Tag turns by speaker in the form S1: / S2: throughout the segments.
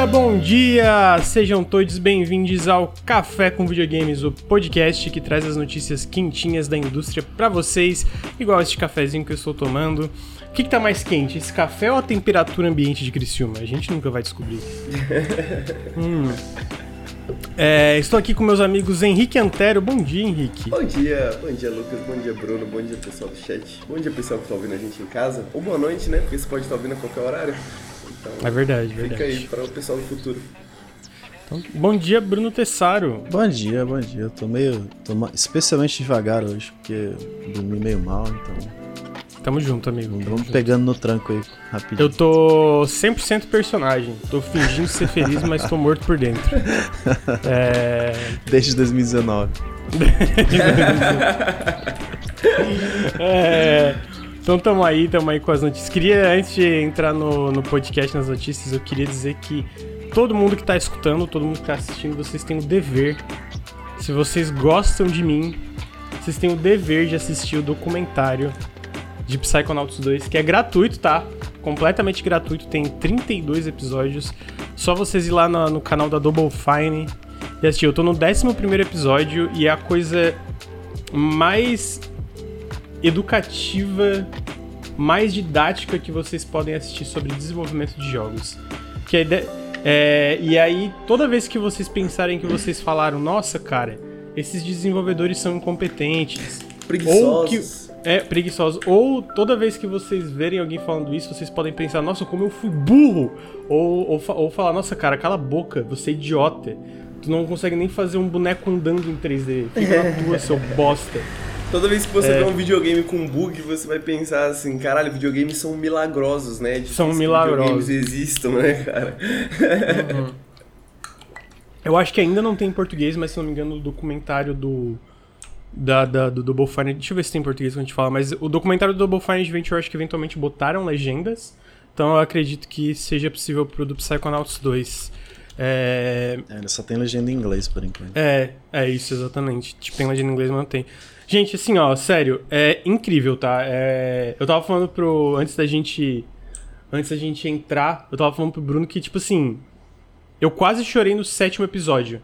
S1: dia, bom dia! Sejam todos bem-vindos ao Café com Videogames, o podcast que traz as notícias quentinhas da indústria para vocês, igual este cafezinho que eu estou tomando. O que, que tá mais quente, esse café ou a temperatura ambiente de Criciúma? A gente nunca vai descobrir. hum. É, estou aqui com meus amigos Henrique Antero. Bom dia, Henrique.
S2: Bom dia, bom dia, Lucas. Bom dia, Bruno. Bom dia, pessoal do chat. Bom dia, pessoal que está ouvindo a gente em casa. Ou boa noite, né? Porque você pode estar ouvindo a qualquer horário.
S1: Então, é verdade,
S2: fica
S1: verdade.
S2: aí para o pessoal do futuro.
S1: Então, bom dia, Bruno Tessaro.
S3: Bom dia, bom dia. Eu tô meio. Tô especialmente devagar hoje, porque dormi meio mal, então.
S1: Tamo junto, amigo.
S3: Vamos
S1: junto.
S3: pegando no tranco aí, rapidinho.
S1: Eu tô 100% personagem. Tô fingindo ser feliz, mas tô morto por dentro. É...
S3: Desde 2019.
S1: é... Então tamo aí, tamo aí com as notícias. Queria, antes de entrar no, no podcast, nas notícias, eu queria dizer que todo mundo que tá escutando, todo mundo que tá assistindo, vocês têm o dever. Se vocês gostam de mim, vocês têm o dever de assistir o documentário de Psychonauts 2, que é gratuito, tá? Completamente gratuito, tem 32 episódios. Só vocês ir lá no, no canal da Double Fine e assistir. Eu tô no 11 episódio e é a coisa mais educativa, mais didática que vocês podem assistir sobre desenvolvimento de jogos. Que é, de, é, e aí, toda vez que vocês pensarem que vocês falaram, nossa, cara, esses desenvolvedores são incompetentes.
S2: Preguiçosos.
S1: Ou que, é, preguiçosos. Ou toda vez que vocês verem alguém falando isso, vocês podem pensar, nossa, como eu fui burro! Ou, ou, ou falar, nossa, cara, cala a boca, você é idiota. Tu não consegue nem fazer um boneco andando em 3D. Fica na tua, seu bosta.
S2: Toda vez que você é. vê um videogame com bug, você vai pensar assim, caralho, videogames são milagrosos, né?
S1: são milagrosos.
S2: videogames existam, né, cara?
S1: Uhum. Eu acho que ainda não tem em português, mas se não me engano, o documentário do da, da, do Double Fine. Deixa eu ver se tem em português quando a gente fala, mas o documentário do Double Fine Adventure eu acho que eventualmente botaram legendas. Então eu acredito que seja possível pro do Psychonauts 2. É...
S3: é, ele só tem legenda em inglês por enquanto.
S1: É, é isso, exatamente. Tipo, tem legenda em inglês, mas não tem. Gente, assim, ó, sério, é incrível, tá? É... Eu tava falando pro. Antes da gente. Antes da gente entrar, eu tava falando pro Bruno que, tipo assim. Eu quase chorei no sétimo episódio.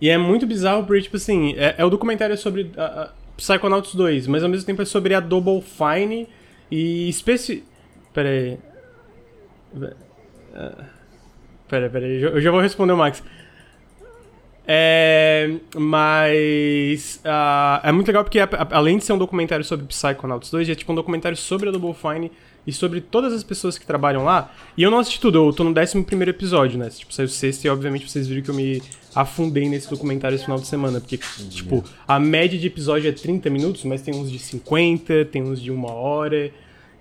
S1: E é muito bizarro porque, tipo assim, é, é o documentário sobre a, a Psychonauts 2, mas ao mesmo tempo é sobre a Double Fine e especi... Pera aí. Pera, pera aí, eu já vou responder o Max. É, mas uh, é muito legal porque além de ser um documentário sobre Psychonauts 2, é tipo um documentário sobre a Double Fine e sobre todas as pessoas que trabalham lá. E eu não assisti tudo, eu tô no 11 episódio, né? Tipo, saiu sexto e obviamente vocês viram que eu me afundei nesse documentário esse final de semana. Porque, tipo, a média de episódio é 30 minutos, mas tem uns de 50, tem uns de uma hora.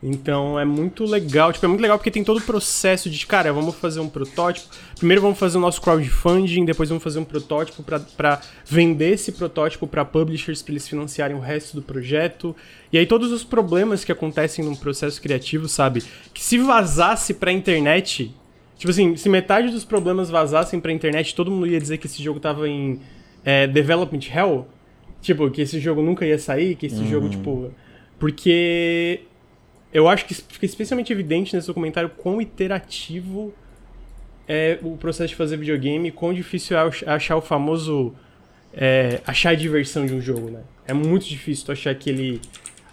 S1: Então é muito legal, tipo, é muito legal porque tem todo o processo de, cara, vamos fazer um protótipo. Primeiro vamos fazer o nosso crowdfunding, depois vamos fazer um protótipo para vender esse protótipo para publishers para eles financiarem o resto do projeto. E aí todos os problemas que acontecem num processo criativo, sabe? Que se vazasse pra internet, tipo assim, se metade dos problemas vazassem pra internet, todo mundo ia dizer que esse jogo tava em é, development hell. Tipo, que esse jogo nunca ia sair, que esse uhum. jogo, tipo. Porque eu acho que fica especialmente evidente nesse documentário quão iterativo é o processo de fazer videogame, quão difícil é achar o famoso. É, achar a diversão de um jogo, né? É muito difícil tu achar aquele,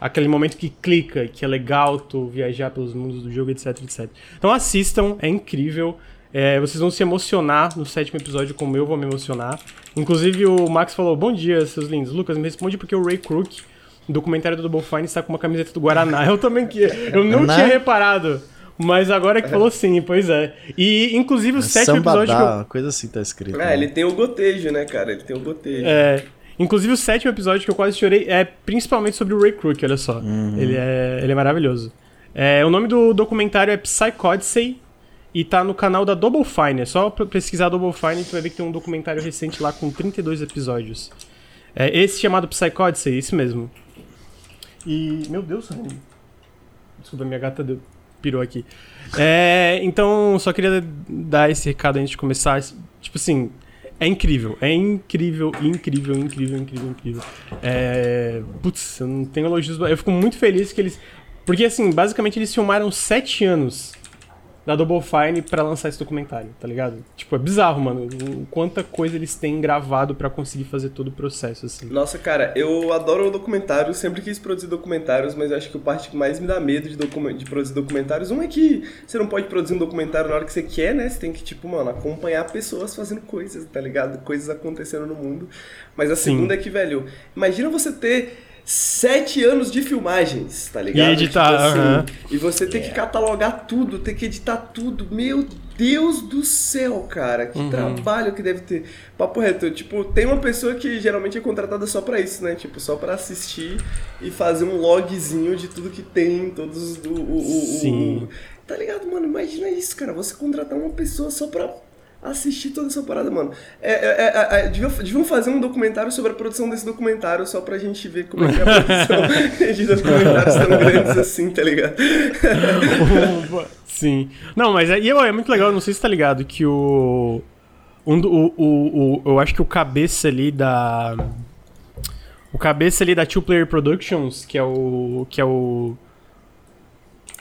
S1: aquele momento que clica, que é legal tu viajar pelos mundos do jogo, etc, etc. Então assistam, é incrível. É, vocês vão se emocionar no sétimo episódio, como eu vou me emocionar. Inclusive, o Max falou: Bom dia, seus lindos. Lucas, me responde porque o Ray Crook o documentário do Double Fine está com uma camiseta do Guaraná. Eu também que eu não tinha reparado. Mas agora que falou sim, pois é. E inclusive o é sétimo episódio. Que
S3: eu... coisa assim tá escrito.
S2: É, né? ele tem o gotejo, né, cara? Ele tem o gotejo.
S1: É. Inclusive o sétimo episódio que eu quase chorei é principalmente sobre o Ray Crook, olha só. Uhum. Ele, é, ele é maravilhoso. É, o nome do documentário é Psychodyssey e tá no canal da Double Fine. É só pesquisar Double Fine e tu vai ver que tem um documentário recente lá com 32 episódios. É esse chamado Psychodyssey, isso mesmo. E. Meu Deus, Rani. Desculpa, minha gata deu, pirou aqui. É, então, só queria dar esse recado antes de começar. Tipo assim, é incrível, é incrível, incrível, incrível, incrível, incrível. É, putz, eu não tenho elogios. Eu fico muito feliz que eles. Porque, assim, basicamente eles filmaram sete anos da Double Fine pra lançar esse documentário, tá ligado? Tipo, é bizarro, mano. Quanta coisa eles têm gravado para conseguir fazer todo o processo, assim.
S2: Nossa, cara, eu adoro documentários, sempre quis produzir documentários, mas acho que a parte que mais me dá medo de, de produzir documentários, um é que você não pode produzir um documentário na hora que você quer, né? Você tem que, tipo, mano, acompanhar pessoas fazendo coisas, tá ligado? Coisas acontecendo no mundo. Mas a Sim. segunda é que, velho, imagina você ter sete anos de filmagens, tá ligado?
S1: E editar, tipo assim, uh -huh.
S2: E você ter que catalogar tudo, ter que editar tudo. Meu Deus do céu, cara. Que uhum. trabalho que deve ter. Papo reto, tipo, tem uma pessoa que geralmente é contratada só pra isso, né? Tipo, só pra assistir e fazer um logzinho de tudo que tem, todos o, o, o,
S1: Sim.
S2: O... Tá ligado, mano? Imagina isso, cara. Você contratar uma pessoa só pra assistir toda essa parada, mano. É, é, é, é deviam, deviam, fazer um documentário sobre a produção desse documentário só pra gente ver como é que é a produção de documentários tão grandes assim, tá ligado?
S1: Sim. Não, mas é, é muito legal, não sei se tá ligado, que o. Um, o, o, o, eu acho que o cabeça ali da. O cabeça ali da Two Player Productions, que é o. que é o.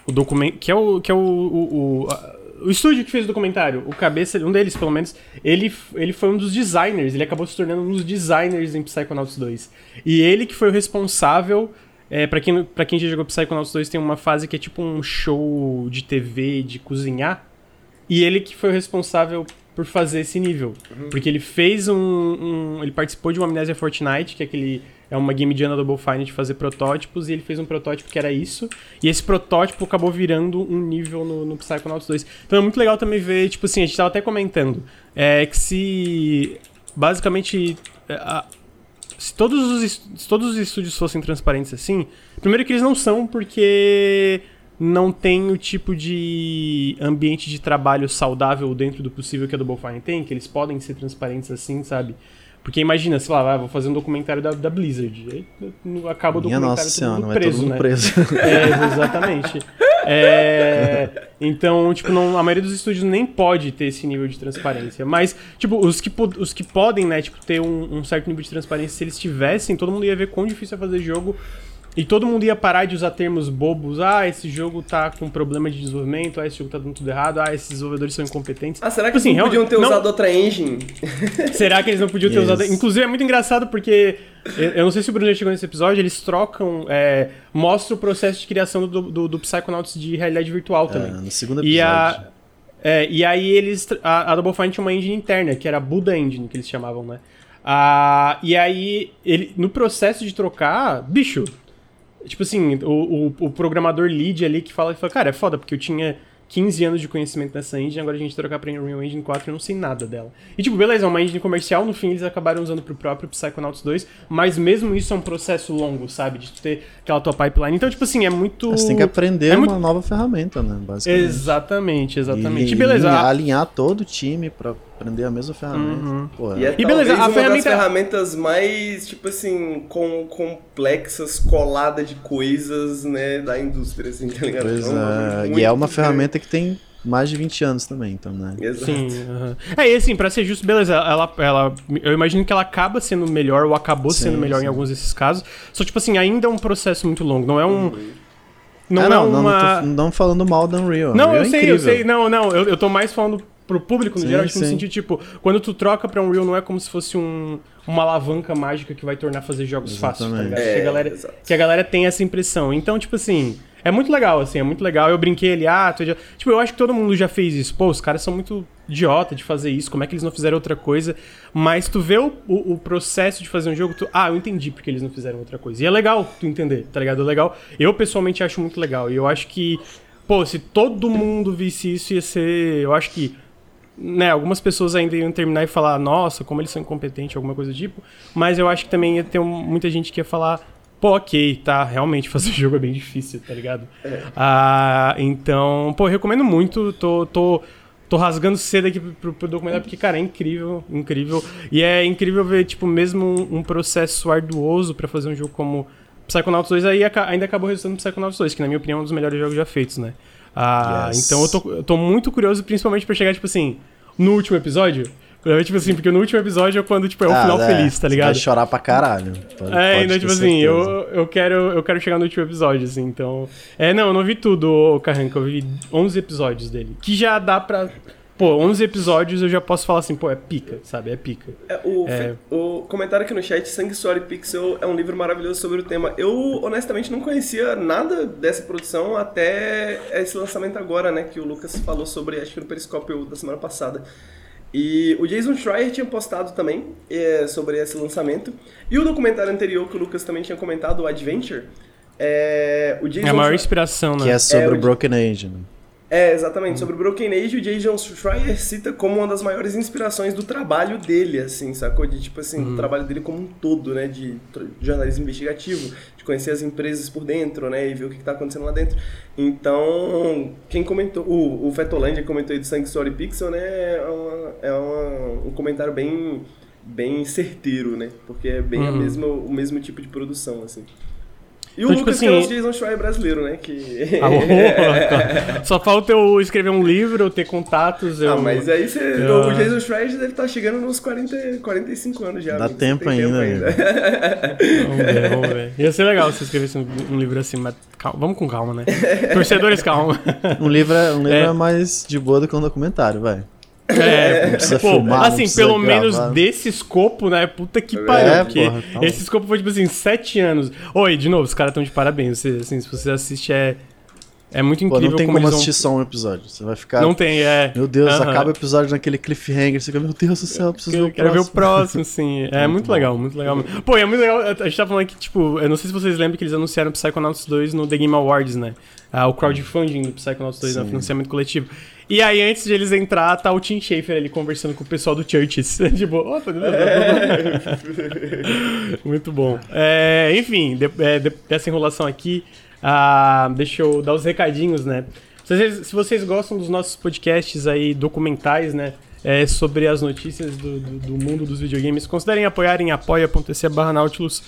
S1: O documento. Que é o. Que é o, o, o o estúdio que fez o documentário, o cabeça, um deles pelo menos, ele, ele foi um dos designers, ele acabou se tornando um dos designers em Psychonauts 2. E ele que foi o responsável, é, para quem, pra quem já jogou Psychonauts 2 tem uma fase que é tipo um show de TV de cozinhar, e ele que foi o responsável por fazer esse nível. Uhum. Porque ele fez um, um, Ele participou de uma Amnésia Fortnite, que é aquele é uma game jam da Double Fine de fazer protótipos, e ele fez um protótipo que era isso, e esse protótipo acabou virando um nível no, no Psychonauts 2. Então é muito legal também ver, tipo assim, a gente tava até comentando, é que se basicamente é, a, se todos os, se todos os estúdios fossem transparentes assim, primeiro que eles não são porque não tem o tipo de ambiente de trabalho saudável dentro do possível que a Double Fine tem, que eles podem ser transparentes assim, sabe? Porque imagina, sei lá, ah, vou fazer um documentário da, da Blizzard. Aí acaba o
S3: Minha
S1: documentário
S3: nossa senhora, todo preso,
S1: né?
S3: preso.
S1: É, exatamente. É, então, tipo, não, a maioria dos estúdios nem pode ter esse nível de transparência. Mas, tipo, os que, os que podem, né, tipo, ter um, um certo nível de transparência, se eles tivessem, todo mundo ia ver quão difícil é fazer jogo e todo mundo ia parar de usar termos bobos. Ah, esse jogo tá com problema de desenvolvimento. Ah, esse jogo tá dando tudo errado. Ah, esses desenvolvedores são incompetentes.
S2: Ah, será que tipo, eles assim, não podiam ter não... usado outra engine?
S1: será que eles não podiam ter yes. usado... Inclusive, é muito engraçado porque... Eu não sei se o Bruno já chegou nesse episódio, eles trocam... É, mostra o processo de criação do, do, do Psychonauts de realidade virtual é, também. É,
S3: no segundo episódio.
S1: E, a, é, e aí eles... A, a Double Fine tinha uma engine interna, que era a Buddha Engine, que eles chamavam, né? Ah, e aí, ele, no processo de trocar, bicho, Tipo assim, o, o, o, programador lead ali que fala, fala, cara, é foda, porque eu tinha 15 anos de conhecimento nessa engine, agora a gente trocar pra Unreal Engine 4 e eu não sei nada dela. E tipo, beleza, é uma engine comercial, no fim eles acabaram usando pro próprio Psychonauts 2, mas mesmo isso é um processo longo, sabe? De ter aquela tua pipeline. Então, tipo assim, é muito.
S3: Você tem que aprender é uma muito... nova ferramenta, né? Basicamente.
S1: Exatamente, exatamente. E, e
S3: beleza. Alinhar, alinhar todo o time pra aprender a mesma ferramenta.
S2: Uhum. Pô, é. E, é e beleza, a uma ferramenta... das ferramentas mais, tipo assim, com, complexas, colada de coisas, né, da indústria, assim, tá ligado?
S3: Pois é, e é uma ferramenta que tem mais de 20 anos também, então, né?
S1: Exato. Sim, uhum. É, e assim, pra ser justo, beleza, ela, ela, eu imagino que ela acaba sendo melhor, ou acabou sim, sendo melhor sim. em alguns desses casos, só, tipo assim, ainda é um processo muito longo, não é um... Uhum.
S3: Não, ah, não, é uma... não, não, falando mal da Unreal.
S1: Não,
S3: Unreal
S1: eu
S3: é
S1: sei,
S3: incrível.
S1: eu sei. Não, não, eu, eu tô mais falando pro público, no sim, geral, tipo, no sentido, tipo, quando tu troca pra Unreal, não é como se fosse um, uma alavanca mágica que vai tornar fazer jogos Exatamente. fáceis, tá ligado? É, que, a galera, que a galera tem essa impressão. Então, tipo assim, é muito legal, assim, é muito legal. Eu brinquei ali, ah, já... tipo, eu acho que todo mundo já fez isso. Pô, os caras são muito idiota de fazer isso, como é que eles não fizeram outra coisa? Mas tu vê o, o, o, processo de fazer um jogo, tu, ah, eu entendi porque eles não fizeram outra coisa. E é legal tu entender, tá ligado? É legal. Eu pessoalmente acho muito legal. E eu acho que, pô, se todo mundo visse isso, ia ser. Eu acho que né, algumas pessoas ainda iam terminar e falar, nossa, como eles são incompetentes, alguma coisa do tipo. Mas eu acho que também ia ter muita gente que ia falar, pô, ok, tá, realmente fazer jogo é bem difícil, tá ligado? É. Ah, então, pô, eu recomendo muito, tô, tô, tô rasgando cedo aqui pro, pro documentário, porque, cara, é incrível, incrível. E é incrível ver, tipo, mesmo um, um processo arduoso para fazer um jogo como Psychonauts 2, aí ainda acabou resultando no Psychonauts 2, que na minha opinião é um dos melhores jogos já feitos, né? Ah, yes. Então eu tô, eu tô muito curioso, principalmente pra chegar, tipo assim, no último episódio. Tipo assim, porque no último episódio é quando, tipo, é o
S3: Ah,
S1: final
S3: é,
S1: feliz, tá ligado?
S3: Vai chorar pra caralho. Pode,
S1: É, então, tipo assim, eu,
S3: certeza.
S1: eu, quero, eu quero chegar no último episódio, assim, então... É, não, eu não vi tudo, ô, Carranca, eu vi 11 episódios dele. Que já dá pra... Pô, 11 episódios eu já posso falar assim, pô, é pica, sabe? É pica.
S2: É, o,
S1: É.
S2: o comentário aqui no chat, Sangue, Story Pixel é um livro maravilhoso sobre o tema. Eu, honestamente, não conhecia nada dessa produção até esse lançamento agora, né? Que o Lucas falou sobre, acho que no Periscópio da semana passada. E o Jason Schreier tinha postado também é, sobre esse lançamento. E o documentário anterior que o Lucas também tinha comentado, o Adventure, é, o Jason
S1: É a maior inspiração, né?
S3: Que é sobre
S2: É,
S3: o
S2: o-
S3: Broken Age, né?
S2: É, exatamente. Sobre o Broken Age, o Jason Schreier cita como uma das maiores inspirações do trabalho dele, assim, sacou? De, tipo assim, do trabalho dele como um todo, né? De tra- jornalismo investigativo, de conhecer as empresas por dentro, né? E ver o que, que tá acontecendo lá dentro. Então, quem comentou, o, o Fetolândia comentou aí do Sangue Story Pixel, né? É, uma- é uma- um comentário bem, bem certeiro, né? Porque é bem
S1: Uhum.
S2: mesma, o mesmo tipo de produção, assim. E o
S1: Então, tipo
S2: Lucas, que é o Jason Schreier brasileiro, né? Que...
S1: Ah. Só falta eu escrever um livro, eu ter contatos, eu...
S2: Ah, mas aí você,
S1: Eu-
S2: o Jason Schreier já deve estar chegando nos 40, 45 anos já.
S3: Dá
S2: amigo.
S3: tempo
S2: Você tem
S3: ainda,
S1: Vamos ver, vamos ver. Ia ser legal se eu escrevesse um, um livro assim, mas calma, vamos com calma, né? Torcedores, calma.
S3: Um livro, é, um livro
S1: É.
S3: é. mais de boa do que um documentário, vai.
S1: É,
S3: precisa
S1: pô,
S3: filmar,
S1: assim,
S3: precisa
S1: pelo menos
S3: gravar.
S1: desse escopo, né? Puta que pariu.
S3: É,
S1: porque
S3: porra, tá
S1: esse escopo foi, tipo assim, sete anos. Oi, de novo, os caras estão de parabéns. Você, assim, se você assiste, é, é muito
S3: Pô,
S1: incrível
S3: não tem
S1: como,
S3: como assistir só um episódio. Você vai ficar.
S1: vão... Não tem, é.
S3: Meu Deus,
S1: Aham.
S3: acaba o episódio naquele cliffhanger. Você fica, meu Deus do céu, eu preciso ver
S1: Eu
S3: o
S1: quero ver o
S3: próximo.
S1: próximo, sim. É muito, legal, muito legal. Pô, é muito legal. A gente tá falando que, tipo, eu não sei se vocês lembram que eles anunciaram o Psychonauts 2 no The Game Awards, né? Ah, o crowdfunding do Psychonauts 2, né? financiamento coletivo. E aí, antes de eles entrar, tá o Tim Schafer ali conversando com o pessoal do Churches. tipo, tá Muito bom. É, enfim, de- é, de- dessa enrolação aqui, ah, deixa eu dar os recadinhos, né? Se vocês, se vocês gostam dos nossos podcasts aí, documentais, né? é, sobre as notícias do, do- do mundo dos videogames, considerem apoiar em apoia.se barra Nautilus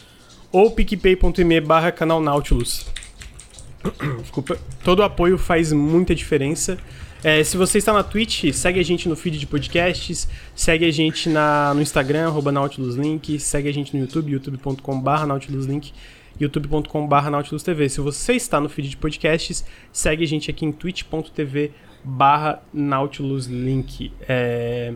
S1: ou picpay.me barra canal Nautilus. Desculpa. Todo apoio faz muita diferença. É, se você está na Twitch, segue a gente no feed de podcasts, segue a gente na, no Instagram, arroba NautilusLink, segue a gente no YouTube, youtube.com.br NautilusLink, youtube.com.br NautilusTV. Se você está no feed de podcasts, segue a gente aqui em twitch.tv barra NautilusLink. É,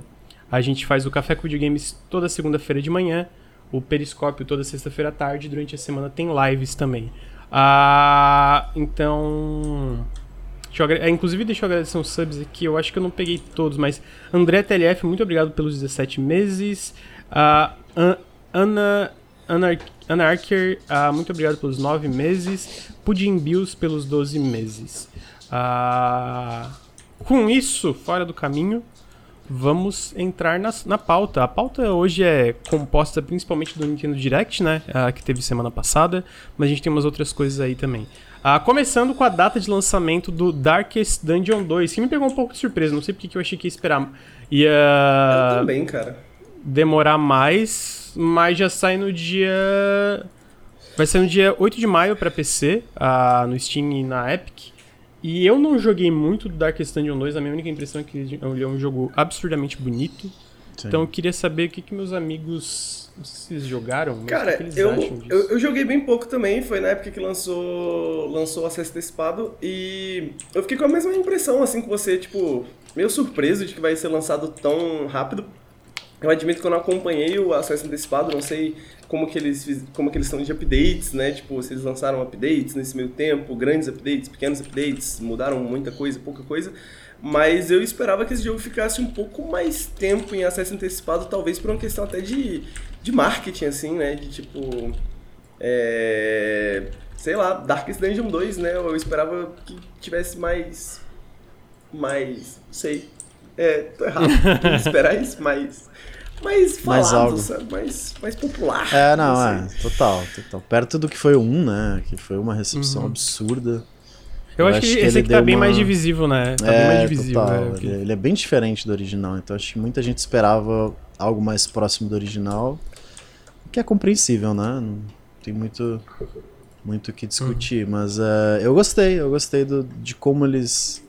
S1: a gente faz o Café com Videogames toda segunda-feira de manhã, o Periscópio toda sexta-feira à tarde, durante a semana tem lives também. Ah, então... Deixa eu é, inclusive, deixa eu agradecer uns subs aqui. Eu acho que eu não peguei todos, mas. André TLF, muito obrigado pelos 17 meses. Ah, An- Ana. Ana, Ana Archer, ah, muito obrigado pelos 9 meses. Pudim Bills pelos 12 meses. Ah, com isso, fora do caminho, vamos entrar na, na pauta. A pauta hoje é composta principalmente do Nintendo Direct, né? ah, que teve semana passada, mas a gente tem umas outras coisas aí também. Ah, começando com a data de lançamento do Darkest Dungeon 2, que me pegou um pouco de surpresa, não sei porque que eu achei que ia esperar. Ia
S2: Eu também, cara.
S1: demorar mais, mas já sai no dia. Vai sair no dia 8 de maio pra PC, ah, no Steam e na Epic. E eu não joguei muito do Darkest Dungeon 2, a minha única impressão é que ele é um jogo absurdamente bonito.
S3: Sim.
S1: Então eu queria saber o que, que meus amigos. Não sei se eles jogaram,
S2: Cara,
S1: que, que eles
S2: eu,
S1: acham disso.
S2: eu, eu joguei bem pouco também, foi na época que lançou, lançou o acesso antecipado e eu fiquei com a mesma impressão, assim, que você, tipo, meio surpreso de que vai ser lançado tão rápido. Eu admito que eu não acompanhei o acesso antecipado, não sei como que eles como que eles estão de updates, né? Tipo, se eles lançaram updates nesse meio tempo, grandes updates, pequenos updates, mudaram muita coisa, pouca coisa. Mas eu esperava que esse jogo ficasse um pouco mais tempo em acesso antecipado, talvez por uma questão até de, de marketing, assim, né? De tipo. É, sei lá, Darkest Dungeon 2, né? Eu esperava que tivesse mais. Mais. Não sei. É, tô errado. Esperar isso, mas. Mais
S3: Mais
S2: falado,
S3: algo.
S2: sabe? Mais, mais popular.
S3: É, não,
S2: sei.
S3: é, total, total. Perto do que foi o 1, né? Que foi uma recepção
S1: Uhum.
S3: absurda.
S1: Eu,
S3: eu
S1: acho,
S3: acho
S1: que
S3: que
S1: esse aqui tá
S3: deu
S1: bem
S3: uma-
S1: mais divisível, né? Tá bem
S3: é,
S1: mais divisível.
S3: total.
S1: né?
S3: Ele, ele é bem diferente do original, então acho que muita gente esperava algo mais próximo do original, o que é compreensível, né? Não tem muito muito o que
S1: Uhum.
S3: discutir, mas é, eu gostei, eu gostei do, de como eles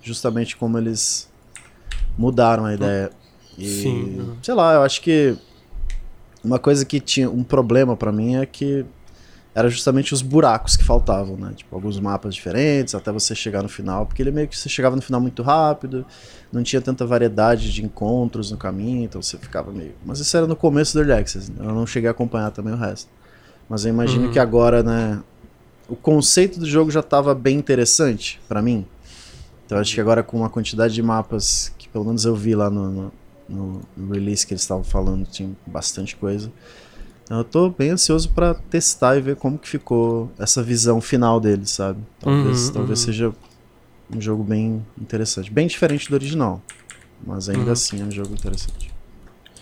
S3: justamente como eles mudaram a ideia. E,
S1: Sim.
S3: sei lá, eu acho que uma coisa que tinha um problema pra mim é que era justamente os buracos que faltavam, né? Tipo, alguns mapas diferentes até você chegar no final, porque ele meio que você chegava no final muito rápido, não tinha tanta variedade de encontros no caminho, então você ficava meio. Mas isso era no começo do Early Access, né? eu não cheguei a acompanhar também o resto. Mas eu imagino
S1: Uhum.
S3: que agora, né, o conceito do jogo já estava bem interessante pra mim. Então acho que agora com uma quantidade de mapas que pelo menos eu vi lá no, no, no- no release que eles estavam falando, tinha bastante coisa. Então, eu tô bem ansioso pra testar e ver como que ficou essa visão final deles, sabe? Talvez,
S1: Uhum,
S3: talvez
S1: uhum.
S3: seja um jogo bem interessante. Bem diferente do original. Mas ainda
S1: Uhum.
S3: assim é um jogo interessante.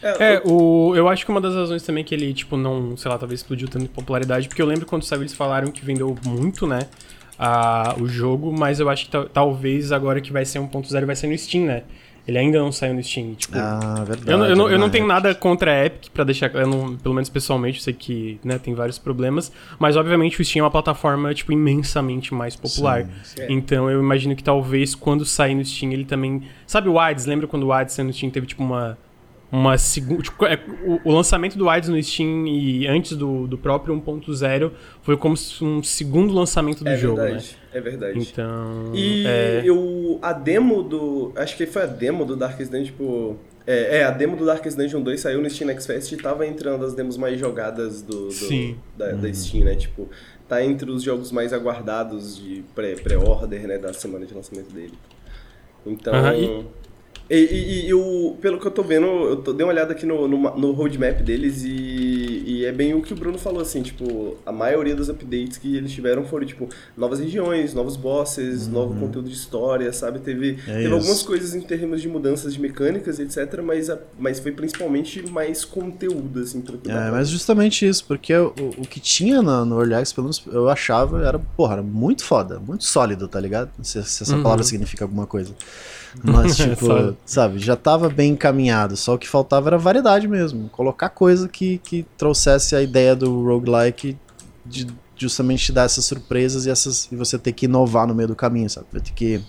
S1: É, o, eu acho que uma das razões também que ele, tipo, não, sei lá, talvez explodiu tanto de popularidade, porque eu lembro quando saiu eles falaram que vendeu muito, né, a, o jogo, mas eu acho que ta- talvez agora que vai ser 1.0 vai ser no Steam, né? Ele ainda não saiu no Steam, tipo...
S3: Ah, verdade.
S1: eu, não- eu, não, eu não tenho nada contra a Epic, pra deixar, eu não, pelo menos pessoalmente, eu sei que né, tem vários problemas, mas obviamente o Steam é uma plataforma, tipo, imensamente mais popular.
S3: Sim, sim.
S2: É.
S1: Então eu imagino que talvez quando sair no Steam ele também. Sabe o Ads? Lembra quando o Ads saiu no Steam teve tipo uma. Uma segunda. Tipo, é, o, o lançamento do Ads no Steam e antes do, do próprio 1.0 foi como se um segundo lançamento do
S2: É
S1: jogo,
S2: verdade, é verdade.
S1: Então.
S2: E
S1: é,
S2: eu, a demo do. Acho que foi a demo do Darkest Dungeon, tipo. É, é, a demo do Darkest Dungeon 2 saiu no Steam Next Fest e tava entrando as demos mais jogadas do, do-
S1: Sim.
S2: Da, da Steam, né? Tipo, tá entre os jogos mais aguardados de pré- pré-order, né? Da semana de lançamento dele. Então.
S1: Aham, e-
S2: E, e- e o, pelo que eu tô vendo, eu tô, dei uma olhada aqui no, no, no roadmap deles e, e é bem o que o Bruno falou, assim, tipo, a maioria dos updates que eles tiveram foram, tipo, novas regiões, novos bosses, novo conteúdo de história, sabe? Teve,
S3: Uhum. É
S2: teve algumas coisas em termos de mudanças de mecânicas, etc, mas, a- mas foi principalmente mais conteúdo, assim,
S3: É,
S2: pra-
S3: mas justamente isso, porque o, o que tinha na- no Early Access, pelo menos eu achava, era, porra, era muito foda, muito sólido, tá ligado? Se, se essa
S1: Uhum.
S3: palavra significa alguma coisa. Mas, tipo,
S1: Sólido.
S3: sabe, já tava bem encaminhado, só o que faltava era variedade mesmo. Colocar coisa que, que trouxesse a ideia do roguelike de justamente te dar essas surpresas e, essas, e você ter que inovar no meio do caminho, sabe? Vai ter que.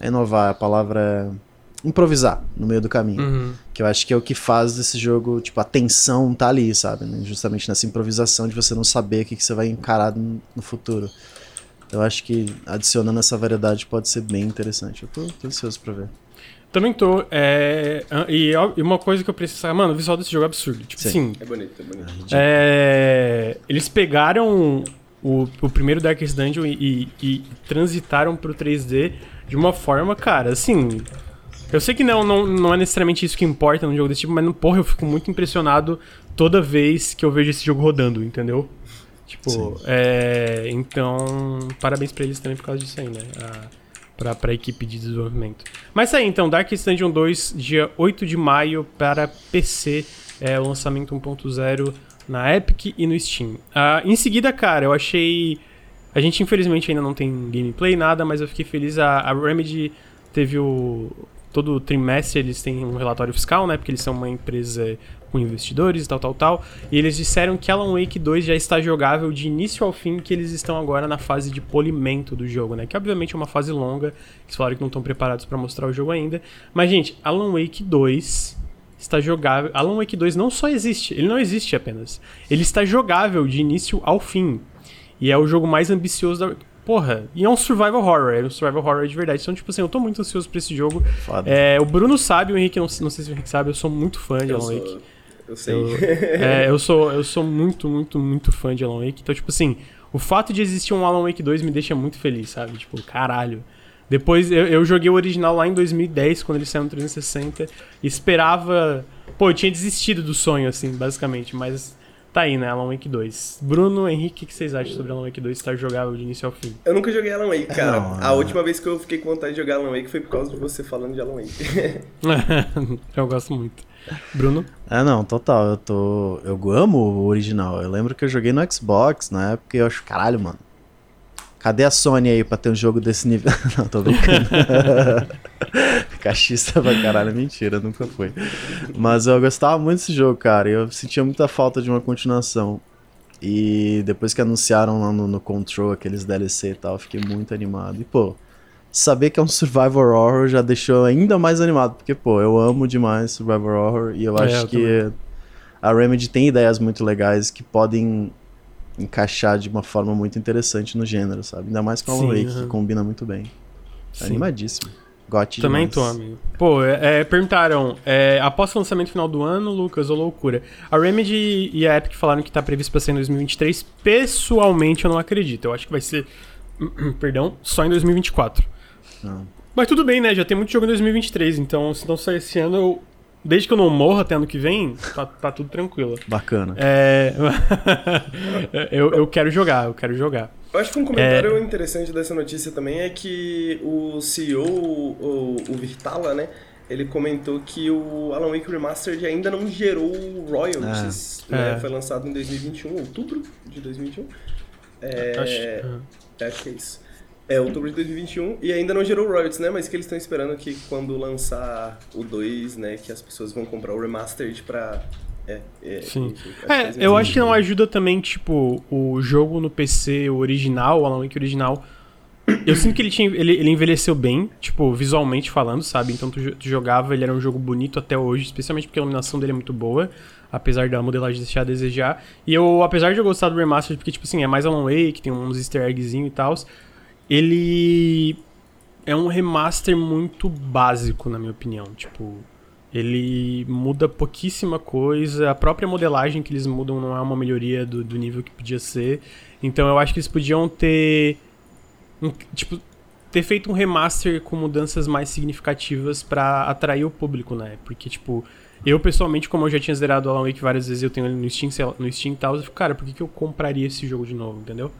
S3: Inovar, a palavra é improvisar no meio do caminho.
S1: Uhum.
S3: Que eu acho que é o que faz desse jogo, tipo, a tensão tá ali, sabe? né? Justamente nessa improvisação de você não saber o que, que você vai encarar no, no futuro. Eu acho que adicionando essa variedade pode ser bem interessante. Eu tô, tô ansioso pra ver.
S1: Também tô. É, e, e uma coisa que eu preciso saber, mano, o visual desse jogo é absurdo. Tipo
S3: Sim.
S1: assim,
S2: É bonito, é bonito.
S1: É, eles pegaram o, o primeiro Darkest Dungeon e, e- e transitaram pro 3D de uma forma, cara, assim. Eu sei que não, não, não é necessariamente isso que importa num jogo desse tipo, mas, porra, eu fico muito impressionado toda vez que eu vejo esse jogo rodando, entendeu? Tipo, é, então, parabéns pra eles também por causa disso aí, né? A, pra, pra equipe de desenvolvimento. Mas aí, então, Darkest Dungeon 2, dia 8 de maio para PC, é o lançamento 1.0 na Epic e no Steam. Ah, em seguida, cara, eu achei. A gente infelizmente ainda não tem gameplay, nada, mas eu fiquei feliz. A, a Remedy teve o. Todo trimestre eles têm um relatório fiscal, né? Porque eles são uma empresa com investidores e tal, tal, tal. E eles disseram que Alan Wake 2 já está jogável de início ao fim, que eles estão agora na fase de polimento do jogo, né? Que obviamente é uma fase longa, eles falaram que não estão preparados para mostrar o jogo ainda. Mas, gente, Alan Wake 2 está jogável. Alan Wake 2 não só existe, ele não existe apenas. Ele está jogável de início ao fim. E é o jogo mais ambicioso da. Porra, e é um survival horror, é um survival horror de verdade. Então, tipo assim, eu tô muito ansioso pra esse jogo. É, o Bruno sabe, o Henrique, não, não sei se o Henrique sabe, eu sou muito fã de
S2: Eu,
S1: Alan Wake.
S2: sou, eu sei.
S1: Eu, é, eu sou, eu sou muito, muito, muito fã de Alan Wake. Então, tipo assim, o fato de existir um Alan Wake 2 me deixa muito feliz, sabe? Tipo, caralho. Depois eu, eu joguei o original lá em 2010, quando ele saiu no 360. E esperava. Pô, eu tinha desistido do sonho, assim, basicamente. Mas tá aí, né? Alan Wake 2. Bruno, Henrique, o que vocês acham sobre Alan Wake 2 estar jogável de início ao fim?
S2: Eu nunca joguei Alan Wake, cara.
S3: Não,
S2: a
S3: é.
S2: última vez que eu fiquei com vontade de jogar Alan Wake foi por causa de você falando de Alan Wake.
S1: eu gosto muito. Bruno?
S3: É, não, total. Eu tô. Eu amo o original. Eu lembro que eu joguei no Xbox na época e eu acho, caralho, mano. Cadê a Sony aí pra ter um jogo desse nível? não, tô brincando. Cachista pra caralho, mentira, nunca foi. Mas eu gostava muito desse jogo, cara. Eu sentia muita falta de uma continuação. E depois que anunciaram lá no, no Control aqueles DLC e tal, fiquei muito animado. E, pô, saber que é um survival horror já deixou ainda mais animado, porque, pô, eu amo demais survival horror e eu
S1: É,
S3: acho
S1: eu
S3: que
S1: também.
S3: a Remedy tem ideias muito legais que podem encaixar de uma forma muito interessante no gênero, sabe? Ainda mais com Alan
S1: Sim,
S3: Wake, que combina muito bem.
S1: Sim.
S3: Animadíssimo. Gote
S1: Também
S3: demais.
S1: tô, amigo. Pô, é, é, perguntaram, é, após o lançamento final do ano, Lucas, ou loucura? A Remedy e a Epic falaram que tá previsto pra ser em 2023. Pessoalmente, eu não acredito. Eu acho que vai ser, perdão, só em 2024.
S3: Não.
S1: Mas tudo bem, né? Já tem muito jogo em 2023, então se não sair esse ano, eu... desde que eu não morra até ano que vem, tá, tá tudo tranquilo.
S3: Bacana.
S1: É... eu, eu quero jogar, eu quero jogar.
S2: Eu acho que um comentário interessante dessa notícia também é que o CEO, o, o Virtala, né? Ele comentou que o Alan Wake Remastered ainda não gerou royalties.
S1: É.
S2: né?
S1: É.
S2: Foi lançado em 2021, outubro de 2021. É,
S1: Acho-
S2: acho que é isso. É, outubro de 2021 e ainda não gerou royalties, né? Mas que eles estão esperando que quando lançar o 2, né, que as pessoas vão comprar o Remastered pra... É, é,
S1: Sim. É,
S2: coisa
S1: eu acho que não ajuda também, tipo, o jogo no PC, o original, o Alan Wake original. Eu sinto que ele, tinha, ele, ele envelheceu bem, tipo, visualmente falando, sabe? Então tu, tu jogava, ele era um jogo bonito até hoje, especialmente porque a iluminação dele é muito boa, apesar da modelagem deixar a desejar. E eu, apesar de eu gostar do remaster, porque, tipo assim, é mais Alan Wake, tem uns easter eggzinho e tal, ele é um remaster muito básico, na minha opinião. Tipo, ele muda pouquíssima coisa. A própria modelagem que eles mudam não é uma melhoria do, do nível que podia ser. Então eu acho que eles podiam ter. um- tipo, ter feito um remaster com mudanças mais significativas pra atrair o público, né? Porque, tipo, eu pessoalmente, como eu já tinha zerado Alan Wake várias vezes, eu tenho ele no Steam, no Steam e tal, eu fico, cara, por que, que eu compraria esse jogo de novo, entendeu?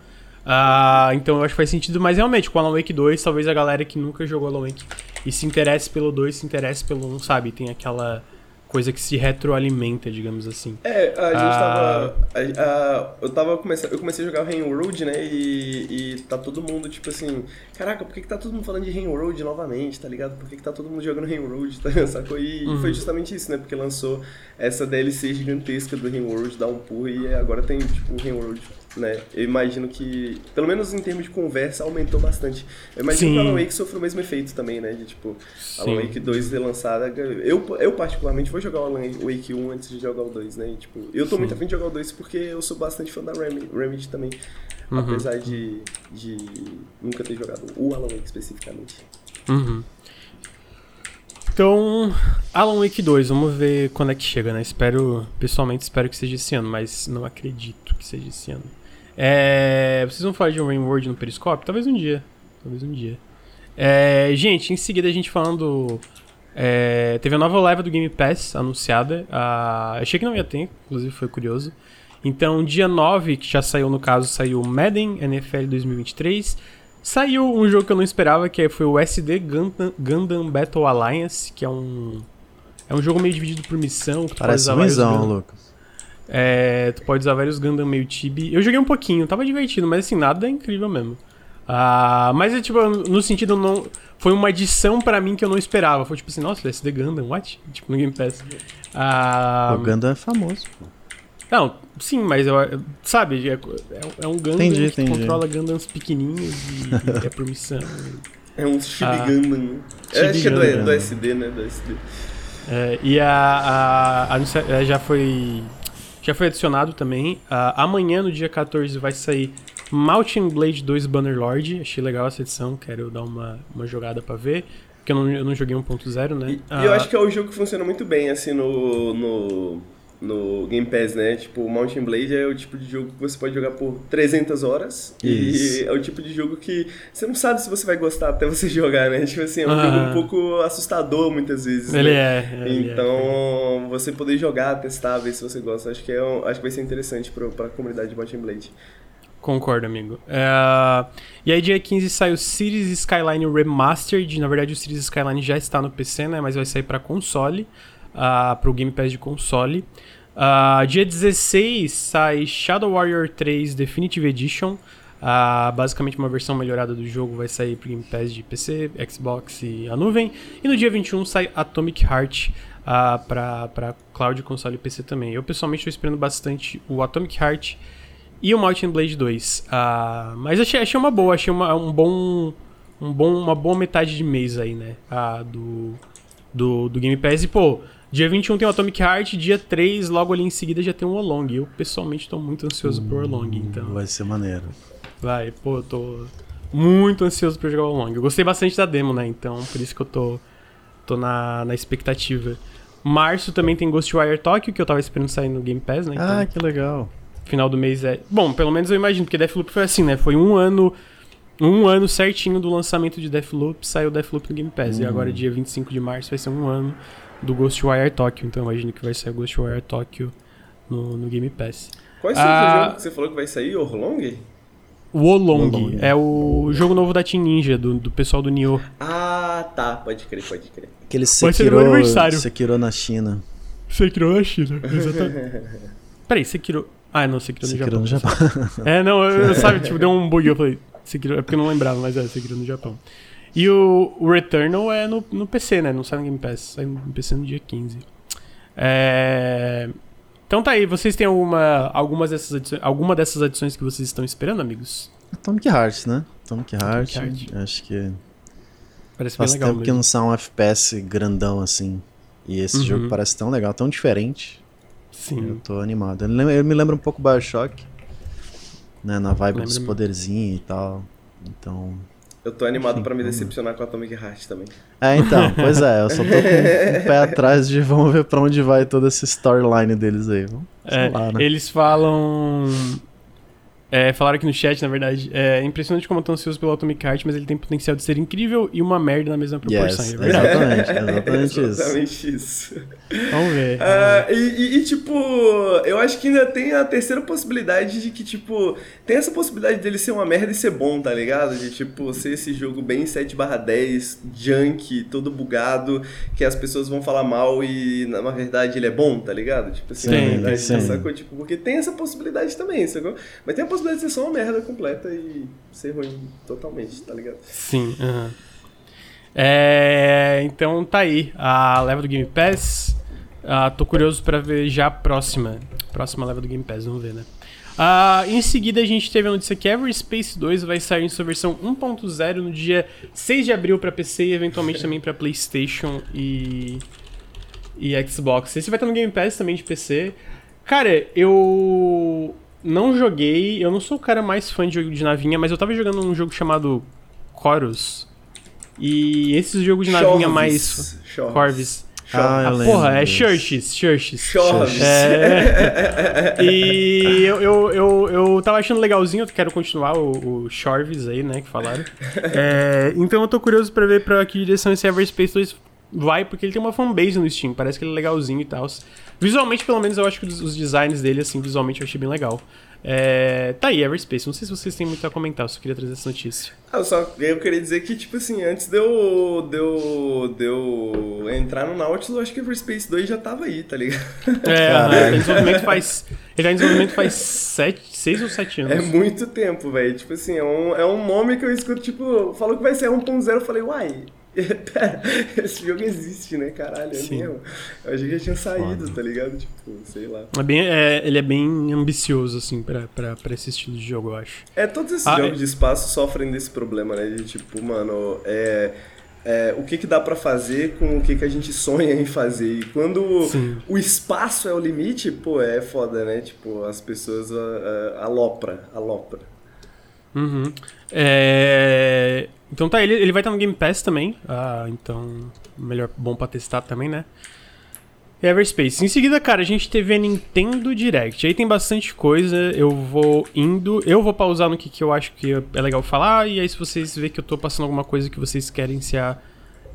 S1: Ah, então eu acho que faz sentido, mas realmente, com Alan Wake 2, talvez a galera que nunca jogou Alan Wake e se interesse pelo 2, se interesse pelo 1, sabe? Tem aquela coisa que se retroalimenta, digamos assim.
S2: É, a gente
S1: Ah.
S2: tava. a- a- eu tava começando. Eu comecei a jogar o Road, né? E, e tá todo mundo, tipo assim, caraca, por que, que tá todo mundo falando de Road novamente, tá ligado? Por que, que tá todo mundo jogando Road, tá, sacou? E
S1: Uhum.
S2: foi justamente isso, né? Porque lançou essa DLC gigantesca do Road, dá um pulo, e agora tem, tipo, o Road, né? Eu imagino que, pelo menos em termos de conversa, aumentou bastante. Eu imagino
S1: Sim.
S2: que o Alan Wake sofreu o mesmo efeito também, né? De tipo, Alan
S1: Sim.
S2: Wake 2 ser lançada. Eu, eu particularmente vou jogar o Alan Wake 1 antes de jogar o 2, né? E, tipo, eu tô
S1: Sim.
S2: muito afim de jogar o 2 porque eu sou bastante fã da Remedy, Remedy também.
S1: Uhum.
S2: Apesar de, de nunca ter jogado o Alan Wake especificamente.
S1: Uhum. Então, Alan Wake 2, vamos ver quando é que chega, né? Espero, pessoalmente espero que seja esse ano, mas não acredito que seja esse ano. É, vocês vão falar de um Rainward no Periscope? Talvez um dia. Talvez um dia. É, gente, em seguida a gente falando. é, teve a nova leva do Game Pass anunciada. Achei que não ia ter, inclusive foi curioso. Então, dia 9, que já saiu no caso, saiu Madden NFL 2023. Saiu um jogo que eu não esperava, que foi o SD Gundam, Gundam Battle Alliance, que é um. É um jogo meio dividido por missão. Que tu
S3: Parece visão,
S1: Gundam-
S3: Lucas.
S1: É, tu pode usar vários Gundam meio chibi. Eu joguei um pouquinho, tava divertido, mas assim, nada é incrível mesmo. Ah, mas é tipo, no sentido não. Foi uma adição pra mim que eu não esperava. Foi tipo assim, nossa, SD Gundam, what? Tipo, no Game Pass. Ah,
S3: o Gundam é famoso. pô.
S1: não, sim, mas eu, sabe, é, é- é um Gundam
S3: Entendi,
S1: que
S3: entendi.
S1: controla Gundams pequenininhos e é por missão.
S2: É um Chibi
S1: Ah.
S2: Gundam. né?
S1: Chibi
S2: É, acho que é do, do SD, né? Do SD.
S1: É, e a, a, é, já foi já foi adicionado também. Ah, amanhã, no dia 14, vai sair Mountain Blade 2 Bannerlord. Achei legal essa edição, quero dar uma, uma jogada pra ver. Porque eu não, eu não joguei 1.0, né?
S2: E,
S1: Ah,
S2: e eu acho que é um jogo que funciona muito bem, assim, no, no, no Game Pass, né? Tipo, o Mountain Blade é o tipo de jogo que você pode jogar por 300 horas.
S3: Isso.
S2: E é o tipo de jogo que você não sabe se você vai gostar até você jogar, né? Tipo assim, é um
S1: Ah.
S2: jogo um pouco assustador muitas vezes.
S1: Ele
S2: né?
S1: é. ele é.
S2: Então, você poder jogar, testar, ver se você gosta, acho que, é um- acho que vai ser interessante pro, pra comunidade de Mountain Blade.
S1: Concordo, amigo. É, E aí, dia 15 sai o Cities Skyline Remastered. Na verdade, o Cities Skyline já está no PC, né? Mas vai sair para console, para o Game Pass de console. Ah, dia 16 sai Shadow Warrior 3 Definitive Edition. Ah, basicamente, uma versão melhorada do jogo vai sair para Game Pass de PC, Xbox e a nuvem. E no dia 21 sai Atomic Heart ah, para cloud, console e PC também. Eu pessoalmente estou esperando bastante o Atomic Heart e o Mountain Blade 2. Ah, mas achei, achei uma boa, achei uma- um bom um bom, uma boa metade de mês aí, né? Do, do, do Game Pass. E, pô, dia 21 tem o Atomic Heart, dia 3, logo ali em seguida já tem o Olong. Eu, pessoalmente, tô muito ansioso pro Olong, então...
S3: Vai ser maneiro.
S1: Vai, pô, eu tô muito ansioso pra jogar o Olong. Eu gostei bastante da demo, né? Então, por isso que eu tô, tô na, na expectativa. Março também tem Ghostwire Tokyo, que eu tava esperando sair no Game Pass, né? Então,
S3: Ah, que legal.
S1: final do mês é. Bom, pelo menos eu imagino, porque Deathloop foi assim, né? Foi um ano. Um ano certinho do lançamento de Deathloop, saiu Deathloop no Game Pass. E
S3: Uhum.
S1: agora, dia 25 de março, vai ser um ano do Ghostwire Tokyo. Então eu imagino que vai sair Ghostwire Tokyo no, no Game Pass.
S2: Qual é o
S1: Ah.
S2: jogo que você falou que vai sair? Orlong?
S1: O Olong
S3: Wolong.
S1: é o jogo novo da Team Ninja, do, do pessoal do Nioh.
S2: Ah, tá. Pode crer, pode crer.
S1: Ser
S3: Sekiro,
S1: meu aniversário.
S3: Sekiro na China.
S1: Sekiro na China, exatamente. Peraí, Sekiro. Ah, não, Sekiro no
S3: Sekiro
S1: Japão.
S3: no Japão.
S1: É, não, eu, eu- sabe, tipo, deu um bug, eu falei, Sekiro, é porque eu não lembrava, mas é Sekiro no Japão. E o, Returnal é no, no PC, né? Não sai no Game Pass, sai no PC no dia 15. É... Então tá aí, vocês têm alguma, algumas dessas adições, alguma dessas adições que vocês estão esperando, amigos?
S3: Atomic Heart, né? Atomic Heart.
S1: Heart.
S3: Acho que
S1: Parece
S3: faz
S1: bem legal
S3: tempo que
S1: mesmo.
S3: não sai um FPS grandão assim. E esse
S1: Uhum.
S3: jogo parece tão legal, tão diferente. Eu
S1: Sim,
S3: tô animado. Ele me lembra um pouco Bioshock. Né, na vibe dos poderzinhos e tal. Então.
S2: Eu tô animado pra me decepcionar com Atomic Heart também.
S3: É, então, pois é, eu só tô com um pé atrás de vamos ver pra onde vai toda essa storyline deles aí. Vamos,
S1: É,
S3: lá, né?
S1: eles falam. É, falaram aqui no chat, na verdade. É impressionante como eu tô ansioso pelo Atomic Heart, mas ele tem potencial de ser incrível e uma merda na mesma proporção.
S3: Yes,
S1: é verdade.
S3: exatamente, exatamente isso.
S2: Exatamente isso.
S1: Vamos ver.
S2: Ah, e, e- e, tipo, eu acho que ainda tem a terceira possibilidade de que, tipo, tem essa possibilidade dele ser uma merda e ser bom, tá ligado? De, tipo, ser esse jogo bem 7 10, junk, todo bugado, que as pessoas vão falar mal e, na na verdade, ele é bom, tá ligado? Tipo assim,
S1: Sim,
S2: na verdade,
S3: sim.
S2: sacou? Tipo, porque tem essa possibilidade também, sacou? Mas tem a possibilidade de ser só uma merda completa e ser ruim totalmente, tá ligado?
S1: Sim. aham. É, então tá aí. A leva do Game Pass. Ah, tô curioso pra ver já a próxima. Próxima leva do Game Pass, vamos ver, né? Ah, em seguida a gente teve a notícia que Everspace 2 vai sair em sua versão 1.0 no dia 6 de abril pra PC e eventualmente também pra PlayStation e e Xbox. Esse vai estar no Game Pass também de PC. Cara, eu não joguei, eu não sou o cara mais fã de jogo de navinha, mas eu tava jogando um jogo chamado Chorus. E esse jogo de navinha
S2: Chorvis.
S1: mais
S2: Chorvis.
S1: Corvis.
S3: Ah,
S1: Ah, porra, é. Churches, Churches.
S2: Chorvis.
S1: É. e eu, eu, eu, eu tava achando legalzinho, eu quero continuar o, o Chorvis aí, né, que falaram. É, então eu tô curioso pra ver pra que direção esse Everspace 2 vai, porque ele tem uma fanbase no Steam, parece que ele é legalzinho e tal. Visualmente, pelo menos, eu acho que os, designs dele, assim, visualmente eu achei bem legal. É, tá aí, Everspace. Não sei se vocês têm muito a comentar, eu só queria trazer essa notícia.
S2: Ah, só eu queria dizer que, tipo assim, antes de eu, de eu, de eu entrar no Nautilus, eu acho que Everspace 2 já tava aí, tá ligado?
S1: É, ele tá em desenvolvimento faz. Ele tá em desenvolvimento faz sete, seis ou sete anos.
S2: É muito tempo, velho. Tipo assim, é um, é um nome que eu escuto, tipo, falou que vai ser 1.0, eu falei, uai, pera, esse jogo existe, né, caralho, é
S1: Sim.
S2: mesmo. Eu achei que já tinha saído,
S3: Foda.
S2: tá ligado? Tipo, sei lá.
S1: É bem, é, ele é bem ambicioso, assim, pra, pra, pra esse estilo de jogo, eu acho.
S2: É, todos esses
S1: Ah,
S2: jogos
S1: é.
S2: de espaço sofrem desse problema, né? De tipo, mano, é, é, o que que dá pra fazer com o que que a gente sonha em fazer. E quando
S1: Sim.
S2: o espaço é o limite, pô, é foda, né? Tipo, as pessoas alopra, alopra.
S1: Uhum. É, Então tá, ele, ele vai estar no Game Pass também. Ah, então, melhor, bom pra testar também, né? Everspace. Em seguida, cara, a gente teve a Nintendo Direct. Aí tem bastante coisa. Eu vou indo. Eu vou pausar no que, que eu acho que é legal falar. E aí, se vocês verem que eu tô passando alguma coisa que vocês querem se, a-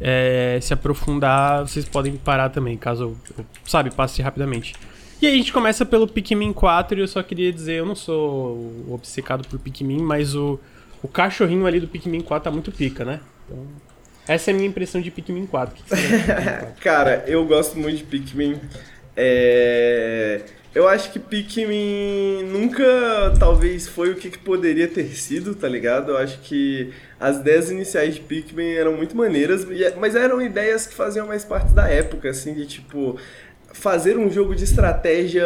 S1: é, se aprofundar, vocês podem parar também, caso eu, sabe, passe rapidamente. E aí a gente começa pelo Pikmin 4 e eu só queria dizer, eu não sou obcecado por Pikmin, mas o, o cachorrinho ali do Pikmin 4 tá muito pica, né? Então, essa é a minha impressão de Pikmin 4. O que que Pikmin 4?
S2: Cara, eu gosto muito de Pikmin. É... Eu acho que Pikmin nunca, talvez, foi o que, que poderia ter sido, tá ligado? Eu acho que as ideias iniciais de Pikmin eram muito maneiras, é, mas eram ideias que faziam mais parte da época, assim, de tipo. Fazer um jogo de estratégia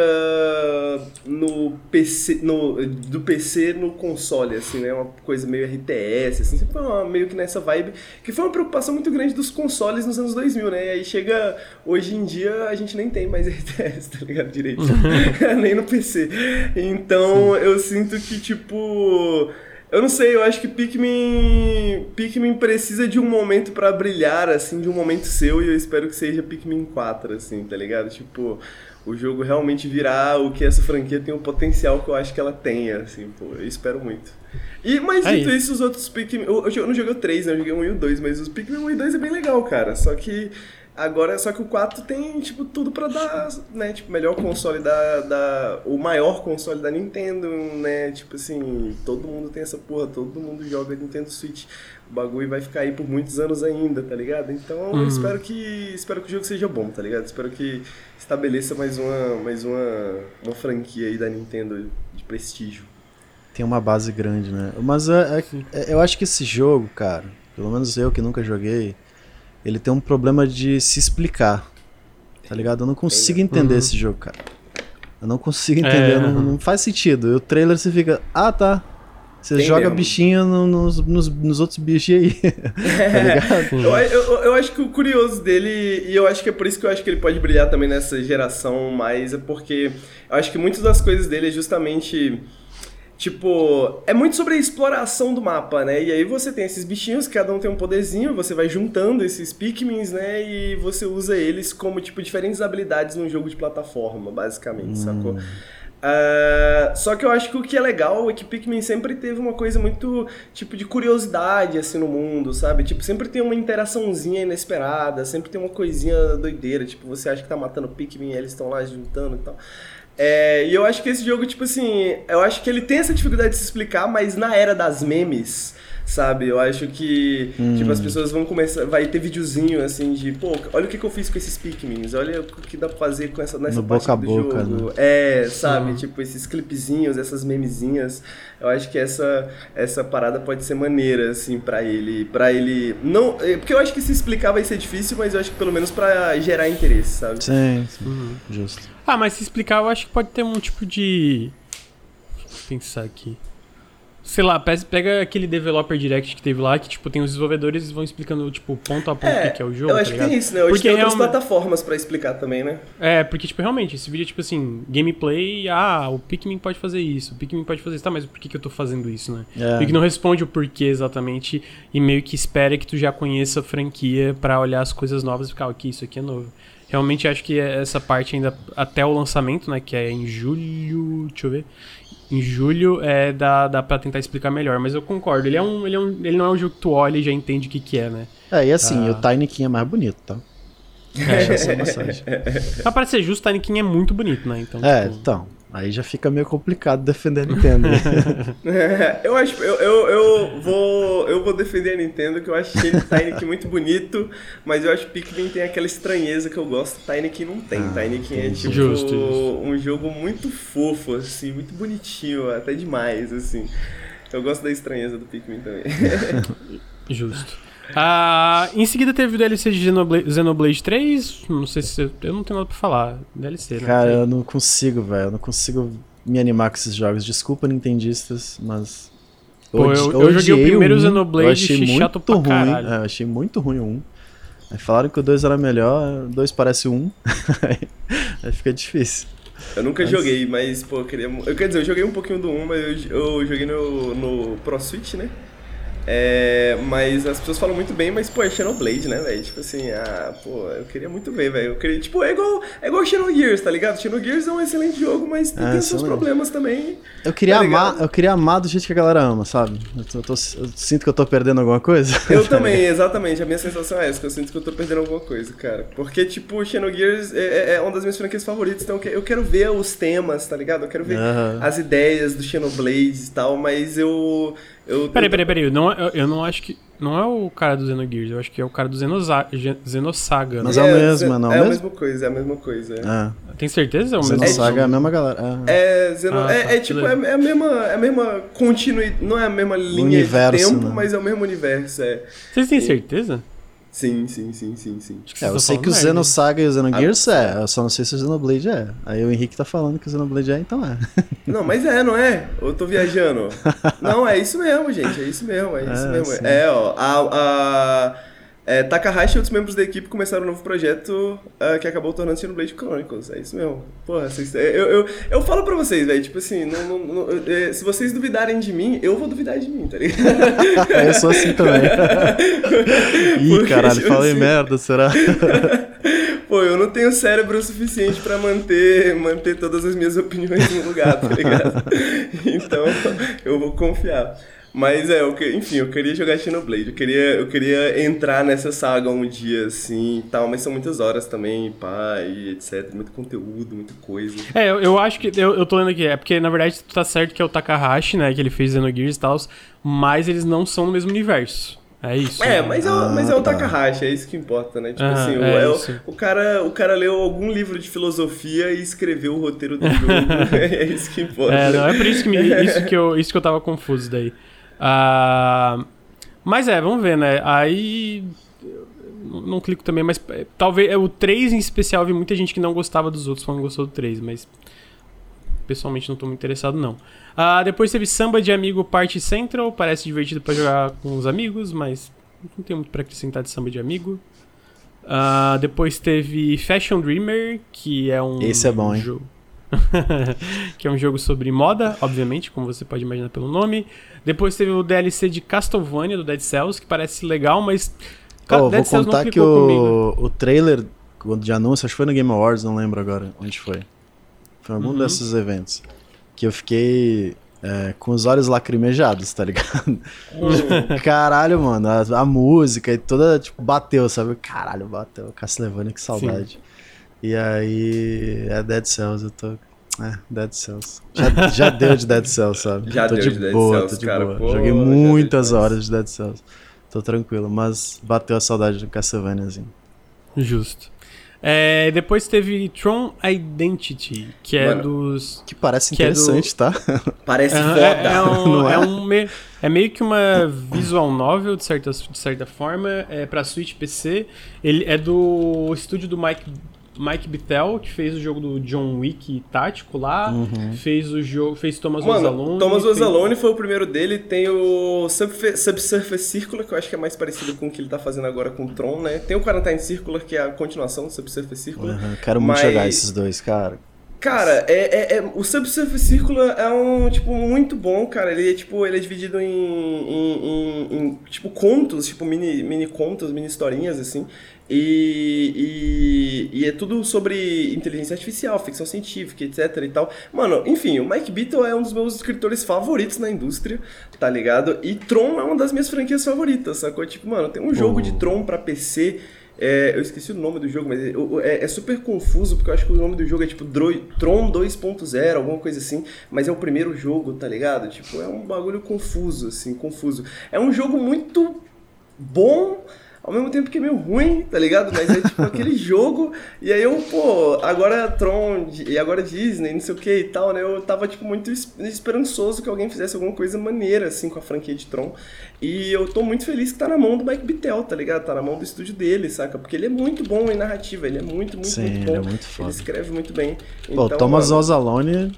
S2: no PC, no, do PC no console, assim, né? Uma coisa meio RTS, assim, sempre uma, meio que nessa vibe, que foi uma preocupação muito grande dos consoles nos anos 2000, né? E aí chega, hoje em dia, a gente nem tem mais RTS, tá ligado? Direito. nem no PC. Então, Sim. eu sinto que, tipo eu não sei, eu acho que Pikmin. Pikmin precisa de um momento para brilhar, assim, de um momento seu, e eu espero que seja Pikmin 4, assim, tá ligado? Tipo, o jogo realmente virar o que essa franquia tem o potencial que eu acho que ela tenha, assim, pô, eu espero muito. E, mas Aí. dito isso, os outros Pikmin. Eu, eu não joguei o 3, né? Eu joguei o 1 e o 2, mas os Pikmin 1 e 2 é bem legal, cara. Só que Agora, só que o 4 tem, tipo, tudo pra dar, né? Tipo, melhor console da, da... O maior console da Nintendo, né? Tipo assim, todo mundo tem essa porra, todo mundo joga Nintendo Switch. O bagulho vai ficar aí por muitos anos ainda, tá ligado? Então, uhum. espero que espero que o jogo seja bom, tá ligado? Espero que estabeleça mais uma, mais uma, uma franquia aí da Nintendo de prestígio.
S3: Tem uma base grande, né? Mas é, é, é eu acho que esse jogo, cara, pelo menos eu que nunca joguei ele tem um problema de se explicar. Tá ligado? Eu não consigo entender uhum. esse jogo, cara. Eu não consigo entender, é, não, não, faz sentido. O trailer você fica, ah tá. Você joga bichinho no, nos, nos, nos, outros bichos aí. tá
S2: ligado? eu, eu, eu, acho que o curioso dele, e eu acho que é por isso que eu acho que ele pode brilhar também nessa geração mais, é porque eu acho que muitas das coisas dele é justamente Tipo, é muito sobre a exploração do mapa, né? E aí você tem esses bichinhos, cada um tem um poderzinho, você vai juntando esses Pikmins, né? E você usa eles como, tipo, diferentes habilidades num jogo de plataforma, basicamente, hum. sacou? Uh, só que eu acho que o que é legal é que Pikmin sempre teve uma coisa muito, tipo, de curiosidade, assim, no mundo, sabe? Tipo, sempre tem uma interaçãozinha inesperada, sempre tem uma coisinha doideira, tipo, você acha que tá matando Pikmin e eles estão lá juntando e tal. É, e eu acho que esse jogo, tipo assim, eu acho que ele tem essa dificuldade de se explicar, mas na era das memes, sabe? Eu acho que, hum. tipo, as pessoas vão começar, vai ter videozinho, assim, de, pô, olha o que, que eu fiz com esses Pikmins, olha o que dá pra fazer com essa, nessa
S3: no parte boca do boca,
S2: jogo. Né? É, sabe? Hum. Tipo, esses clipezinhos, essas memezinhas. Eu acho que essa, essa parada pode ser maneira, assim, para ele, para ele, não, é, porque eu acho que se explicar vai ser difícil, mas eu acho que pelo menos para gerar interesse, sabe?
S3: Sim, sim. Uhum. justo.
S1: Ah, mas se explicar, eu acho que pode ter um tipo de... Deixa eu pensar aqui sei lá, pega aquele developer direct que teve lá, que tipo, tem os desenvolvedores vão explicando, tipo, ponto a ponto é, o que é o jogo.
S2: Eu acho
S1: tá
S2: que tem isso, né? Hoje porque tem outras realmente... plataformas pra explicar também, né?
S1: É, porque, tipo, realmente, esse vídeo é tipo assim, gameplay, ah, o Pikmin pode fazer isso, o Pikmin pode fazer isso, tá, mas por que, que eu tô fazendo isso, né? É. que não responde o porquê exatamente e meio que espera que tu já conheça a franquia para olhar as coisas novas e ficar, ok, isso aqui é novo. Realmente acho que essa parte ainda até o lançamento, né, que é em julho, deixa eu ver, em julho é, dá, dá pra tentar explicar melhor. Mas eu concordo, ele, é um, ele, é um, ele não é um jogo que tu olha e já entende o que, que é, né?
S3: É, e assim, ah. o Tiny King é mais bonito, tá?
S1: É, essa massagem. Pra parecer justo, o Tiny King é muito bonito, né?
S3: Então, é, tipo... então. Aí já fica meio complicado defender a Nintendo.
S2: é, eu acho, eu, eu, eu, vou, eu vou defender a Nintendo, que eu achei Tiny muito bonito, mas eu acho que Pikmin tem aquela estranheza que eu gosto, Tiny não tem. Ah, Tiny é tipo justo, justo. um jogo muito fofo, assim, muito bonitinho, até demais, assim. Eu gosto da estranheza do Pikmin também.
S1: Justo. Ah, em seguida teve o DLC de Xenoblade, Xenoblade 3. Não sei se. Eu não tenho nada pra falar. DLC, né?
S3: Cara, eu não consigo, velho. Eu não consigo me animar com esses jogos. Desculpa, Nintendistas, mas.
S1: Pô, eu, eu, eu joguei o primeiro um, Xenoblade eu achei muito chato pra
S3: ruim.
S1: caralho.
S3: É, eu achei muito ruim o 1. Aí falaram que o 2 era melhor, o 2 parece o 1. aí fica difícil.
S2: Eu nunca mas... joguei, mas, pô, eu queria. Eu, quer dizer, eu joguei um pouquinho do 1, mas eu, eu joguei no, no Pro Switch, né? É, mas as pessoas falam muito bem, mas, pô, é Xenoblade, né, velho? Tipo assim, ah, pô, eu queria muito ver, velho. Eu queria, tipo, é igual, é igual Xenogears, tá ligado? Xenogears é um excelente jogo, mas ah, tem seus problemas também.
S3: Eu queria tá amar, eu queria amar do jeito que a galera ama, sabe? Eu, tô, eu, tô, eu sinto que eu tô perdendo alguma coisa.
S2: Eu também, exatamente. A minha sensação é essa, que eu sinto que eu tô perdendo alguma coisa, cara. Porque, tipo, Xenogears é, é, é uma das minhas franquias favoritas, então eu quero ver os temas, tá ligado? Eu quero ver as ideias do Xenoblade e tal, mas eu
S1: eu, peraí, peraí, peraí. Não, eu, eu não acho que. Não é o cara do Xenogears, eu acho que é o cara do Xenosaga. Xenosaga
S3: Mas né? é, o mesmo, não
S2: é?
S3: É
S2: a mesma coisa, é a mesma coisa.
S3: É.
S1: Tem certeza? É o
S3: mesmo Xenosaga é a mesma galera.
S2: É, é, Zeno, ah, é, tá, é tipo, é, é, a mesma, é a mesma continuidade, não é a mesma linha universo, de tempo, né? mas é o mesmo universo. É.
S1: Vocês têm certeza?
S2: Sim, sim, sim, sim, sim.
S1: Acho que
S3: É, eu sei que o. Xenosaga e o Xenogears
S2: Ah,
S3: é, eu só não sei se o Xenoblade é. Aí o Henrique tá falando que o Xenoblade é, então é.
S2: Não, mas é, não é? Eu tô viajando. Não, é isso mesmo, gente. É isso mesmo, é isso
S3: É,
S2: mesmo.
S3: sim.
S2: É, ó. A, a, é, Takahashi e outros membros da equipe começaram um novo projeto ah, que acabou tornando-se no Blade Chronicles. É isso mesmo. Porra, vocês, eu, eu, eu falo pra vocês, velho. Tipo assim, não, não- não- é, se vocês duvidarem de mim, eu vou duvidar de mim, tá ligado?
S3: eu sou assim também. Ih,
S2: Porque,
S3: caralho,
S2: tipo
S3: falei
S2: assim,
S3: merda, será?
S2: Pô, eu não tenho cérebro suficiente pra manter, manter todas as minhas opiniões no lugar, tá ligado? Então, eu vou confiar. Mas é, eu, que- enfim, eu queria jogar Xenoblade, eu queria, eu queria entrar nessa saga um dia, assim, e tal, mas são muitas horas também, pá, e etc, muito conteúdo, muita coisa.
S1: É, eu, eu acho que. Eu, eu tô lendo aqui, é porque na verdade tu tá certo que é o Takahashi, né? Que ele fez Xenogears e tal, mas eles não são no mesmo universo. É isso.
S2: É, mas é, o- mas é o
S3: Ah, tá.
S2: Takahashi, é isso que importa, né? Tipo
S1: Aham,
S2: assim, o,
S1: é
S2: é o- o, cara, o cara leu algum livro de filosofia e escreveu o roteiro do jogo. é isso que importa.
S1: É, não, é por isso que, me, isso que, eu, isso que eu tava confuso daí. Ah, mas é, vamos ver, né? Aí. Não, clico também, mas é, talvez. é, O 3 em especial, vi muita gente que não gostava dos outros, falando que gostou do 3, mas. Pessoalmente não tô muito interessado, não. Ah, depois teve Samba de Amigo Party Central, parece divertido pra jogar com os amigos, mas não tem muito pra acrescentar de Samba de Amigo. Ah, depois teve Fashion Dreamer, que é um.
S3: Esse é bom, hein?
S1: jogo- que é um jogo sobre moda, obviamente, como você pode imaginar pelo nome. Depois teve o DLC de Castlevania do Dead Cells, que parece legal, mas.
S3: Ô,
S1: Dead
S3: vou
S1: Cells
S3: contar que
S1: clicou comigo.
S3: o, o trailer de anúncio, acho que foi no Game Awards, não lembro agora onde foi. Foi algum
S1: Uhum.
S3: desses eventos. Que eu fiquei é, com os olhos lacrimejados, tá ligado? Caralho, mano, a, a música e toda, tipo, bateu, sabe? Caralho, bateu. Castlevania, que saudade. E aí, é Dead Cells, eu tô... É, Dead Cells. Já, já deu de Dead Cells, sabe?
S2: Já
S3: tô
S2: deu
S3: de
S2: de Dead
S3: boa,
S2: Cells,
S3: tô de
S2: cara,
S3: boa.
S2: pô,
S3: Joguei muitas horas de Dead Cells. Tô tranquilo, mas bateu a saudade do Castlevaniazinho.
S1: Justo. É, depois teve Tron Identity, que é
S2: Mano,
S1: dos.
S3: Que parece
S1: Que é do-
S3: interessante, tá?
S2: Parece
S1: É,
S2: foda.
S1: é, é um,
S3: Não é?
S1: é um me- é meio que uma visual novel, de certa, de certa forma, é pra Switch PC. Ele é do estúdio do Mike, Mike Bithell, que fez o jogo do John Wick tático lá.
S3: Uhum.
S1: Fez o jogo. Fez Thomas
S2: Mano,
S1: Ozalone.
S2: Thomas
S1: fez-
S2: Ozalone foi o primeiro dele. Tem o Subfe- Subsurface Circular, que eu acho que é mais parecido com o que ele tá fazendo agora com o Tron, né? Tem o Quarantine Circular, que é a continuação do Subsurface Circular.
S3: Uhum, Quero muito
S2: Mas-
S3: jogar esses dois, cara.
S2: Cara, é, é, é- o Subsurface Circular é um, tipo, muito bom, cara. Ele é, tipo, ele é dividido em, em, em- em, tipo, contos, tipo, mini, mini contos, mini historinhas, assim. E, e, e é tudo sobre inteligência artificial, ficção científica, etc e tal. Mano, enfim, o Mike Beatle é um dos meus escritores favoritos na indústria, tá ligado? E Tron é uma das minhas franquias favoritas, sacou? Tipo, mano, tem um jogo
S3: Oh.
S2: de Tron pra PC é, eu esqueci o nome do jogo, mas é, é- é super confuso, porque eu acho que o nome do jogo é tipo Droi- Tron 2.0, alguma coisa assim, mas é o primeiro jogo, tá ligado? Tipo, é um bagulho confuso, assim, confuso. É um jogo muito bom, ao mesmo tempo que é meio ruim, tá ligado? Mas é tipo aquele jogo, e aí eu, pô, agora Tron, e agora Disney, não sei o que e tal, né? Eu tava, tipo, muito es- esperançoso que alguém fizesse alguma coisa maneira, assim, com a franquia de Tron. E eu tô muito feliz que tá na mão do Mike Bittel, tá ligado? Tá na mão do estúdio dele, saca? Porque ele é muito bom em narrativa, ele é muito, muito,
S3: Sim,
S2: muito
S3: ele
S2: bom.
S3: é muito foda.
S2: Ele escreve muito bem.
S3: Pô,
S2: Então,
S3: Thomas
S2: mano,
S3: Ozalone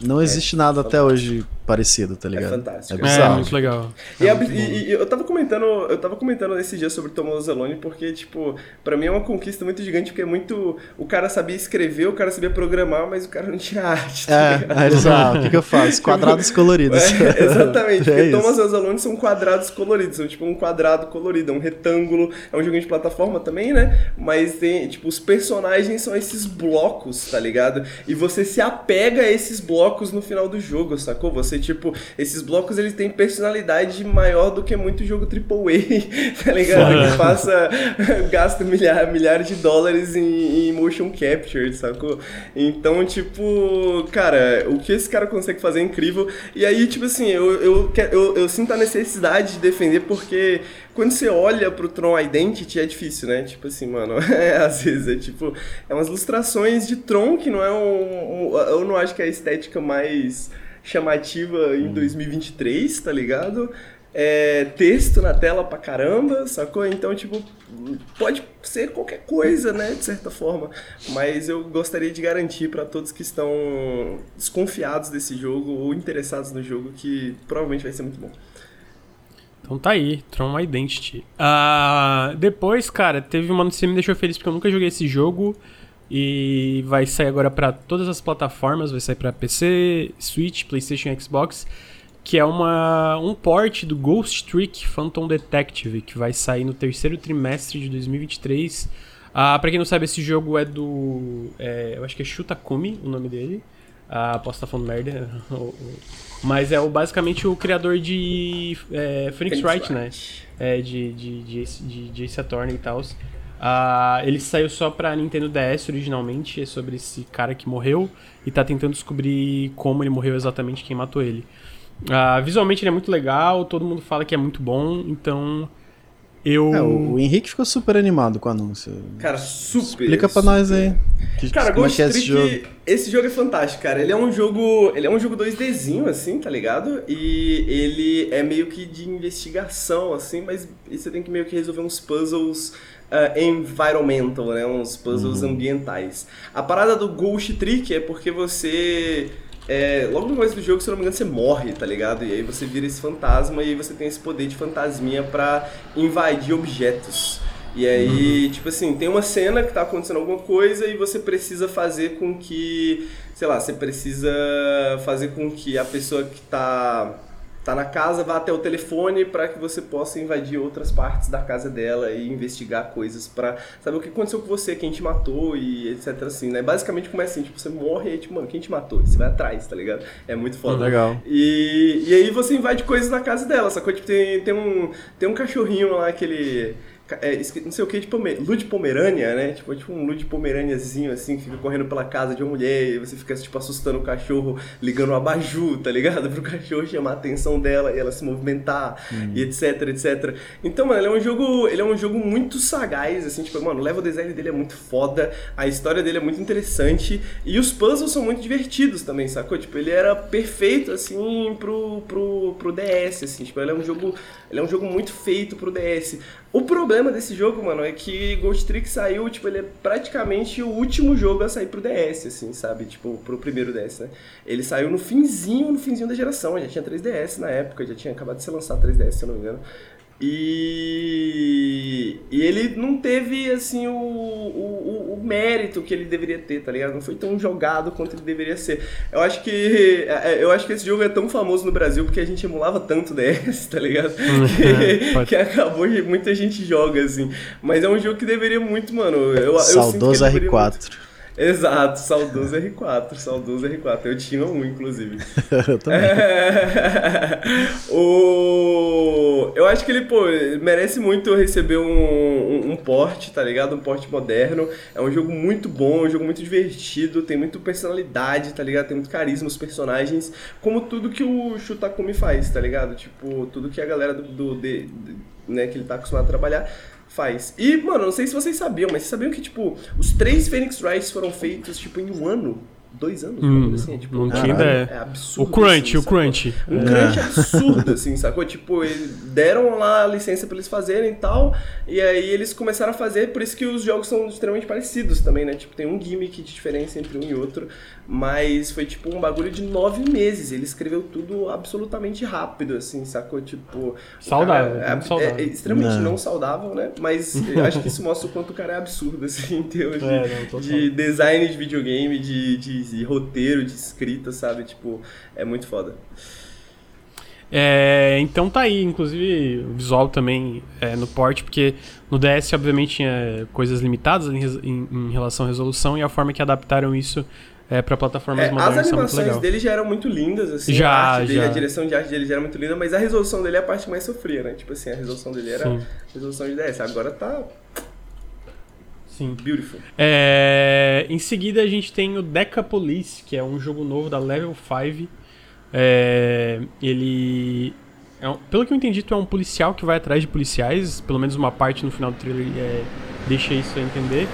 S3: não existe nada até hoje parecido, tá ligado?
S2: fantástico.
S3: É
S1: É,
S3: bizarro.
S1: muito legal.
S2: E,
S1: É muito
S2: e- e eu tava comentando, eu tava comentando nesse dia sobre Thomas Ozalone porque, tipo, pra mim é uma conquista muito gigante, porque é muito. O cara sabia escrever, o cara sabia programar, mas o cara não tinha arte. tá ligado?
S3: É, aí eles, ah, o que, que eu faço? Quadrados coloridos.
S2: É, exatamente,
S3: É
S2: porque
S3: isso.
S2: Thomas Ozalone são quadrados coloridos, são tipo um quadrado colorido, um retângulo, é um joguinho de plataforma também, né? Mas tem, tipo, os personagens são esses blocos, tá ligado? E você se apega a esses blocos no final do jogo, sacou? Você, tipo, esses blocos eles têm personalidade maior do que muito jogo AAA, tá ligado? Que passa, gasta milhares, milhares de dólares em, em motion capture, sacou? Então, tipo, cara, o que esse cara consegue fazer é incrível. E aí, tipo assim, eu, eu, eu, eu sinto a necessidade de defender porque quando você olha pro Tron Identity é difícil, né? Tipo assim, mano, é, às vezes é tipo, é umas ilustrações de Tron que não é um, um- eu não acho que é a estética mais chamativa em 2023, tá ligado? é, texto na tela pra caramba, sacou? Então, tipo, pode ser qualquer coisa, né, de certa forma. Mas eu gostaria de garantir para todos que estão desconfiados desse jogo ou interessados no jogo que provavelmente vai ser muito bom.
S1: Então tá aí, Tron Identity. Uh, depois, cara, teve uma notícia que me deixou feliz porque eu nunca joguei esse jogo. E vai sair agora para todas as plataformas, vai sair para PC, Switch, PlayStation Xbox, que é uma um port do Ghost Trick Phantom Detective, que vai sair no terceiro trimestre de 2023. Ah, para quem não sabe, esse jogo é do. É, eu acho que é Shutakumi, o nome dele. Ah, posso estar falando merda. Mas é o, basicamente o criador de é, Phoenix, Wright, né? É, de, de, de, de, de Ace Attorney e tal. Uh, ele saiu só pra Nintendo DS originalmente, é sobre esse cara que morreu e tá tentando descobrir como ele morreu exatamente, quem matou ele. Uh, visualmente ele é muito legal, todo mundo fala que é muito bom, então eu.
S3: É, o Henrique ficou super animado com o anúncio.
S2: Cara, super.
S3: Explica pra
S2: super.
S3: nós aí.
S2: Que, cara, Ghost é Trick, esse jogo? esse jogo é fantástico, cara. Ele é um jogo. Ele é um jogo 2Dzinho, assim, tá ligado? E ele é meio que de investigação, assim, mas você tem que meio que resolver uns puzzles uh, environmental, né? Uns puzzles uhum. ambientais. A parada do Ghost Trick é porque você. É, logo no começo do jogo, se não me engano, você morre, tá ligado? E aí você vira esse fantasma e aí você tem esse poder de fantasminha para invadir objetos. E aí, uhum. tipo assim, tem uma cena que tá acontecendo alguma coisa e você precisa fazer com que, sei lá, você precisa fazer com que a pessoa que tá tá na casa, vá até o telefone para que você possa invadir outras partes da casa dela e investigar coisas para saber o que aconteceu com você, quem te matou e etc assim, né? Basicamente começa assim, tipo, você morre e tipo, mano, quem te matou? Você vai atrás, tá ligado? É muito foda.
S3: Legal.
S2: E, e aí você invade coisas na casa dela, sacou? Tipo, tem, tem um tem um cachorrinho lá, aquele é, não sei o que, de Pomer... Lud Pomerânia, né? Tipo, tipo um Lud Pomerâniazinho, assim, que fica correndo pela casa de uma mulher e você fica, tipo, assustando o cachorro, ligando o abajur, tá ligado? Pro cachorro chamar a atenção dela e ela se movimentar uhum. e etc, etc. Então, mano, ele é um jogo, ele é um jogo muito sagaz, assim, tipo, mano, o level design dele é muito foda, a história dele é muito interessante e os puzzles são muito divertidos também, sacou? Tipo, ele era perfeito, assim, pro, pro, pro DS, assim, tipo, ele é um jogo, ele é um jogo muito feito pro DS. O problema desse jogo, mano, é que Ghost Trick saiu, tipo, ele é praticamente o último jogo a sair pro DS, assim, sabe? Tipo, pro primeiro DS, né? Ele saiu no finzinho, no finzinho da geração, já tinha 3DS na época, já tinha acabado de ser lançado 3DS, se eu não me engano. E, e ele não teve, assim, o, o, o, mérito que ele deveria ter, tá ligado? Não foi tão jogado quanto ele deveria ser. Eu acho que é, eu acho que esse jogo é tão famoso no Brasil porque a gente emulava tanto DS, tá ligado? que, que acabou que muita gente joga, assim. Mas é um jogo que deveria muito, mano. Eu,
S3: Saudoso
S2: eu
S3: R4. Muito.
S2: Exato, saudoso R4, saudoso R4. Eu tinha um, inclusive.
S3: eu também.
S2: É... o... Eu acho que ele, pô, merece muito receber um, um, um porte, tá ligado? Um porte moderno. É um jogo muito bom, um jogo muito divertido, tem muita personalidade, tá ligado? Tem muito carisma os personagens, como tudo que o Shutakumi faz, tá ligado? Tipo, tudo que a galera do, do de, de, né, que ele tá acostumado a trabalhar faz. E, mano, não sei se vocês sabiam, mas vocês sabiam que, tipo, os três Phoenix Wrights foram feitos, tipo, em um ano? dois anos, hum, assim, é, tipo,
S1: não tinha ideia.
S2: É absurdo.
S1: O crunch,
S2: assim,
S1: o crunch.
S2: Um é. crunch absurdo, assim, sacou? Tipo, eles deram lá a licença pra eles fazerem e tal, e aí eles começaram a fazer, por isso que os jogos são extremamente parecidos também, né? Tipo, tem um gimmick de diferença entre um e outro, mas foi tipo um bagulho de nove meses. Ele escreveu tudo absolutamente rápido, assim, sacou? Tipo.
S1: Saudável.
S2: É, é,
S1: saudável.
S2: é, extremamente não. não. saudável, né? Mas eu acho que isso mostra o quanto o cara é absurdo, assim, em termos de, é, não, de design de videogame, de, de, de roteiro, de escrita, sabe? Tipo, é muito foda.
S1: É, então tá aí, inclusive o visual também é, no port, porque no DS obviamente tinha coisas limitadas em, em, em relação à resolução e a forma que adaptaram isso é, para plataformas é, modernas.
S2: As animações dele já eram muito lindas, assim.
S1: Já,
S2: a, arte
S1: já.
S2: Dele, a direção de arte dele já era muito linda, mas a resolução dele é a parte mais sofria, né? Tipo assim, a resolução dele era Sim. resolução de DS. Agora tá
S1: Sim.
S2: Beautiful.
S1: É, em seguida a gente tem o Deca Police, que é um jogo novo da Level 5. É, ele. É um, pelo que eu entendi, tu é um policial que vai atrás de policiais. Pelo menos uma parte no final do trailer é, deixa isso a entender.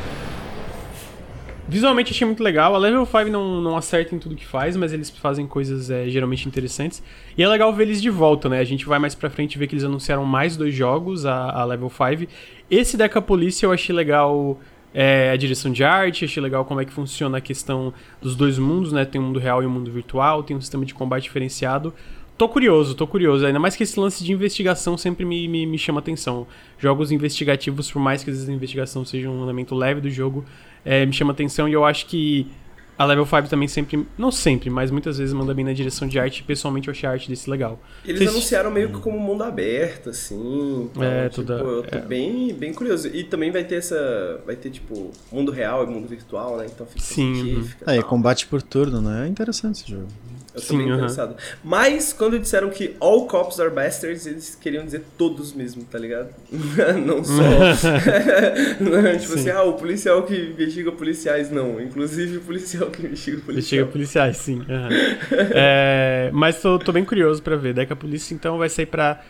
S1: Visualmente achei muito legal. A Level 5 não, não acerta em tudo que faz, mas eles fazem coisas é, geralmente interessantes. E é legal ver eles de volta, né? A gente vai mais pra frente ver que eles anunciaram mais dois jogos, a, a Level 5. Esse Deca Polícia eu achei legal é, a direção de arte, achei legal como é que funciona a questão dos dois mundos, né? Tem um mundo real e um mundo virtual, tem um sistema de combate diferenciado. Tô curioso, tô curioso. Ainda mais que esse lance de investigação sempre me, me, me chama atenção. Jogos investigativos, por mais que às vezes a investigação seja um elemento leve do jogo, é, me chama atenção e eu acho que a Level 5 também sempre, não sempre, mas muitas vezes manda bem na direção de arte. Pessoalmente eu achei a arte desse legal.
S2: Eles
S1: Vocês-
S2: anunciaram meio que como mundo aberto, assim. então,
S1: É,
S2: tipo,
S1: toda-
S2: Eu tô
S1: é.
S2: bem, bem curioso. E também vai ter essa. Vai ter, tipo, mundo real e mundo virtual, né? Então fica
S1: Sim,
S2: fica-
S1: uhum.
S2: fica
S3: É, e combate por turno, né? É interessante esse jogo.
S2: Eu tô
S1: Sim,
S2: bem
S1: aham.
S2: interessado. Mas quando disseram que all cops are bastards, eles queriam dizer todos mesmo, tá ligado? não só. tipo
S1: Sim.
S2: assim, ah, o policial que investiga policiais, não. Inclusive o policial que investiga policial.
S1: chega policiais, sim. aham. É, mas tô, tô bem curioso pra ver. Deca Polícia então vai sair pra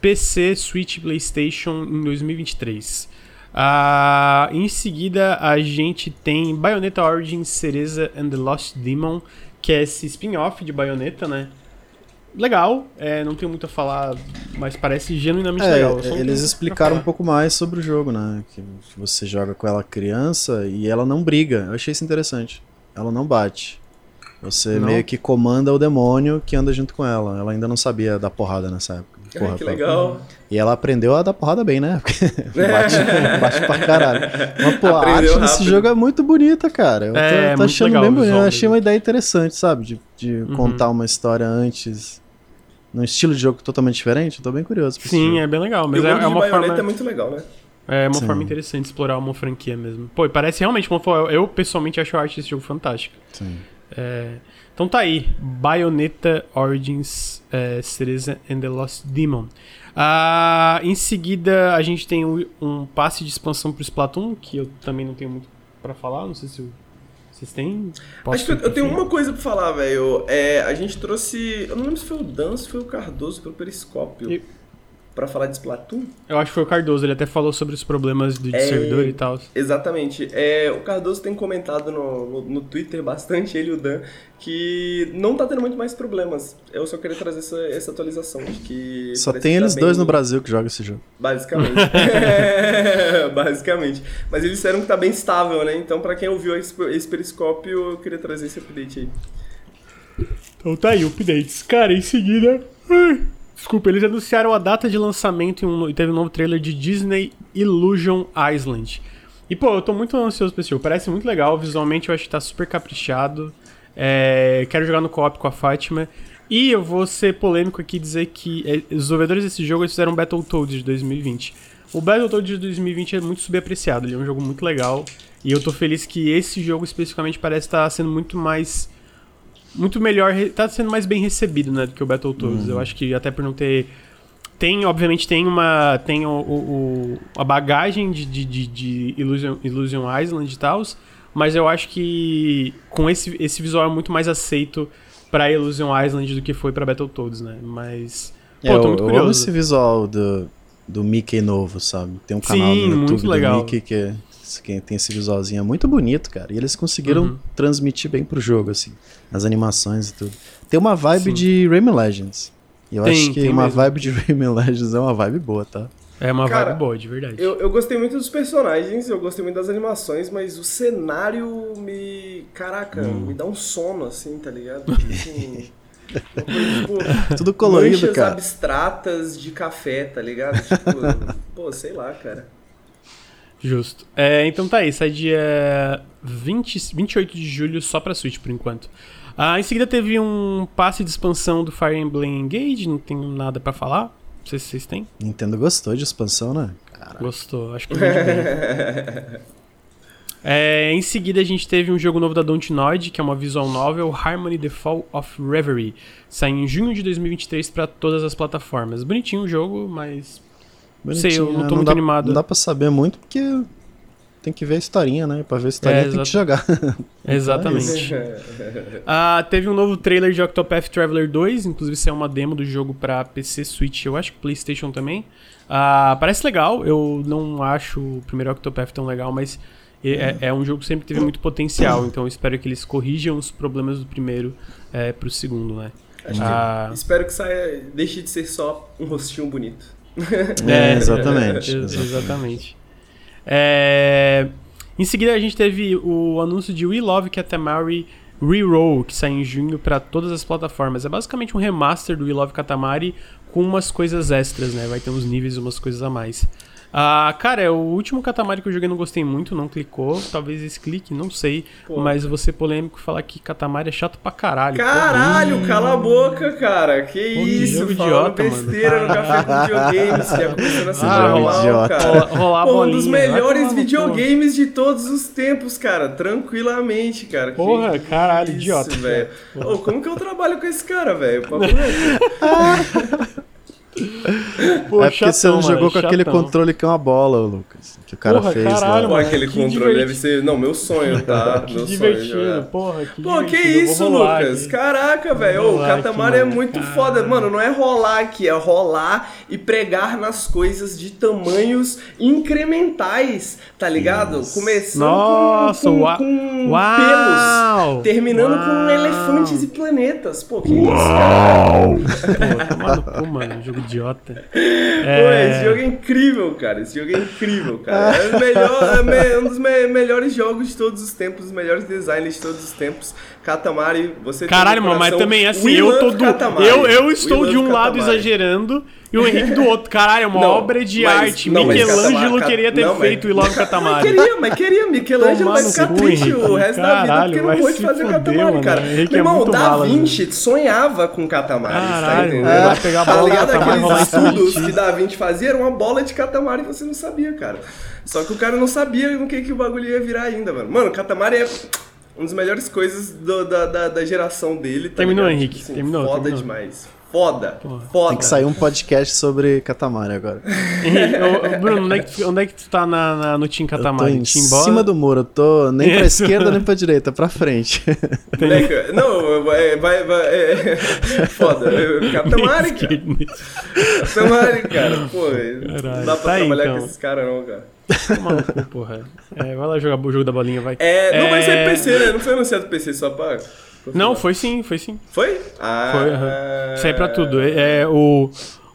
S1: PC, Switch, PlayStation em 2023. Ah, em seguida a gente tem Bayonetta Origins Cereza and the Lost Demon, que é esse spin-off de Bayonetta, né? Legal, é, não tenho muito a falar, mas parece genuinamente
S3: É,
S1: legal. Não
S3: eles explicaram um pouco mais sobre o jogo, né? Que você joga com ela criança e ela não briga. Eu achei isso interessante. Ela não bate. Você
S1: Não?
S3: meio que comanda o demônio que anda junto com ela. Ela ainda não sabia dar porrada nessa época. Porra,
S2: que legal.
S3: E ela aprendeu a dar porrada bem, né? Bate, bate pra caralho. Mas, pô, a
S2: Aprendeu
S3: arte desse
S2: rápido.
S3: jogo é muito bonita, cara. Eu tô,
S1: É,
S3: tô
S1: muito
S3: achando
S1: legal
S3: bem bonito. Eu achei uma ideia interessante, sabe? De, de
S1: Uhum.
S3: contar uma história antes. Num estilo de jogo totalmente diferente. Eu tô bem curioso.
S1: Sim, é bem legal,
S2: E
S1: mas
S2: o
S1: é, é uma forma...
S2: é muito legal, né?
S1: É uma
S3: Sim.
S1: forma interessante de explorar uma franquia mesmo. Pô, e parece realmente uma forma. Eu pessoalmente acho a arte desse jogo fantástica.
S3: Sim.
S1: É, então tá aí. Bayonetta Origins é, Cereza and the Lost Demon. Ah, em seguida, a gente tem o- um passe de expansão pro Splatoon, que eu também não tenho muito pra falar. Não sei se o- vocês têm. Posso
S2: Acho que eu, eu tenho uma coisa pra falar, velho. É, a gente trouxe. Eu não lembro se foi o Dan, se foi o Cardoso pelo Periscópio.
S1: E-
S2: Pra falar de Splatoon?
S1: Eu acho que foi o Cardoso, ele até falou sobre os problemas do de
S2: É,
S1: servidor e tal.
S2: Exatamente. É, o Cardoso tem comentado no, no, no Twitter bastante, ele e o Dan, que não tá tendo muito mais problemas. Eu só queria trazer essa, essa atualização de que.
S3: Só tem
S2: tá
S3: eles
S2: bem-
S3: dois no Brasil que jogam esse jogo.
S2: Basicamente. É, basicamente. Mas eles disseram que tá bem estável, né? Então, pra quem ouviu esse, esse periscópio, eu queria trazer esse update aí.
S1: Então tá aí, updates. Cara, em seguida. Desculpa, eles anunciaram a data de lançamento e, um, e teve um novo trailer de Disney Illusion Island. E pô, eu tô muito ansioso pra esse jogo. Parece muito legal, visualmente eu acho que tá super caprichado. É, quero jogar no co-op com a Fátima. E eu vou ser polêmico aqui e dizer que é, os desenvolvedores desse jogo eles fizeram Battletoads de 2020. O Battletoads de 2020 é muito subapreciado, ele é um jogo muito legal. E eu tô feliz que esse jogo especificamente parece estar sendo muito mais muito melhor, tá sendo mais bem recebido, né, do que o Battletoads. Eu acho que até por não ter tem, obviamente, tem uma tem o, o- a bagagem de, de, de, de Illusion, Illusion Island e tal, mas eu acho que com esse, esse visual é muito mais aceito pra Illusion Island do que foi pra Battletoads, né? Mas pô,
S3: É,
S1: tô
S3: eu,
S1: muito
S3: eu amo
S1: curioso.
S3: esse visual do, do Mickey novo, sabe? Tem um canal
S1: Sim,
S3: no
S1: muito
S3: YouTube do
S1: legal.
S3: Mickey que, é- que tem esse visualzinho é muito bonito, cara. E eles conseguiram
S1: Uhum.
S3: transmitir bem pro jogo, assim. As animações e tudo. Tem uma vibe
S1: Sim.
S3: de Rayman Legends. E eu
S1: Tem,
S3: acho que uma
S1: mesmo.
S3: vibe de Rayman Legends é uma vibe boa, tá?
S1: É uma
S2: Cara,
S1: vibe boa, de verdade.
S2: Eu, eu gostei muito dos personagens, eu gostei muito das animações, mas o cenário me. Caraca,
S3: Hum.
S2: me dá um sono, assim, tá ligado? Tipo assim, tipo,
S3: Tudo colorido,
S2: manchas
S3: cara.
S2: abstratas de café, tá ligado? Tipo, pô, sei lá, cara.
S1: Justo. É, então tá aí, sai dia 20, 28 de julho só pra Switch por enquanto. Ah, em seguida teve um passe de expansão do Fire Emblem Engage, não tenho nada pra falar. Não sei se vocês têm.
S3: Nintendo gostou de expansão, né?
S1: Gostou, acho que muito bem. É, em seguida a gente teve um jogo novo da Dontnod, que é uma visual novel, Harmony The Fall of Reverie. Sai em junho de 2023 pra todas as plataformas. Bonitinho o jogo, mas Sei, eu não tô
S3: Bonitinho,
S1: muito
S3: dá,
S1: animado.
S3: Não dá pra saber muito porque tem que ver a historinha, né? Pra ver a historinha
S1: É,
S3: tem que jogar.
S1: Exatamente. Ah, teve um novo trailer de Octopath Traveler 2, inclusive saiu uma demo do jogo pra PC, Switch, eu acho que PlayStation também. Ah, parece legal, eu não acho o primeiro Octopath tão legal, mas E É, é um jogo que sempre teve muito potencial, então eu espero que eles corrijam os problemas do primeiro é, pro segundo, né?
S2: Acho que-
S1: Ah.
S2: Espero que saia, deixe de ser só um rostinho bonito.
S3: É, exatamente. exatamente.
S1: exatamente. É, Em seguida a gente teve o anúncio de We Love Katamari Reroll, que sai em junho para todas as plataformas. É basicamente um remaster do We Love Katamari com umas coisas extras, né? Vai ter uns níveis, umas coisas a mais. Ah, cara, é o último Katamari que eu joguei não gostei muito, não clicou. Talvez esse clique, não sei.
S2: Pô.
S1: Mas ser polêmico falar que Katamari é chato pra caralho.
S2: Caralho, cala a boca, cara. Que
S1: Pô, que
S2: isso,
S1: jogo idiota, mano.
S2: besteira no café com videogames, que é começando a se
S1: Ah,
S3: idiota.
S2: Cara.
S1: rolar a
S2: Pô, um dos melhores videogames de todos os tempos, cara. Tranquilamente, cara. Que
S1: Porra, caralho,
S2: isso,
S1: idiota.
S2: velho. Como que eu trabalho com esse cara, velho?
S1: Pô,
S3: é porque você
S1: chatão,
S3: não jogou
S1: mano,
S3: com aquele
S1: chatão.
S3: controle que é uma bola, Lucas. Que o cara
S1: Porra,
S3: fez
S1: caralho,
S3: lá.
S2: Pô,
S1: mano,
S2: aquele
S1: que
S2: controle
S1: divertido.
S2: deve ser. Não, meu sonho, tá?
S1: Que
S2: meu sonho.
S1: divertido,
S2: jogar.
S1: porra. Que
S2: Pô, que isso,
S1: rolar
S2: Lucas?
S1: aqui.
S2: Caraca, velho. O Katamari é muito
S1: Caralho.
S2: foda. Mano, não é rolar aqui, é rolar e pregar nas coisas de tamanhos incrementais, tá ligado? Começando
S1: Nossa,
S2: com, com, com
S1: Uau!
S2: pelos, terminando com
S1: Uau!
S2: elefantes e planetas. Pô, que isso, cara?
S1: Pô, toma no cu, mano. Jogo idiota.
S2: Pô,
S1: É,
S2: esse jogo é incrível, cara. Esse jogo é incrível, cara. É, melhor, é um dos me- melhores jogos de todos os tempos, os melhores designs de todos os tempos. Katamari, você tem
S1: Caralho,
S2: no
S1: mano, mas também assim,
S2: We
S1: eu tô do. Eu, eu estou de um lado exagerando e o Henrique do outro. Caralho, é uma
S2: Não,
S1: obra de
S2: mas-
S1: arte.
S2: não, mas
S1: Michelangelo
S2: Katamari-
S1: queria ter
S2: não, mas-
S1: feito o Ilove
S2: Mas
S1: Katamari.
S2: queria, mas queria. Michelangelo
S1: Tomar
S2: vai ficar
S1: cu,
S2: triste
S1: Henrique.
S2: o resto da vida
S1: Caralho,
S2: porque não pôde fazer
S1: fuder,
S2: Katamari,
S1: mano.
S2: cara.
S1: Henrique
S2: Meu
S1: é
S2: irmão,
S1: muito
S2: Da
S1: mala,
S2: Vinci sonhava com Katamari, você tá
S1: Caralho, ele vai pegar a
S2: Tá
S1: bola do
S2: ligado?
S1: E
S2: Aqueles estudos que Da Vinci fazia era uma bola de Katamari e você não sabia, cara. Só que o cara não sabia no que, que o bagulho ia virar ainda, mano. Mano, Katamari é uma das melhores coisas do- da, da, da geração dele. Tá
S1: Terminou,
S2: ligado?
S1: Henrique, terminou,
S2: Foda
S1: terminou.
S2: demais. Foda.
S1: Porra.
S2: Foda.
S3: Tem que sair um podcast sobre Katamari agora.
S1: Ô, Bruno, onde é, que, tu- onde é que tu tá na, na- no Team
S3: Eu tô
S1: Katamari?
S3: em
S1: Team bola?
S3: cima do muro, eu tô nem pra esquerda nem pra direita, pra frente.
S2: Moleque, não, vai, vai, vai é, foda. Katamari, cara. Katamari, cara. Pô, não
S1: Caralho,
S2: dá pra
S1: tá aí,
S2: trabalhar
S1: então.
S2: com esses caras, não, cara.
S1: Cu, porra. É, vai lá jogar o jogo da bolinha, vai.
S2: É, não, mas
S1: É.
S2: é PC, né? Não foi anunciado PC só pra.
S1: Não, foi sim, foi sim.
S2: Foi? Ah.
S1: Foi, aham. Sai pra tudo. É, é, o,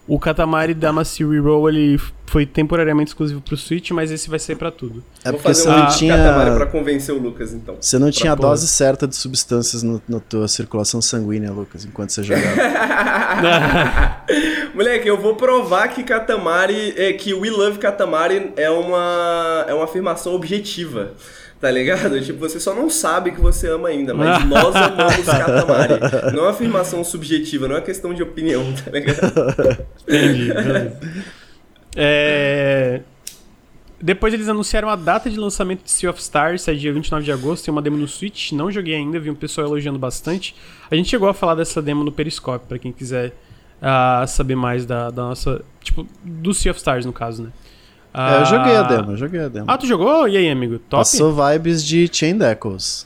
S1: o Katamari Damacy Reroll, ele foi temporariamente exclusivo pro Switch, mas esse vai sair pra tudo.
S3: É
S2: Vou
S3: porque
S2: fazer
S3: você
S2: um
S3: não
S2: de Katamari pra
S3: tinha.
S2: convencer o Lucas, então.
S3: Você não tinha a
S1: porra.
S3: dose certa de substâncias no- na tua circulação sanguínea, Lucas, enquanto você jogava.
S2: Moleque, eu vou provar que Katamari, é, que We Love Katamari é uma, é uma afirmação objetiva. Tá ligado? Tipo, você só não sabe que você ama ainda, mas nós amamos Katamari. Não é uma afirmação subjetiva, não é questão de opinião, tá ligado?
S1: Entendi. É, Depois eles anunciaram a data de lançamento de Sea of Stars, é dia 29 de agosto, tem uma demo no Switch, não joguei ainda, vi um pessoal elogiando bastante. A gente chegou a falar dessa demo no Periscope, pra quem quiser ah, saber mais da, da nossa... Tipo, do Sea of Stars, no caso, né?
S3: É, eu joguei a
S1: Ah,
S3: demo, eu joguei a demo.
S1: Ah, tu jogou? E aí, amigo? Top?
S3: Passou vibes de Chain Echoes.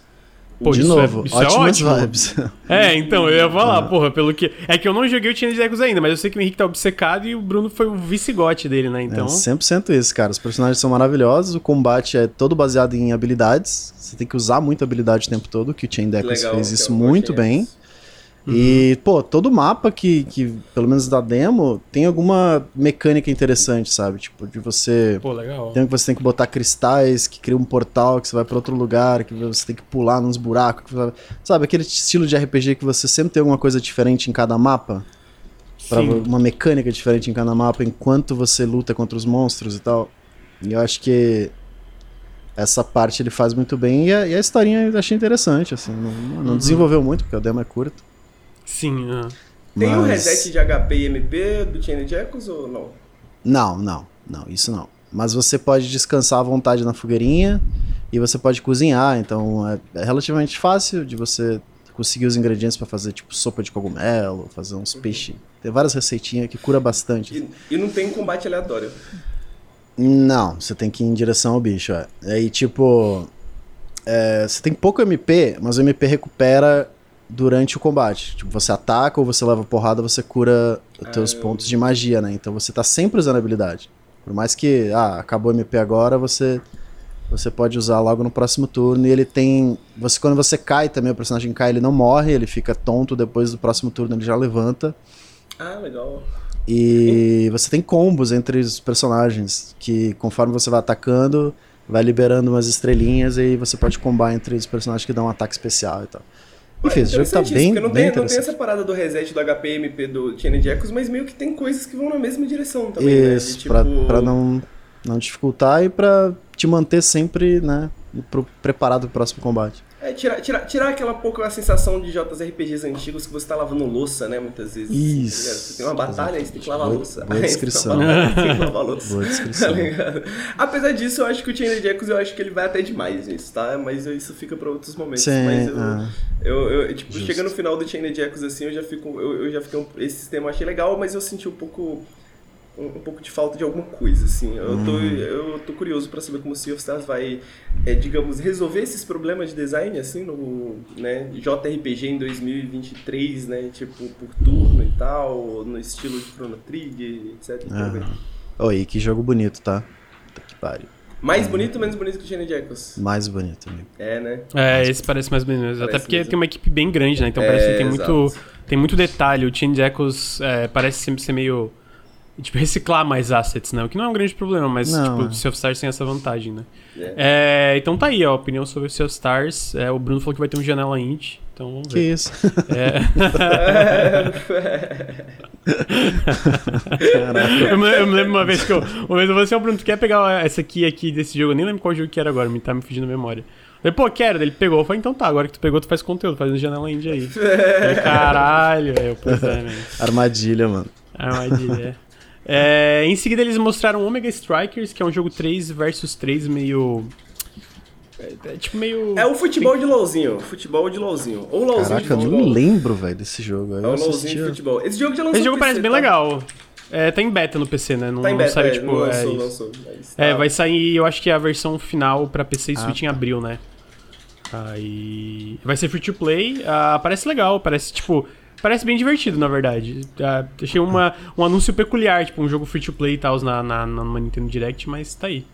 S1: Pô,
S3: de
S1: isso é-
S3: novo,
S1: isso é
S3: ótimas
S1: ótimo.
S3: vibes.
S1: É, então, eu ia falar, porra, pelo que... É que eu não joguei o Chain Echoes ainda, mas eu sei que o Henrique tá obcecado e o Bruno foi o vice-gote dele, né? Então...
S3: É 100% isso, cara. Os personagens são maravilhosos, o combate é todo baseado em habilidades. Você tem que usar muito habilidade o tempo todo, que o Chain Echoes fez isso muito
S2: gostei
S3: bem.
S2: Disso.
S3: E, pô, todo mapa que, que, pelo menos da demo, tem alguma mecânica interessante, sabe? Tipo, de você.
S1: Pô, legal.
S3: Tem que você tem que botar cristais, que cria um portal, que você vai pra outro lugar, que você tem que pular nos buracos. que Sabe, aquele estilo de RPG que você sempre tem alguma coisa diferente em cada mapa? Pra
S1: Sim.
S3: uma mecânica diferente em cada mapa enquanto você luta contra os monstros e tal. E eu acho que essa parte ele faz muito bem e a, e a historinha eu achei interessante, assim. Não, não
S1: Uhum.
S3: desenvolveu muito, porque a demo é curta.
S1: Sim, ah.
S2: Tem um
S3: mas-
S2: reset de HP e MP do Chained Echoes ou não?
S3: Não, não, não, isso não. Mas você pode descansar à vontade na fogueirinha e você pode cozinhar, então é, é relativamente fácil de você conseguir os ingredientes pra fazer tipo sopa de cogumelo, fazer uns peixes. Tem várias receitinhas que cura bastante.
S2: E, e não tem combate aleatório.
S3: Não, você tem que ir em direção ao bicho, é. Aí tipo, é, você tem pouco MP, mas o MP recupera durante o combate. Tipo, você ataca ou você leva porrada, você cura os teus
S2: Ah, eu-
S3: pontos de magia, né? Então você tá sempre usando a habilidade. Por mais que, ah, acabou o MP agora, você Você pode usar logo no próximo turno. E ele tem. Você, quando você cai também, o personagem cai, ele não morre, ele fica tonto. Depois do próximo turno ele já levanta.
S2: Ah, legal.
S3: E você tem combos entre os personagens. Que conforme você vai atacando, vai liberando umas estrelinhas. E aí você pode combar entre os personagens que dão um ataque especial e tal. Enfim, esse jogo tá bem,
S2: porque não
S3: bem
S2: tem, não tem essa parada do reset do HP MP do Chained Echoes, mas meio que tem coisas que vão na mesma direção também, né?
S3: Isso,
S2: tipo,
S3: pra, pra não, não dificultar e pra te manter sempre, né, pro- preparado pro próximo combate.
S2: É, tirar, tirar, tirar aquela pouca sensação de JRPGs antigos que você tá lavando louça, né, muitas vezes.
S3: Isso.
S2: tá? Você tem uma batalha, aí você tem que lavar a
S3: Boa-
S2: louça.
S3: boa descrição.
S2: tem que lavar a louça.
S3: Boa descrição.
S2: Tá? Apesar disso, eu acho que o Chained Echoes, eu acho que ele vai até demais nisso, tá? Mas isso fica pra outros momentos.
S3: Sim,
S2: mas eu,
S3: ah.
S2: eu, eu, tipo,
S3: Justo.
S2: chega no final do Chained Echoes, assim, eu já fico, eu, eu já fiquei, um, esse sistema eu achei legal, mas eu senti um pouco, um, um pouco de falta de alguma coisa, assim. Eu tô,
S3: Hum.
S2: eu tô curioso pra saber como o Sea of Stars vai, é, digamos, resolver esses problemas de design, assim, no, né, JRPG em 2023, né, tipo, por turno e tal, no estilo de Chrono Trigger, etc.
S3: Ah. Oi, que jogo bonito, tá? Puta que pariu.
S2: Mais bonito ou menos bonito que o Chained Echoes?
S3: Mais bonito, amigo.
S2: É, né?
S1: É, esse parece mais bonito. mesmo. Até
S2: Parece
S1: porque
S2: mesmo.
S1: tem uma equipe bem grande, né? Então
S2: É,
S1: parece que tem
S2: exato.
S1: muito, tem muito detalhe. O Chain Echoes é, parece sempre ser meio. Tipo, reciclar mais assets, né? O que não é um grande problema, mas,
S3: Não,
S1: tipo,
S3: é.
S1: o Sea of Stars tem essa vantagem, né?
S2: É.
S1: É, então tá aí, ó, a opinião sobre o Sea of Stars. É, o Bruno falou que vai ter um janela int, então vamos
S3: Que
S1: ver.
S3: isso?
S1: É. Eu, me, eu me lembro uma vez que eu. Uma vez eu falei assim, ó, Bruno, tu quer pegar essa aqui, aqui desse jogo? Eu nem lembro qual jogo que era agora, me tá me fugindo a memória. Eu falei, pô, quero. Ele pegou. Eu falei, então tá, agora que tu pegou, tu faz conteúdo, faz um janela indie aí. Falei, Caralho, pois é, né?
S3: Armadilha, mano.
S1: Armadilha. É, em seguida eles mostraram Omega Strikers, que é um jogo 3 versus 3 meio. É, é tipo meio.
S2: É o futebol de LOLzinho. Futebol de LOLzinho. Ou LOLzinho
S3: Caraca,
S2: de
S3: eu
S2: futebol.
S3: nem lembro, velho, desse jogo.
S2: É
S3: Eu
S2: o LOLzinho
S3: assisti.
S2: de futebol. Esse jogo já lançou
S1: Esse jogo
S2: no
S1: parece
S2: PC,
S1: bem
S2: tá?
S1: legal. É, tá em beta no PC, né? Não,
S2: Tá em
S1: não
S2: beta,
S1: saiu,
S2: é,
S1: tipo,
S2: não lançou,
S1: é,
S2: lançou. mas
S1: É,
S2: tá-
S1: vai sair, eu acho que a versão final pra PC e
S3: Ah,
S1: Switch em
S3: tá.
S1: abril, né? Aí. Vai ser free to play. ah, parece legal, parece tipo. Parece bem divertido, na verdade. Ah, achei uma, um anúncio peculiar, tipo, um jogo free to play e tal na, na, numa Nintendo Direct, mas tá aí.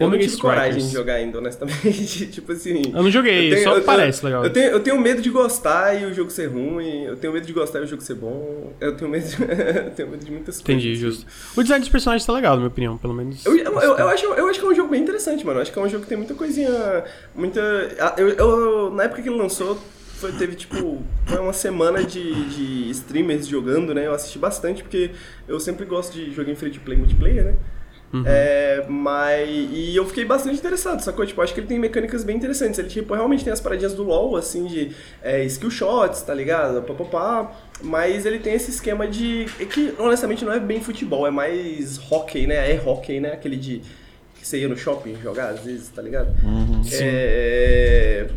S2: Eu não
S1: Omega
S2: tive coragem
S1: Strikers.
S2: de jogar ainda, honestamente. tipo assim.
S1: Eu não joguei,
S2: eu tenho-
S1: só
S2: eu-
S1: parece legal.
S2: Eu tenho, eu tenho medo de gostar e o jogo ser ruim. Eu tenho medo de gostar e o jogo ser bom. Eu tenho medo de, eu tenho medo de muitas
S1: Entendi,
S2: coisas.
S1: justo. O design dos personagens tá legal, na minha opinião, pelo menos.
S2: Eu, eu, eu, eu acho, eu acho que é um jogo bem interessante, mano. Eu acho que é um jogo que tem muita coisinha. Muita. ah, Eu, eu- na época que ele lançou, foi, teve tipo. Foi uma semana de, de streamers jogando, né? Eu assisti bastante, porque eu sempre gosto de jogar em free to play multiplayer, né?
S1: Uhum.
S2: É, mas. E eu fiquei bastante interessado, sacou? Tipo, acho que ele tem mecânicas bem interessantes. Ele, tipo, realmente tem as paradinhas do LoL, assim, de é, skill shots, tá ligado? Pá, pá, pá. Mas ele tem esse esquema de. é que, honestamente, não é bem futebol, é mais hockey, né? É hockey, né? Aquele de. Que você ia no shopping jogar, às vezes, tá ligado? É,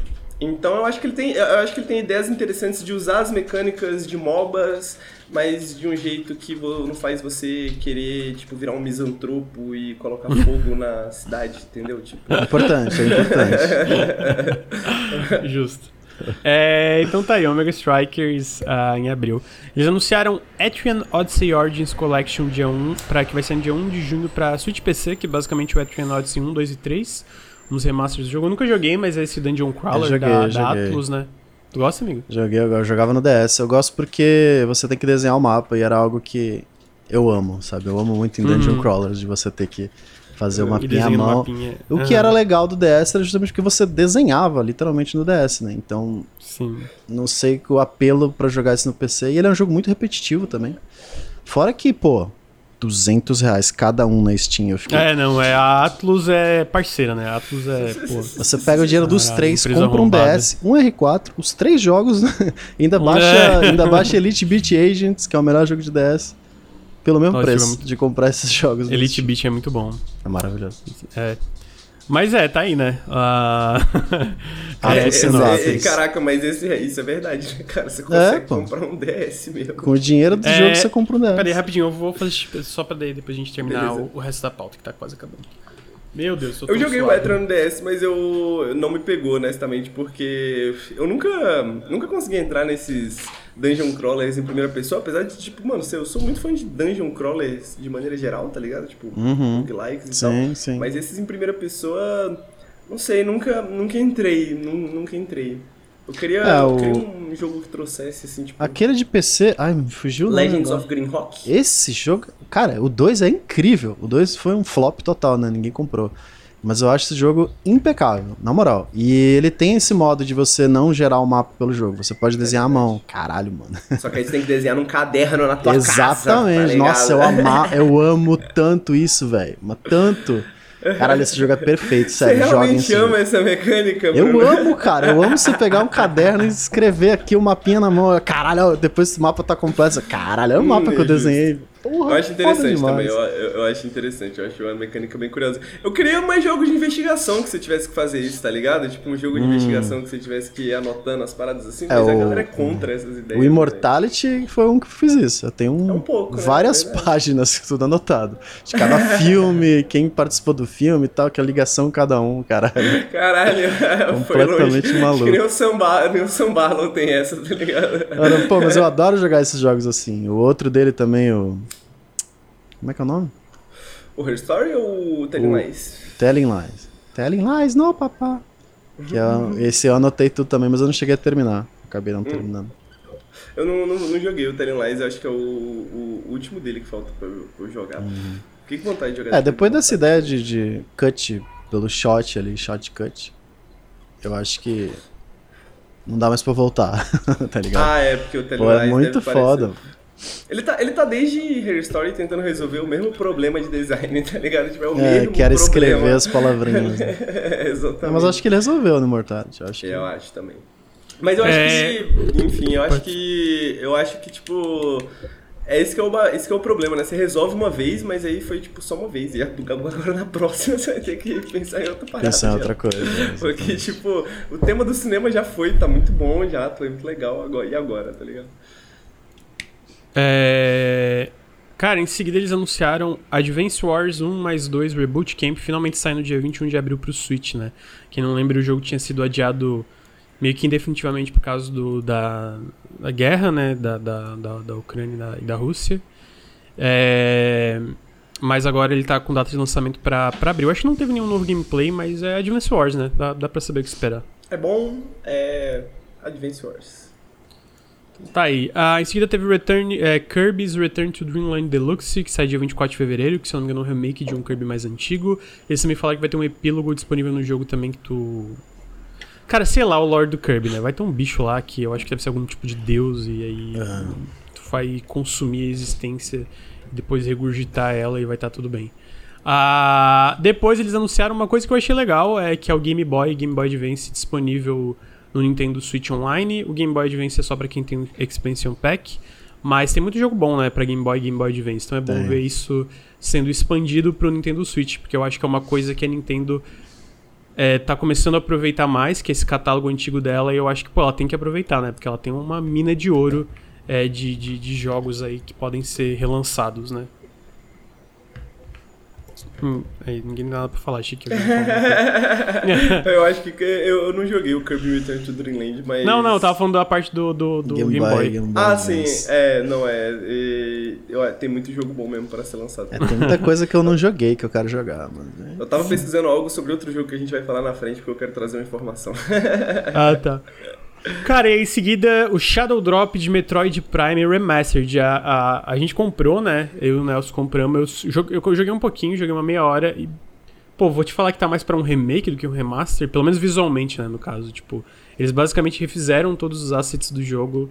S2: Então eu acho que ele tem. Eu acho que ele tem ideias interessantes de usar as mecânicas de MOBAs, mas de um jeito que não faz você querer, tipo, virar um misantropo e colocar fogo na cidade, entendeu? Tipo.
S3: É importante, é importante.
S1: Justo. É, então tá aí, Omega Strikers ah, em abril. Eles anunciaram Etrian Odyssey Origins Collection dia 1, pra, que vai ser no dia 1 de junho pra Switch PC, que é basicamente o Etrian Odyssey 1, 2 e 3. Uns remasters do jogo. Eu nunca joguei, mas é esse Dungeon Crawler
S3: joguei,
S1: da, da
S3: joguei.
S1: Atlus, né? Tu gosta, amigo?
S3: Joguei, eu jogava no DS. Eu gosto porque você tem que desenhar o mapa e era algo que eu amo, sabe? Eu amo muito em Dungeon
S1: Uhum.
S3: Crawlers, de você ter que fazer o
S1: E
S3: mapinha à mão.
S1: mapinha.
S3: O que
S1: Aham,
S3: era legal do DS era justamente que você desenhava literalmente no DS, né? Então,
S1: Sim.
S3: não sei o apelo pra jogar isso no PC. E ele é um jogo muito repetitivo também. Fora que, pô, 200 reais cada um na Steam. Eu fiquei.
S1: É, não, é, a Atlus é parceira, né? A Atlus é, pô...
S3: Você pega o dinheiro dos
S1: Caralho,
S3: três, compra um. DS, um R4, os três jogos, ainda baixa,
S1: É.
S3: ainda baixa Elite Beat Agents, que é o melhor jogo de DS, pelo mesmo
S1: Nossa,
S3: preço
S1: jogo é muito-
S3: de comprar esses jogos.
S1: Elite. Beat é muito bom.
S3: É maravilhoso.
S1: É. Mas é, tá aí, né? Ah, é,
S3: é,
S1: esse
S3: é,
S2: é, caraca, mas esse, isso é verdade, né, cara? Você consegue
S3: pô.
S2: comprar um DS mesmo.
S3: Com o dinheiro do
S1: É,
S3: jogo você compra um DS.
S1: Peraí, rapidinho, eu vou fazer só pra daí, depois a gente terminar o, o resto da pauta, que tá quase acabando. Meu Deus, tô
S2: Eu
S1: tão
S2: joguei o
S1: suado.
S2: Etra no DS, mas eu não me pegou, honestamente, porque eu nunca, nunca consegui entrar nesses dungeon crawlers em primeira pessoa, apesar de, tipo, mano, eu sou muito fã de dungeon crawlers de maneira geral, tá ligado? Tipo,
S3: Uhum.
S2: roguelikes e tal.
S3: Sim, sim.
S2: Mas esses em primeira pessoa, Não sei, nunca, nunca entrei, nu- nunca entrei. Eu queria,
S3: É,
S2: eu
S3: o-
S2: queria um jogo que trouxesse, assim, tipo,
S3: Aquele de PC. Ai, me fugiu
S2: Legends
S3: agora.
S2: of Greenrock.
S3: Esse jogo. Cara, o 2 é incrível. O 2 foi um flop total, né? Ninguém comprou. Mas eu acho esse jogo impecável, na moral. E ele tem esse modo de você não gerar o mapa pelo jogo. Você pode desenhar à mão. Caralho, mano.
S2: Só que aí você tem que desenhar num caderno na tua casa.
S3: Exatamente.
S2: tá
S3: Nossa, eu, ama, eu amo tanto isso, velho. Mas tanto. Caralho, esse jogo é perfeito,
S2: Você
S3: sério. Joguem
S2: realmente
S3: esse
S2: ama
S3: jogo.
S2: essa mecânica,
S3: Eu amo, cara. Eu amo você pegar um caderno e escrever aqui o mapinha na mão. Caralho, depois esse mapa tá completo. você, Caralho, é o
S2: Hum,
S3: mapa que eu
S2: é
S3: desenhei. Porra,
S2: Eu acho interessante também, eu, eu, eu acho interessante, eu acho uma mecânica bem curiosa. Eu queria mais jogos de investigação que você tivesse que fazer isso, tá ligado? Tipo um jogo de investigação que você tivesse que ir anotando as paradas assim,
S3: Hum. É,
S2: mas a
S3: o-
S2: galera é contra essas ideias.
S3: O Immortality foi um que fiz isso. Eu tenho um-
S2: É um pouco, né?
S3: várias
S2: É verdade.
S3: páginas, tudo anotado. De cada filme, quem participou do filme e tal, que a ligação cada um, caralho.
S2: né? Caralho, foi
S3: Completamente
S2: longe.
S3: maluco.
S2: Que nem o Samba, nem o Sambarlo tem essa, tá ligado?
S3: Cara, Pô, mas eu adoro jogar esses jogos assim. O outro dele também, o. Como é que é o nome?
S2: O Her Story ou o Telling
S3: O-
S2: Lies?
S3: Telling Lies. Telling Lies, não, papá. Que é- esse eu anotei tudo também, mas eu não cheguei a terminar. Acabei
S2: Hum.
S3: não terminando.
S2: Eu não, não, não joguei o Telling Lies, eu acho que é o, o último dele que falta pra eu, pra eu jogar. Fiquei com vontade de jogar.
S3: Uhum. É, depois dessa ideia de, de cut pelo shot ali, shot cut, eu acho que não dá mais pra voltar, tá ligado?
S2: Ah, é, porque o Telling
S3: é
S2: Lies
S3: muito
S2: deve parecer-
S3: foda.
S2: Ele tá, ele tá desde Her Story tentando resolver o mesmo problema de design, tá ligado? Tipo, é o
S3: É,
S2: mesmo
S3: que era
S2: problema.
S3: escrever as palavrinhas. né?
S2: É, Exatamente.
S3: É, mas acho que ele resolveu no Immortality. eu Acho que...
S2: Eu acho também. Mas eu acho
S1: É.
S2: que, enfim, eu acho que, eu acho que, tipo, é esse que é, o, esse que é o problema, né? Você resolve uma vez, mas aí foi, tipo, só uma vez. E agora na próxima você vai ter que pensar em outra parada.
S3: Pensar em outra coisa. né?
S2: Porque, tipo, o tema do cinema já foi, tá muito bom já, foi muito legal. Agora, e agora, tá ligado?
S1: É... Cara, em seguida eles anunciaram Advance Wars 1 mais 2 Reboot Camp, finalmente sai no dia 21 de abril pro Switch, né? Quem não lembra, o jogo tinha sido adiado meio que indefinitivamente por causa do, da, da guerra, né? Da, da, da, da Ucrânia e da, da Rússia. É... Mas agora ele tá com data de lançamento pra, pra abril. Acho que não teve nenhum novo gameplay, mas é Advance Wars, né? Dá, dá pra saber o que esperar.
S2: É bom, é. Advance Wars.
S1: Tá aí. Ah, em seguida teve Return, é, Kirby's Return to Dreamland Deluxe, que sai dia 24 de fevereiro, que se eu não me engano é um remake de um Kirby mais antigo. Eles também falaram que vai ter um epílogo disponível no jogo também que tu... Cara, sei lá o lore do Kirby, né? Vai ter um bicho lá que eu acho que deve ser algum tipo de deus e aí tu vai consumir a existência e depois regurgitar ela e vai estar tudo bem. Ah, depois eles anunciaram uma coisa que eu achei legal, é que é o Game Boy Game Boy Advance disponível no Nintendo Switch Online. O Game Boy Advance é só pra quem tem o Expansion Pack, mas tem muito jogo bom, né, pra Game Boy e Game Boy Advance. Então é bom
S3: Tem.
S1: ver isso sendo expandido pro Nintendo Switch, porque eu acho que é uma coisa que a Nintendo é, tá começando a aproveitar mais, que é esse catálogo antigo dela, e eu acho que, pô, ela tem que aproveitar, né? Porque ela tem uma mina de ouro é, de, de, de jogos aí que podem ser relançados, né? Hum, aí, ninguém tem nada pra falar, Chique. alguém fala.
S2: eu acho que eu, eu não joguei o Kirby Return to Dreamland, mas.
S1: não, não, eu tava falando da parte do, do, do Game, Boy.
S3: Game Boy
S2: Ah, sim, é, não é. e- eu- tem muito jogo bom mesmo pra ser lançado.
S3: É, tem muita coisa que eu não joguei que eu quero jogar, mano.
S2: Eu tava pesquisando algo sobre outro jogo que a gente vai falar na frente, porque eu quero trazer uma informação.
S1: Ah, tá. Cara, e em seguida o Shadow Drop de Metroid Prime Remastered. A, a, a gente comprou, né? Eu e o Nelson compramos. Eu, joguei- eu joguei um pouquinho, joguei uma meia hora e. Pô, vou te falar que tá mais pra um remake do que um remaster, pelo menos visualmente, né? No caso, tipo, eles basicamente refizeram todos os assets do jogo.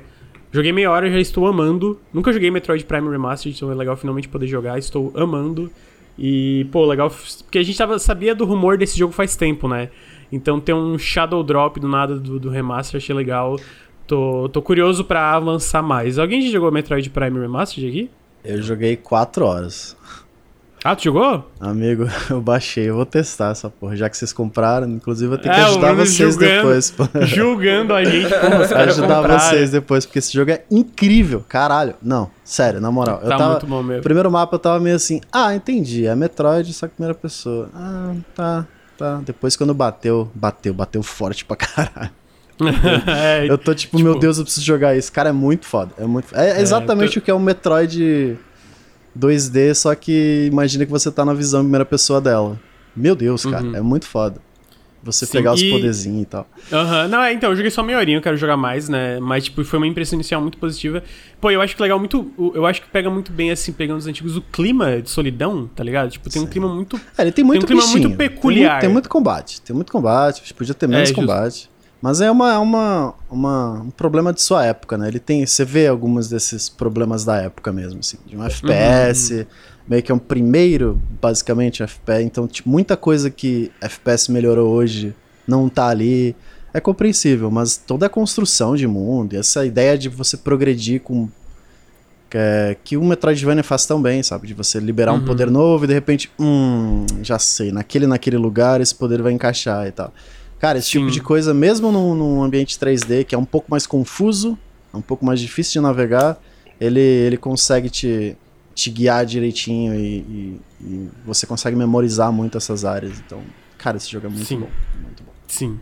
S1: Joguei meia hora já estou amando. Nunca joguei Metroid Prime Remastered, então é legal finalmente poder jogar. Estou amando. E, pô, legal. Porque a gente tava, sabia do rumor desse jogo faz tempo, né? Então ter um Shadow Drop do nada do, do remaster, achei legal. Tô, tô curioso pra avançar mais. Alguém já jogou Metroid Prime Remastered aqui?
S3: Eu joguei 4 horas.
S1: Ah, tu jogou?
S3: Amigo, eu baixei, eu vou testar essa porra. Já que vocês compraram, inclusive eu tenho que
S1: É,
S3: ajudar vocês
S1: julgando.
S3: depois. pô.
S1: Julgando a gente, os caras
S3: ajudar
S1: compraram.
S3: vocês depois, porque esse jogo é incrível, caralho. Não, sério, na moral. eu
S1: Tá
S3: tava,
S1: muito bom mesmo.
S3: Primeiro mapa eu tava meio assim, ah, entendi, é Metroid, só que primeira pessoa. Ah, tá, tá. Depois quando bateu, bateu, bateu forte pra caralho.
S1: é,
S3: Eu tô tipo,
S1: Tipo-
S3: meu Deus, eu preciso jogar isso. Cara, é muito foda. É, muito... é exatamente o que é um Metroid 2D, só que imagina que você tá na visão primeira pessoa dela. Meu Deus, cara,
S1: Uhum.
S3: é muito foda. Você
S1: Sim,
S3: pegar os
S1: e-
S3: poderzinhos e tal.
S1: Aham, não, é, então, eu joguei só meia horinha, eu quero jogar mais, né? Mas, tipo, foi uma impressão inicial muito positiva. Pô, eu acho que legal muito. Eu acho que pega muito bem, assim, pegando os antigos, o clima de solidão, tá ligado? Tipo, tem um
S3: Sim.
S1: clima muito.
S3: É, ele tem muito
S1: um clima
S3: bichinho.
S1: muito peculiar.
S3: Tem, muito- tem muito combate. Tem muito combate. Podia ter menos
S1: É, justo.
S3: combate. Mas é uma, é uma, uma, um problema de sua época, né? Ele tem. Você vê alguns desses problemas da época mesmo, assim. De um FPS. Meio que é um primeiro, basicamente, FPS. Então, tipo, muita coisa que FPS melhorou hoje não tá ali. É compreensível, mas toda a construção de mundo, e essa ideia de você progredir com. Que, é- que o Metroidvania faz tão bem, sabe? De você liberar um
S1: Uhum.
S3: poder novo e de repente, hum, já sei, naquele naquele lugar esse poder vai encaixar e tal. Cara, esse tipo
S1: Sim.
S3: de coisa, mesmo num, num ambiente 3D que é um pouco mais confuso, é um pouco mais difícil de navegar, ele, ele consegue te, te guiar direitinho e, e- e você consegue memorizar muito essas áreas. Então, cara, esse jogo é muito
S1: Sim.
S3: bom. Muito bom.
S1: Sim.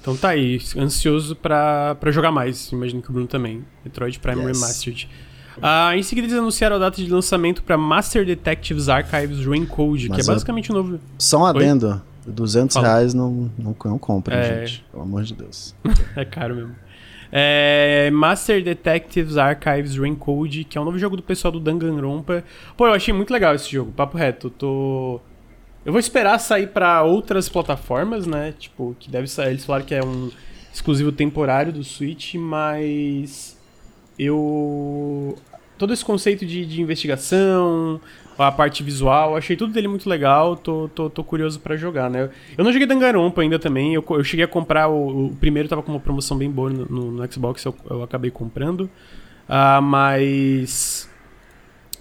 S1: Então tá aí, ansioso pra, pra jogar mais. Imagino que o Bruno também. Metroid Prime
S3: Yes.
S1: Remastered. Ah, em seguida eles anunciaram a data de lançamento pra Master Detectives Archives Raincode, que é
S3: eu-
S1: basicamente um novo.
S3: Só um adendo, 200
S1: Fala.
S3: reais não, não, não compra,
S1: É.
S3: gente. Pelo amor de Deus.
S1: É caro mesmo. É, Master Detectives Archives Raincode, que é um novo jogo do pessoal do Danganronpa. Pô, eu achei muito legal esse jogo, papo reto. Eu tô. Eu vou esperar sair pra outras plataformas, né? Tipo, que deve sair. Eles falaram que é um exclusivo temporário do Switch, mas. Eu. Todo esse conceito de, de investigação, a parte visual, achei tudo dele muito legal. Tô, tô, tô curioso pra jogar, né? Eu não joguei Danganronpa ainda também. Eu, eu cheguei a comprar o, o primeiro, tava com uma promoção bem boa no, no- no Xbox, eu, eu acabei comprando. Ah, mas.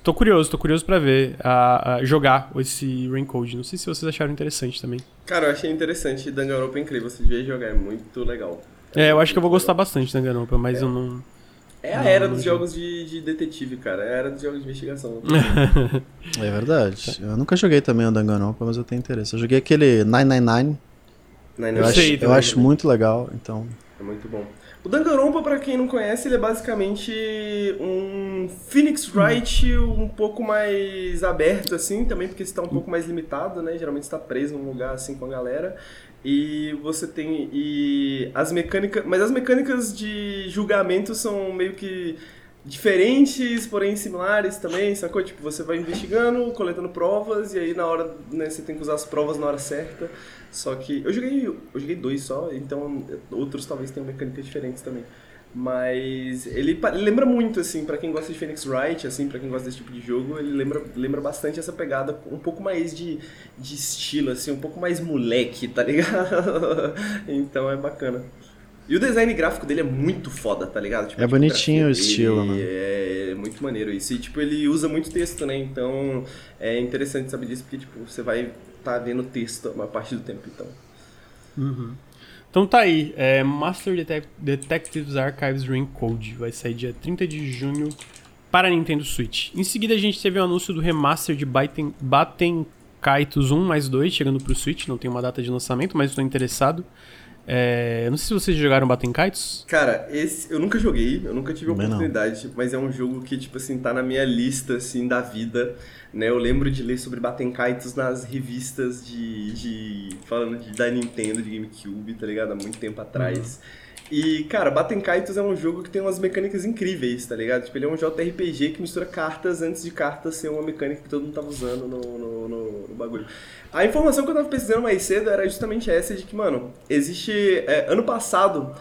S1: Tô curioso, tô curioso pra ver, ah, ah, jogar esse Raincode. Não sei se vocês acharam interessante também.
S2: Cara, eu achei interessante. Danganronpa é incrível. Você devia jogar, é muito legal.
S1: É, eu acho que eu vou gostar bastante de Danganronpa, mas eu não.
S2: É a era dos jogos de, de detetive, cara. É a era dos jogos de investigação.
S3: É verdade. Eu nunca joguei também o Danganronpa, mas eu tenho interesse. Eu joguei aquele 999,
S2: Não,
S3: eu,
S2: não,
S3: acho,
S1: sei
S3: eu acho muito legal, então...
S2: É muito bom. O Danganronpa, pra quem não conhece, ele é basicamente um Phoenix Wright um pouco mais aberto, assim, também porque você tá um pouco mais limitado, né? Geralmente você tá preso num lugar assim com a galera. E você tem. E as mecânicas. Mas as mecânicas de julgamento são meio que diferentes, porém similares também, sacou? Tipo, você vai investigando, coletando provas, e aí na hora, né, você tem que usar as provas na hora certa. Só que eu joguei, eu joguei dois só, então outros talvez tenham mecânicas diferentes também. Mas ele, ele lembra muito, assim, pra quem gosta de Phoenix Wright, assim, pra quem gosta desse tipo de jogo, ele lembra, lembra bastante essa pegada um pouco mais de, de estilo, assim, um pouco mais moleque, tá ligado? então é bacana. E o design gráfico dele é muito foda, tá ligado? Tipo,
S3: É bonitinho o estilo, né?
S2: É muito maneiro isso. E, tipo, ele usa muito texto, né? Então, é interessante saber disso, porque, tipo, você vai tá vendo texto uma parte do tempo, então.
S1: Uhum. Então tá aí, é Master Detec- Detectives Archives Raincode. Vai sair dia 30 de junho para Nintendo Switch. Em seguida a gente teve o anúncio do remaster de Baten, Baten Kaitos 1 mais 2 chegando pro Switch. Não tem uma data de lançamento, mas estou interessado. É, eu não sei se vocês jogaram Baten Kaitos.
S2: Cara, esse eu nunca joguei, eu nunca tive a oportunidade, mas é um jogo que, tipo assim, tá na minha lista, assim, da vida, né? Eu lembro de ler sobre Batenkaitos nas revistas de, de... falando de, da Nintendo, de GameCube, tá ligado? Há muito tempo atrás. E, cara, Batenkaitos é um jogo que tem umas mecânicas incríveis, tá ligado? Tipo, ele é um JRPG que mistura cartas antes de cartas ser uma mecânica que todo mundo tava usando no, no, no- no bagulho. A informação que eu tava pesquisando mais cedo era justamente essa de que, mano, existe... é, ano passado...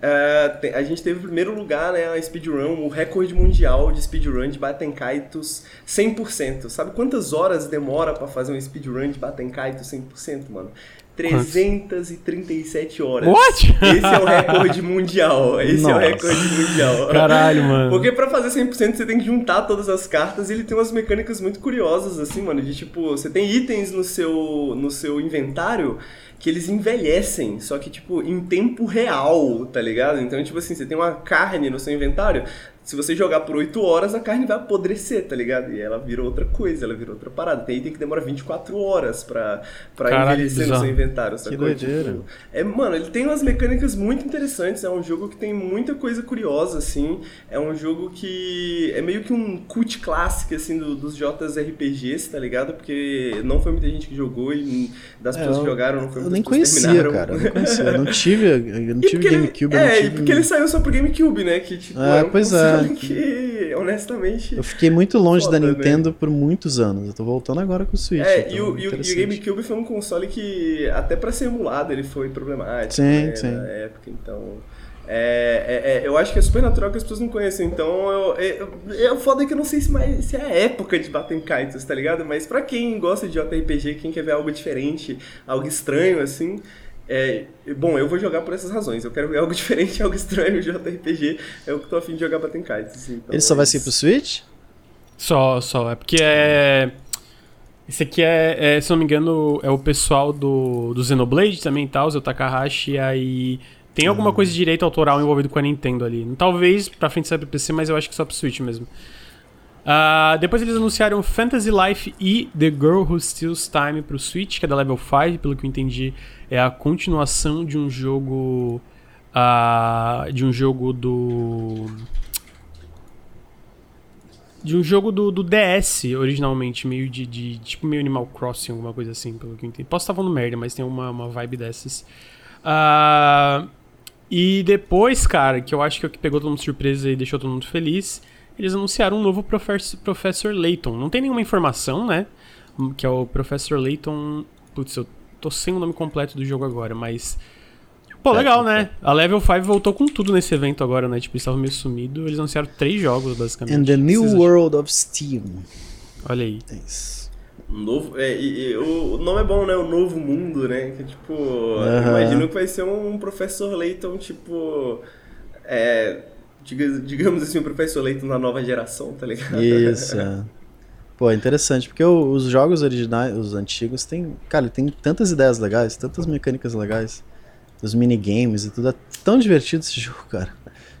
S2: É, a gente teve o primeiro lugar, né, a speedrun, o recorde mundial de speedrun de Batenkaitos 100%. Sabe quantas horas demora pra fazer um speedrun de Batenkaitos 100%, mano? 337 horas.
S1: What?
S2: Esse é o recorde mundial. Esse é o
S3: Nossa.
S2: recorde mundial.
S1: Caralho, mano.
S2: Porque pra fazer 100% você tem que juntar todas as cartas e ele tem umas mecânicas muito curiosas, assim, mano. De tipo, você tem itens no seu, no seu inventário que eles envelhecem, só que, tipo, em tempo real, tá ligado? Então, tipo assim, você tem uma carne no seu inventário, se você jogar por 8 horas, a carne vai apodrecer, tá ligado? E ela vira outra coisa, ela vira outra parada. Tem item que demora 24 horas pra, pra
S1: Caralho,
S2: envelhecer no
S1: bizarro.
S2: seu inventário, sacou?
S3: doideira.
S2: Tipo, é, mano, ele tem umas mecânicas muito interessantes. É um jogo que tem muita coisa curiosa, assim. É um jogo que é meio que um cult clássico, assim, do- dos JRPGs, tá ligado? Porque não foi muita gente que jogou e das
S3: É,
S2: pessoas que jogaram não foi
S3: Eu Eu nem conhecia,
S2: terminaram.
S3: cara. Eu não conhecia. Eu não tive, eu não tive
S2: ele-
S3: GameCube. eu
S2: é,
S3: não tive...
S2: porque ele saiu só pro GameCube, né? Que, tipo,
S3: É,
S2: é, um
S3: pois é.
S2: Console que, honestamente...
S3: Eu fiquei muito longe
S2: Foda,
S3: da
S2: né?
S3: Nintendo por muitos anos. Eu tô voltando agora com o Switch.
S2: É,
S3: então,
S2: e, o, e, o. GameCube foi um console que, até pra ser emulado, ele foi problemático,
S3: Sim,
S2: né,
S3: sim.
S2: na época, então... É, é, é, eu acho que é super natural que as pessoas não conhecem, então eu, eu, eu, foda é que eu não sei se, mais, se é a época de bater em kites, tá ligado? Mas pra quem gosta de JRPG, quem quer ver algo diferente, algo estranho, assim... É, bom, eu vou jogar por essas razões. Eu quero ver algo diferente, algo estranho, JRPG. É o que tô afim de jogar em kites, assim. então
S3: Ele só vai
S2: é
S3: ser pro Switch?
S1: Só, só. É porque é. Esse aqui é, é, se não me engano, é o pessoal do, do Xenoblade também e tal, o Takahashi, e aí. Tem alguma coisa de direito autoral envolvido com a Nintendo ali. Talvez pra frente saia pro PC, mas eu acho que só pro Switch mesmo. Ah, depois eles anunciaram Fantasy Life e The Girl Who Steals Time pro Switch, que é da Level 5, pelo que eu entendi, é a continuação de um jogo. ah, de um jogo do. De um jogo do, do DS, originalmente, meio de, de- Tipo, meio Animal Crossing, alguma coisa assim, pelo que eu entendi. Posso estar falando merda, mas tem uma, uma vibe dessas. Ah, e depois, cara, que eu acho que é o que pegou todo mundo surpresa e deixou todo mundo feliz, eles anunciaram um novo Professor, Professor Layton. Não tem nenhuma informação, né? Que é o Professor Layton. Putz, eu tô sem o nome completo do jogo agora, mas. Pô,
S3: É,
S1: legal,
S3: é.
S1: né? A Level 5 voltou com tudo nesse evento agora, né? Tipo, eles estavam meio sumidos. Eles anunciaram três jogos, basicamente.
S3: And the New
S1: Vocês acham?
S3: World of Steam.
S1: Olha aí.
S3: É isso.
S2: Novo, é, e, e o, nome é bom, né? O Novo Mundo, né? Que tipo,
S3: Aham.
S2: imagino que vai ser um professor Layton, tipo. É. diga- digamos assim, um professor Layton na nova geração, tá ligado?
S3: Isso, é. Pô, é interessante, porque o- os jogos originais, os antigos, tem. Cara, tem tantas ideias legais, tantas mecânicas legais. Os minigames e tudo. É tão divertido esse jogo, cara.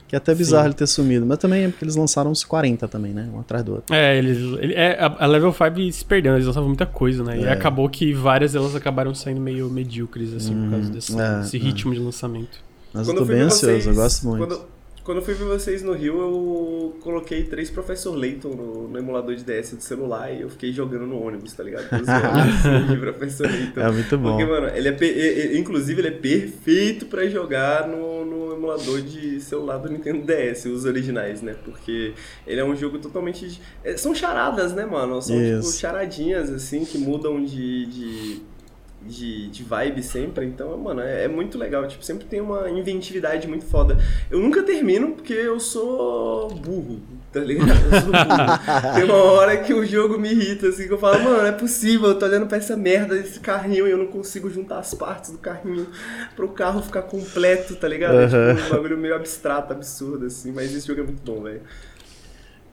S3: Que é até bizarro
S1: Sim.
S3: ele ter sumido. Mas também é porque eles lançaram uns 40 também, né? Um atrás do outro.
S1: É, eles. ele- é, a, a Level 5 se perdeu, eles lançavam muita coisa, né? E
S3: É.
S1: acabou que várias delas acabaram saindo meio medíocres, assim, por causa
S3: Uhum.
S1: desse,
S3: É,
S1: desse
S3: é.
S1: ritmo de lançamento.
S3: Mas eu tô bem ansioso, eu gosto muito.
S2: Quando, quando eu fui ver vocês no Rio, eu coloquei três Professor Layton no, no emulador de DS do celular e eu fiquei jogando no ônibus, tá ligado? Zoando, assim, de Professor Layton.
S3: É muito bom.
S2: Porque, mano, ele é, inclusive ele é perfeito pra jogar no, no emulador de celular do Nintendo DS, os originais, né? Porque ele é um jogo totalmente. de- é, São charadas, né, mano? São tipo charadinhas, assim, que mudam de. de... De, de vibe sempre, então, mano, é, é muito legal. Tipo, sempre tem uma inventividade muito foda. Eu nunca termino porque eu sou burro, tá ligado? Eu sou burro. Tem uma hora que o jogo me irrita, assim, que eu falo, mano, não é possível, eu tô olhando pra essa merda desse carrinho e eu não consigo juntar as partes do carrinho pro carro ficar completo, tá ligado? É tipo um bagulho meio abstrato, absurdo, assim, mas esse jogo é muito bom, velho.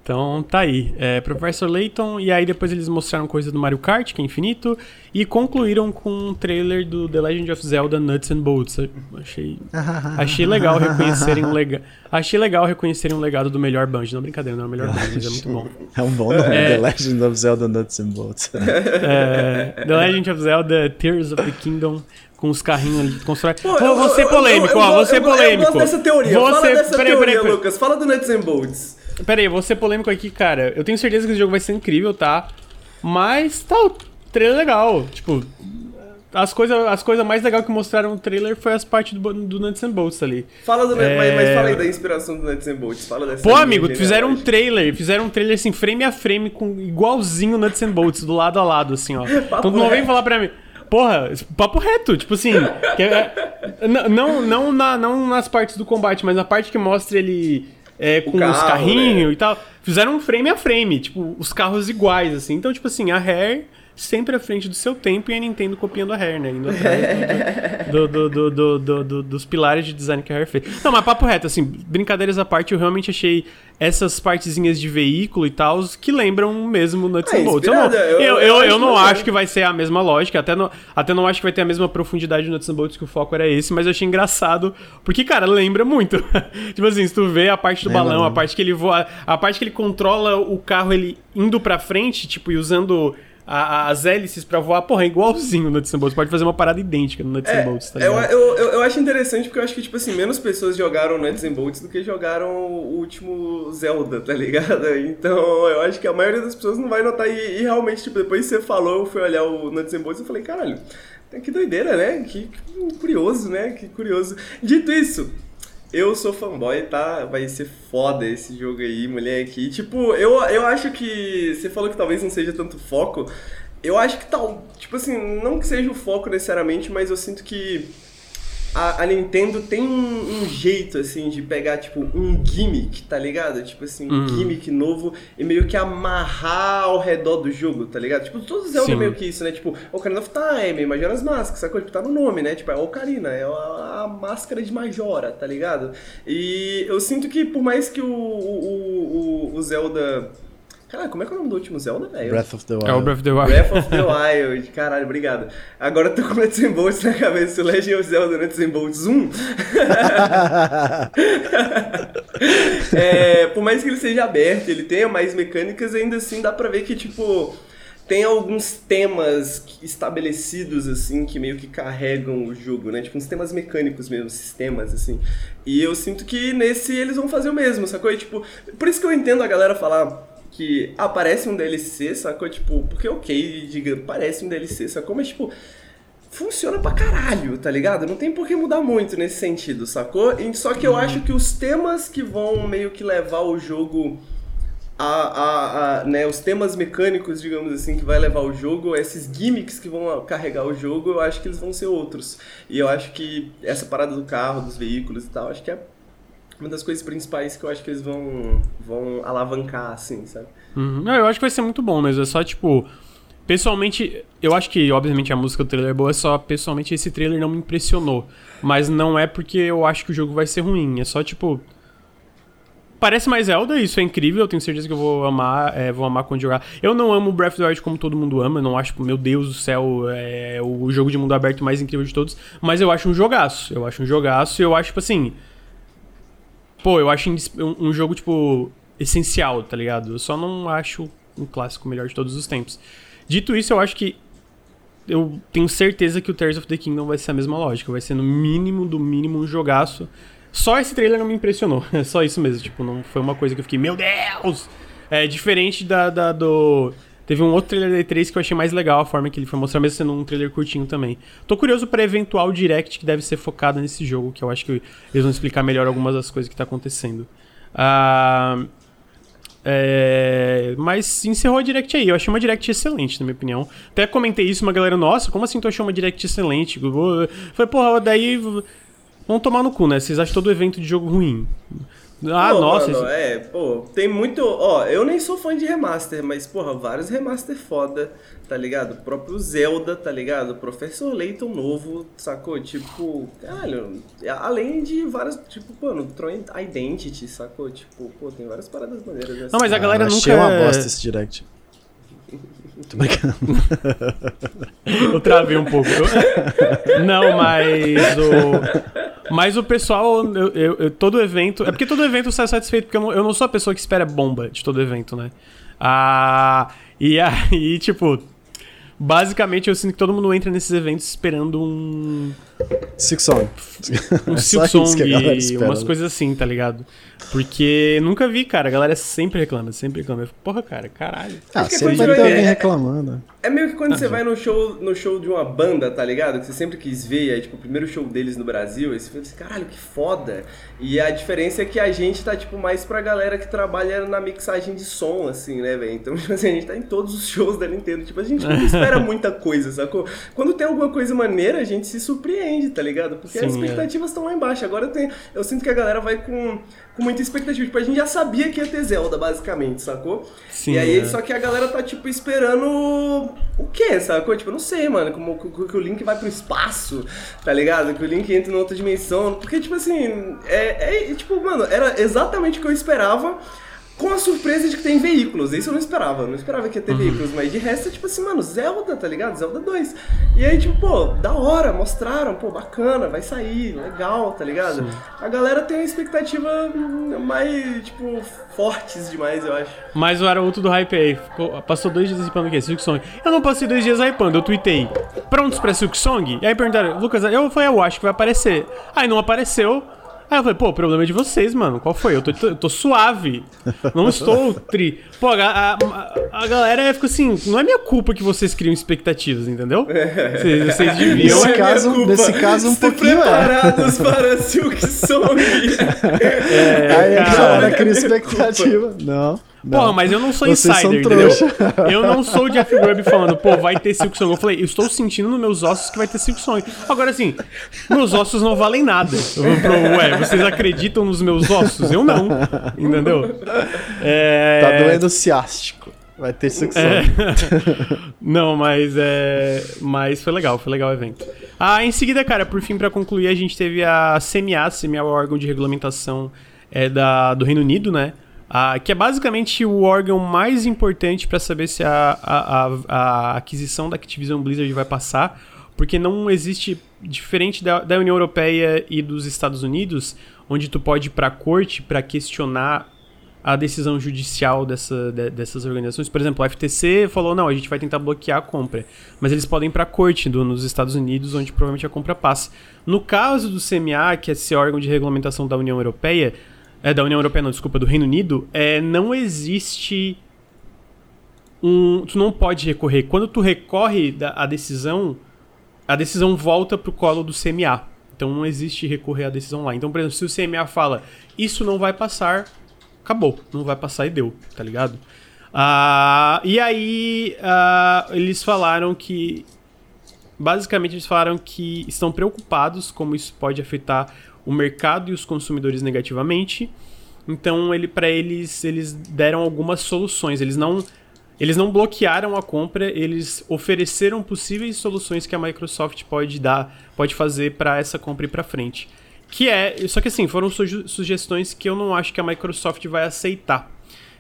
S1: Então tá aí. É, Professor Layton, e aí depois eles mostraram coisa do Mario Kart, que é infinito, e concluíram com um trailer do The Legend of Zelda Nuts and Bolts. Achei, achei legal reconhecerem um legado. Achei legal reconhecerem um legado do melhor Banjo. Não, brincadeira, não é o melhor Banjo, mas é muito bom.
S3: É um bom nome,
S1: É.
S3: The Legend of Zelda Nuts and Bolts.
S1: É, The Legend of Zelda Tears of the Kingdom. Com os carrinhos ali de constrói.
S2: Pô,
S1: Vou,
S2: eu-
S1: ser
S2: eu-
S1: polêmico,
S2: eu-
S1: ó.
S2: eu-
S1: Vou ser
S2: eu-
S1: polêmico.
S2: Eu gosto dessa teoria.
S1: Vou
S2: Fala dessa
S1: peraí,
S2: teoria,
S1: peraí, peraí.
S2: Lucas. Fala do Nuts and Bolts.
S1: Pera aí, vou ser polêmico aqui, cara. Eu tenho certeza que esse jogo vai ser incrível, tá? Mas tá, o trailer é legal. Tipo, as coisas as coisa mais legais que mostraram no trailer foi as partes do, do Nuts and Bolts ali.
S2: Fala do,
S1: É.
S2: mas, mas fala aí da inspiração do Nuts and Bolts. Fala dessa
S1: Pô, amigo, fizeram um trailer, fizeram um trailer assim, frame a frame, com igualzinho Nuts and Bolts, do lado a lado, assim, ó. Então não vem falar pra mim. Porra, papo reto, tipo assim. é- n- não, não, na- não nas partes do combate, mas na parte que mostra ele é, com os
S2: carro,
S1: carrinhos
S2: né?
S1: e tal. Fizeram um frame a frame, tipo, os carros iguais, assim. Então, tipo assim, a Rare sempre à frente do seu tempo e a Nintendo copiando a Rare, né? Indo atrás do- do- do- do- do- do- dos pilares de design que a Rare fez. Não, mas papo reto, assim, brincadeiras à parte, eu realmente achei essas partezinhas de veículo e tal que lembram mesmo Nuts
S2: Ah,
S1: and Bolts. Eu, não, eu,
S2: eu-
S1: eu,
S2: eu
S1: não acho que vai ser a mesma lógica, até não, até não acho que vai ter a mesma profundidade do Nuts and Bolts, que o foco era esse, mas eu achei engraçado, porque, cara, lembra muito. tipo assim, se tu vê a parte do
S3: Lembra,
S1: balão, a parte que ele voa, a parte que ele controla o carro ele indo pra frente, tipo, e usando a- as hélices pra voar, porra, é igualzinho no Nuts and Bolts. Pode fazer uma parada idêntica no Nuts
S2: É,
S1: and Bolts, tá
S2: eu,
S1: ligado?
S2: eu, eu, eu acho interessante porque eu acho que, tipo assim, menos pessoas jogaram Nuts and Bolts do que jogaram o último Zelda, tá ligado? Então eu acho que a maioria das pessoas não vai notar. E, e realmente, tipo, depois que você falou, eu fui olhar o Nuts and Bolts e falei, caralho, que doideira, né? Que, que curioso, né? Que curioso. Dito isso. Eu sou fanboy, tá? Vai ser foda esse jogo aí, moleque. E, tipo, eu, eu acho que. Você falou que talvez não seja tanto foco. Eu acho que tal. Tipo assim, não que seja o foco necessariamente, mas eu sinto que a, a Nintendo tem um, um jeito, assim, de pegar, tipo, um gimmick, tá ligado? Tipo assim, um
S1: Uhum.
S2: gimmick novo e meio que amarrar ao redor do jogo, tá ligado? Tipo, todos os Zelda
S1: Sim.
S2: é meio que isso, né? Tipo, Ocarina of Time, Majora's Mask, sacou? Tipo, tá no nome, né? Tipo, é Ocarina, é a, a máscara de Majora, tá ligado? E eu sinto que, por mais que o, o, o, o Zelda... Caralho, como é que é o nome do último Zelda, velho?
S3: Breath of the Wild.
S1: É o Breath of the Wild.
S2: Breath of the Wild, caralho, obrigado. Agora eu tô com Nuts and Bolts na cabeça, o Legend of Zelda Nuts and Bolts 1. É, por mais que ele seja aberto, ele tenha mais mecânicas, ainda assim dá pra ver que, tipo, tem alguns temas estabelecidos, assim, que meio que carregam o jogo, né? Tipo, uns temas mecânicos mesmo, sistemas, assim. E eu sinto que nesse eles vão fazer o mesmo, sacou? E, tipo, por isso que eu entendo a galera falar que ah, parece um DLC, sacou? Tipo, porque ok, diga, parece um DLC, sacou? Mas, tipo, funciona pra caralho, tá ligado? Não tem por que mudar muito nesse sentido, sacou? E- Só que eu acho que os temas que vão meio que levar o jogo a, a, a, né, os temas mecânicos, digamos assim, que vai levar o jogo, esses gimmicks que vão carregar o jogo, eu acho que eles vão ser outros. E eu acho que essa parada do carro, dos veículos e tal, acho que é uma das coisas principais que eu acho que eles vão, vão alavancar, assim, sabe?
S1: Uhum. Não, eu acho que vai ser muito bom, mas é só tipo. Pessoalmente, eu acho que, obviamente, a música do trailer é boa, só pessoalmente esse trailer não me impressionou. Mas não é porque eu acho que o jogo vai ser ruim, é só tipo. Parece mais Zelda, isso é incrível, eu tenho certeza que eu vou amar, é, vou amar quando jogar. Eu não amo Breath of the Wild como todo mundo ama, eu não acho, meu Deus do céu, é o jogo de mundo aberto mais incrível de todos, mas eu acho um jogaço, eu acho um jogaço eu acho, tipo assim, Pô, eu acho um, um jogo, tipo, essencial, tá ligado? Eu só não acho um clássico melhor de todos os tempos. Dito isso, eu acho que. Eu tenho certeza que o Tears of the Kingdom vai ser a mesma lógica. Vai ser no mínimo do mínimo um jogaço. Só esse trailer não me impressionou. É só isso mesmo. Tipo, não foi uma coisa que eu fiquei, meu Deus! É diferente da, da- do. Teve um outro trailer da E3 que eu achei mais legal a forma que ele foi mostrar, mesmo sendo um trailer curtinho também. Tô curioso pra eventual direct que deve ser focado nesse jogo, que eu acho que eles vão explicar melhor algumas das coisas que tá acontecendo. Ah, é, mas encerrou a direct aí. Eu achei uma direct excelente, na minha opinião. Até comentei isso, uma galera, nossa, como assim tu achou uma direct excelente? Falei, porra, daí. Vão tomar no cu, né? Vocês acham todo evento de jogo ruim. Ah,
S2: Pô,
S1: nossa.
S2: mano, é, pô, tem muito. Ó, eu nem sou fã de remaster, mas, porra, vários remaster foda, tá ligado? O próprio Zelda, tá ligado? Professor Layton novo, sacou? Tipo, caralho, além de várias, tipo, mano, Tron Identity, sacou? Tipo, pô, tem várias paradas maneiras assim.
S1: Não, mas a galera
S3: Ah,
S1: nunca.
S3: Achei uma bosta esse direct. Tô brincando.
S1: Eu travei um pouco. Não, mas o. Mas o pessoal, eu, eu- eu- todo evento. É porque todo evento sai satisfeito, porque eu não, eu não sou a pessoa que espera bomba de todo evento, né? Ah, e aí, tipo. Basicamente, eu sinto que todo mundo entra nesses eventos esperando um.
S3: Silk Song.
S1: Um
S3: É
S1: Silk
S3: isso que a
S1: Song
S3: galera
S1: e
S3: espera,
S1: umas
S3: né?
S1: coisas assim, tá ligado? Porque nunca vi, cara. A galera sempre reclama, sempre reclama. Eu fico, Porra, cara, caralho.
S3: Ah,
S2: Porque
S3: sempre vai ter alguém
S2: é-
S3: reclamando.
S2: É meio que quando
S1: Ah,
S2: você vai no show, no show de uma banda, tá ligado? Que você sempre quis ver, e aí, tipo, o primeiro show deles no Brasil, aí você fica assim, caralho, que foda. E a diferença é que a gente tá, tipo, mais pra galera que trabalha na mixagem de som, assim, né, velho? Então, tipo assim, a gente tá em todos os shows da Nintendo. Tipo, a gente não espera muita coisa, sacou? Quando tem alguma coisa maneira, a gente se surpreende, tá ligado? Porque as
S1: Sim, é.
S2: expectativas estão lá embaixo. Agora eu, tenho, eu sinto que a galera vai com, com muita expectativa. Tipo, a gente já sabia que ia ter Zelda, basicamente, sacou?
S1: Sim,
S2: e aí,
S1: é.
S2: só que a galera tá, tipo, esperando o quê, sacou? Tipo, eu não sei, mano, como que, que o Link vai pro espaço, tá ligado? Que o Link entra em outra dimensão. Porque, tipo assim, é, é tipo, mano, era exatamente o que eu esperava. Com a surpresa de que tem veículos, isso eu não esperava. Eu não esperava que ia ter
S1: Uhum.
S2: veículos, mas de resto é tipo assim, mano, Zelda, tá ligado? Zelda 2. E aí, tipo, pô, da hora, mostraram, pô, bacana, vai sair, legal, tá ligado? A galera tem uma expectativa mais, tipo, fortes demais, eu acho.
S1: Mas o Arauto do hype aí, ficou- passou dois dias hypando o quê? Silk Song. Eu não passei dois dias hypando, eu tuitei. Prontos pra Silk Song? E aí perguntaram, Lucas, eu falei, eu acho que vai aparecer. Aí não apareceu. Aí eu falei, pô, o problema é de vocês, mano. Qual foi? Eu tô, eu tô suave. Não estou tri. Pô, a, a, a- galera fica assim, não é minha culpa que vocês criam expectativas, entendeu? Vocês, vocês deviam.
S3: Nesse
S2: é minha
S3: caso-
S2: culpa.
S3: nesse caso, um
S2: Estou
S3: pouquinho é.
S2: preparados para Silk Song.
S3: Aí a
S1: cara.
S3: galera cria expectativa. Não. Não.
S1: Porra, mas eu não sou
S3: Vocês
S1: insider, entendeu? Eu não sou o Jeff Grubb falando, pô, vai ter Silk Song. Eu falei, eu estou sentindo nos meus ossos que vai ter Silk Song. Agora, assim, meus ossos não valem nada. Pro, Ué, vocês acreditam nos meus ossos? Eu não. Entendeu? É...
S3: Tá doendo ciástico. Vai ter sucção.
S1: Não, mas é. Mas foi legal, foi legal o evento. Ah, em seguida, cara, por fim, pra concluir, a gente teve a CMA, CMA é o órgão de regulamentação é, da, do Reino Unido, né? Ah, que é basicamente o órgão mais importante pra saber se a, a, a, a aquisição da Activision Blizzard vai passar, porque não existe, diferente da, da União Europeia e dos Estados Unidos, onde tu pode ir pra corte pra questionar a decisão judicial dessa, de- dessas organizações. Por exemplo, a FTC falou, não, a gente vai tentar bloquear a compra. Mas eles podem ir para a corte do, nos Estados Unidos, onde provavelmente a compra passa. No caso do CMA, que é esse órgão de regulamentação da União Europeia, é, da União Europeia, não, desculpa, do Reino Unido, é, não existe um... Tu não pode recorrer. Quando tu recorre da, a decisão, a decisão volta pro colo do CMA. Então não existe recorrer à decisão lá. Então, por exemplo, se o CMA fala, isso não vai passar, acabou. Não vai passar e deu, tá ligado? Ah, e aí, ah, eles falaram que. Basicamente, eles falaram que estão preocupados como isso pode afetar o mercado e os consumidores negativamente. Então, ele, para eles, eles deram algumas soluções. Eles não, eles não bloquearam a compra, eles ofereceram possíveis soluções que a Microsoft pode dar, pode fazer para essa compra ir para frente. Que é, só que assim, foram suge- sugestões que eu não acho que a Microsoft vai aceitar.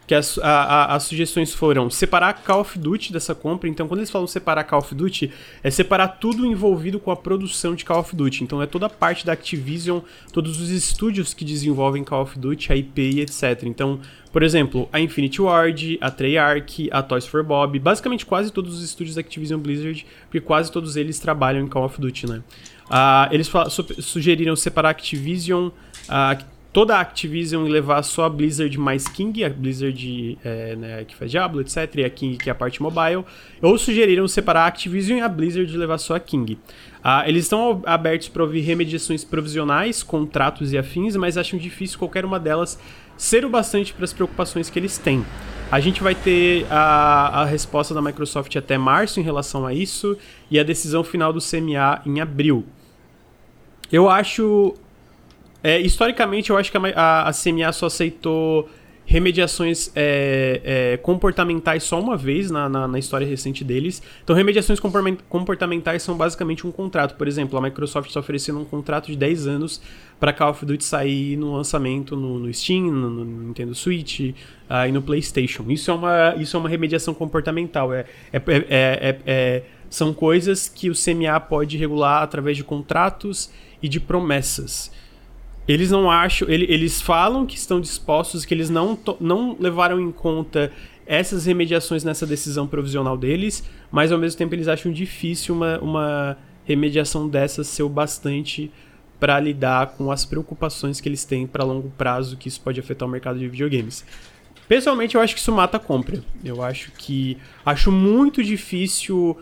S1: Que as, a- a- as sugestões foram separar Call of Duty dessa compra. Então, quando eles falam separar Call of Duty, é separar tudo envolvido com a produção de Call of Duty. Então, é toda a parte da Activision, todos os estúdios que desenvolvem Call of Duty, a IP e etc. Então, por exemplo, a Infinity Ward, a Treyarch, a Toys for Bob, basicamente quase todos os estúdios da Activision Blizzard, porque quase todos eles trabalham em Call of Duty, né? Ah, eles sugeriram separar Activision, ah, toda a Activision e levar só a Blizzard mais King, a Blizzard é, né, que faz Diablo, etc, e a King que é a parte mobile, ou sugeriram separar a Activision e a Blizzard e levar só a King. Ah, eles estão abertos para ouvir remediações provisionais, contratos e afins, mas acham difícil qualquer uma delas ser o bastante para as preocupações que eles têm. A gente vai ter a, a resposta da Microsoft até março em relação a isso e a decisão final do CMA em abril. Eu acho. É, historicamente, eu acho que a, a, a CMA só aceitou remediações é, é, comportamentais só uma vez na, na, na história recente deles. Então, remediações comportamentais são basicamente um contrato. Por exemplo, a Microsoft está oferecendo um contrato de 10 anos para Call of Duty sair no lançamento no, no Steam, no, no Nintendo Switch ah, e no PlayStation. Isso é uma, isso é uma remediação comportamental. É, é, é, é- é- são coisas que o CMA pode regular através de contratos e de promessas. Eles não acham. ele- eles falam que estão dispostos, que eles não, não levaram em conta essas remediações nessa decisão provisional deles, mas ao mesmo tempo eles acham difícil uma, uma remediação dessas ser o bastante para lidar com as preocupações que eles têm para longo prazo, que isso pode afetar o mercado de videogames. Pessoalmente, eu acho que isso mata a compra. Eu acho que. Acho muito difícil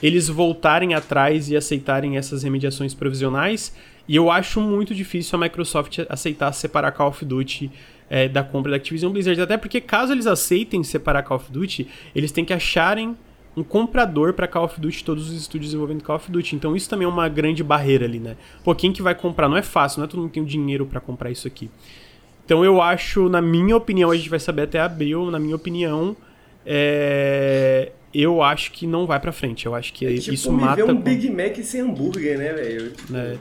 S1: eles voltarem atrás e aceitarem essas remediações provisionais. E eu acho muito difícil a Microsoft aceitar separar Call of Duty eh, da compra da Activision Blizzard. Até porque, caso eles aceitem separar Call of Duty, eles têm que acharem um comprador para Call of Duty, todos os estúdios envolvendo Call of Duty. Então isso também é uma grande barreira ali, né? Pô, quem que vai comprar? Não é fácil, não é todo mundo que tem o dinheiro para comprar isso aqui. Então eu acho, na minha opinião, a gente vai saber até abril, na minha opinião, é, eu acho que não vai pra frente. Eu acho que
S2: É tipo
S1: isso
S2: me
S1: mata.
S2: ver um
S1: com-
S2: Big Mac sem hambúrguer, né, velho?
S1: né?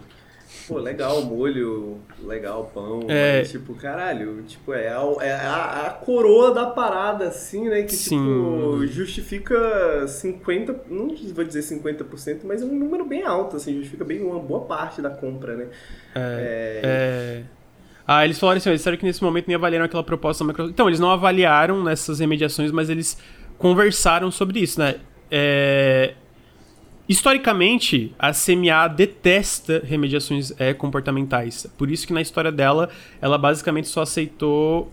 S2: Pô, legal molho, legal pão,
S1: É.
S2: mas, tipo, caralho, tipo, é, a, é a, a coroa da parada, assim, né, que,
S1: Sim.
S2: tipo, justifica 50, não vou dizer 50%, mas é um número bem alto, assim, justifica bem uma boa parte da compra, né. É,
S1: É. Ah, eles falaram assim, eles disseram que nesse momento nem avaliaram aquela proposta da Microsoft. Então, eles não avaliaram nessas remediações, mas eles conversaram sobre isso, né? É, Historicamente, a CMA detesta remediações é, comportamentais. Por isso que na história dela, ela basicamente só aceitou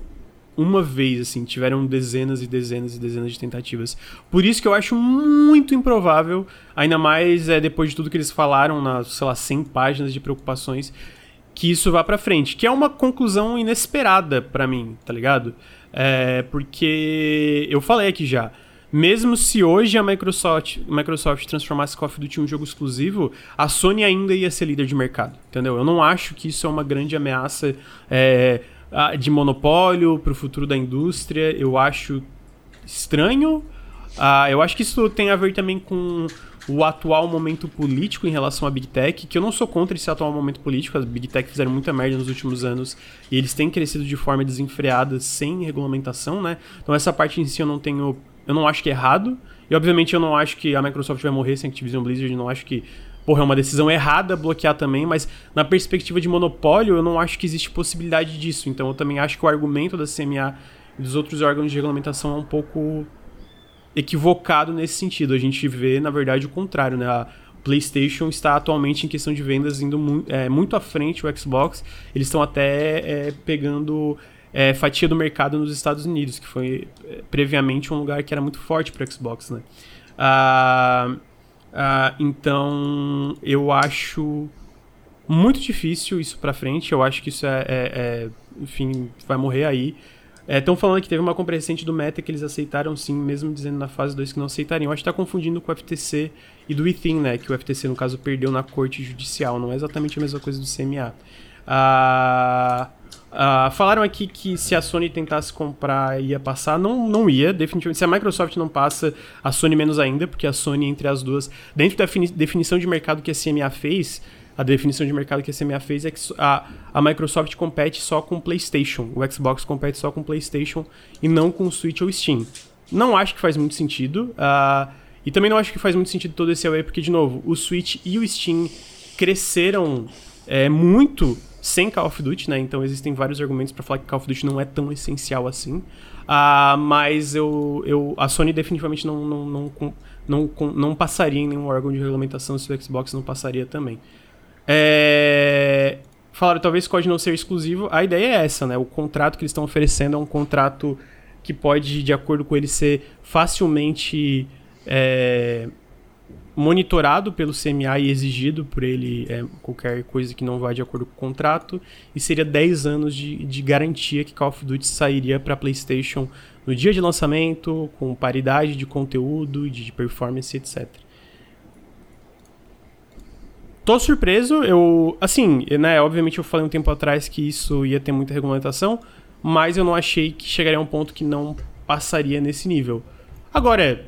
S1: uma vez, assim. Tiveram dezenas e dezenas e dezenas de tentativas. Por isso que eu acho muito improvável, ainda mais é, depois de tudo que eles falaram nas, sei lá, 100 páginas de preocupações, que isso vá pra frente. Que é uma conclusão inesperada pra mim, tá ligado? É, porque eu falei aqui já. Mesmo se hoje a Microsoft, Microsoft transformasse Call of Duty em um jogo exclusivo, a Sony ainda ia ser líder de mercado, entendeu? Eu não acho que isso é uma grande ameaça é, de monopólio para o futuro da indústria. Eu acho estranho. Ah, eu acho que isso tem a ver também com o atual momento político em relação à Big Tech, que eu não sou contra esse atual momento político, as Big Tech fizeram muita merda nos últimos anos e eles têm crescido de forma desenfreada, sem regulamentação, né? Então essa parte em si eu não tenho, eu não acho que é errado, e obviamente eu não acho que a Microsoft vai morrer sem Activision Blizzard, eu não acho que Porra, é uma decisão errada bloquear também, mas na perspectiva de monopólio, eu não acho que existe possibilidade disso. Então eu também acho que o argumento da CMA e dos outros órgãos de regulamentação é um pouco equivocado nesse sentido. A gente vê, na verdade, o contrário, né? A PlayStation está atualmente em questão de vendas indo mu é, muito à frente o Xbox. Eles estão até é, pegando é, fatia do mercado nos Estados Unidos, que foi é, previamente um lugar que era muito forte para Xbox, né? Ah, ah, então, eu acho muito difícil isso pra frente. Eu acho que isso é, é- é- enfim, vai morrer aí. Estão falando que teve uma compra recente do Meta que eles aceitaram sim, mesmo dizendo na fase 2 que não aceitariam. Acho que tá confundindo com o FTC e do Within, né? Que o FTC, no caso, perdeu na corte judicial. Não é exatamente a mesma coisa do CMA. Ah, ah, falaram aqui que se a Sony tentasse comprar ia passar. Não, não ia, definitivamente. Se a Microsoft não passa, a Sony menos ainda, porque a Sony, entre as duas, dentro da fini- definição de mercado que a CMA fez, a definição de mercado que a CMA fez é que a, a Microsoft compete só com o PlayStation, o Xbox compete só com o PlayStation e não com o Switch ou Steam. Não acho que faz muito sentido. ah, e também não acho que faz muito sentido todo esse away, porque, de novo, o Switch e o Steam cresceram é, muito sem Call of Duty, né? Então existem vários argumentos pra falar que Call of Duty não é tão essencial assim. Ah, mas eu, eu, a Sony definitivamente não, não, não, não, não passaria em nenhum órgão de regulamentação se o Xbox não passaria também. É, Falaram, talvez pode não ser exclusivo. A ideia é essa, né? O contrato que eles estão oferecendo é um contrato que pode, de acordo com ele, ser facilmente é, monitorado pelo CMA e exigido por ele é, qualquer coisa que não vá de acordo com o contrato. E seria 10 anos de, de garantia que Call of Duty sairia para PlayStation no dia de lançamento, com paridade de conteúdo, de, performance, etc. Tô surpreso, eu. Assim, né? Obviamente eu falei um tempo atrás que isso ia ter muita regulamentação, mas eu não achei que chegaria a um ponto que não passaria nesse nível. Agora,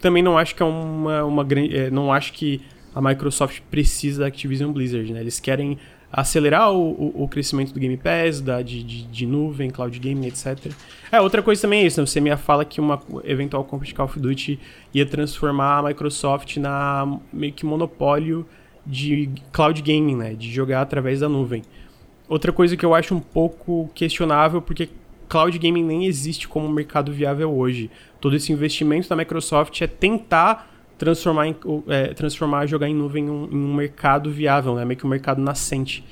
S1: também não acho que é uma, uma grande. é, não acho que a Microsoft precisa da Activision Blizzard, né? Eles querem acelerar o, o, o crescimento do Game Pass, da, de, de, de nuvem, cloud gaming, etc. É, outra coisa também é isso, né? Você me fala que uma eventual compra de Call of Duty ia transformar a Microsoft na meio que monopólio de cloud gaming, né? De jogar através da nuvem. Outra coisa que eu acho um pouco questionável, porque cloud gaming nem existe como mercado viável hoje. Todo esse investimento da Microsoft é tentar transformar, em, é, transformar jogar em nuvem em um, em um mercado viável, né? Meio que um mercado nascente.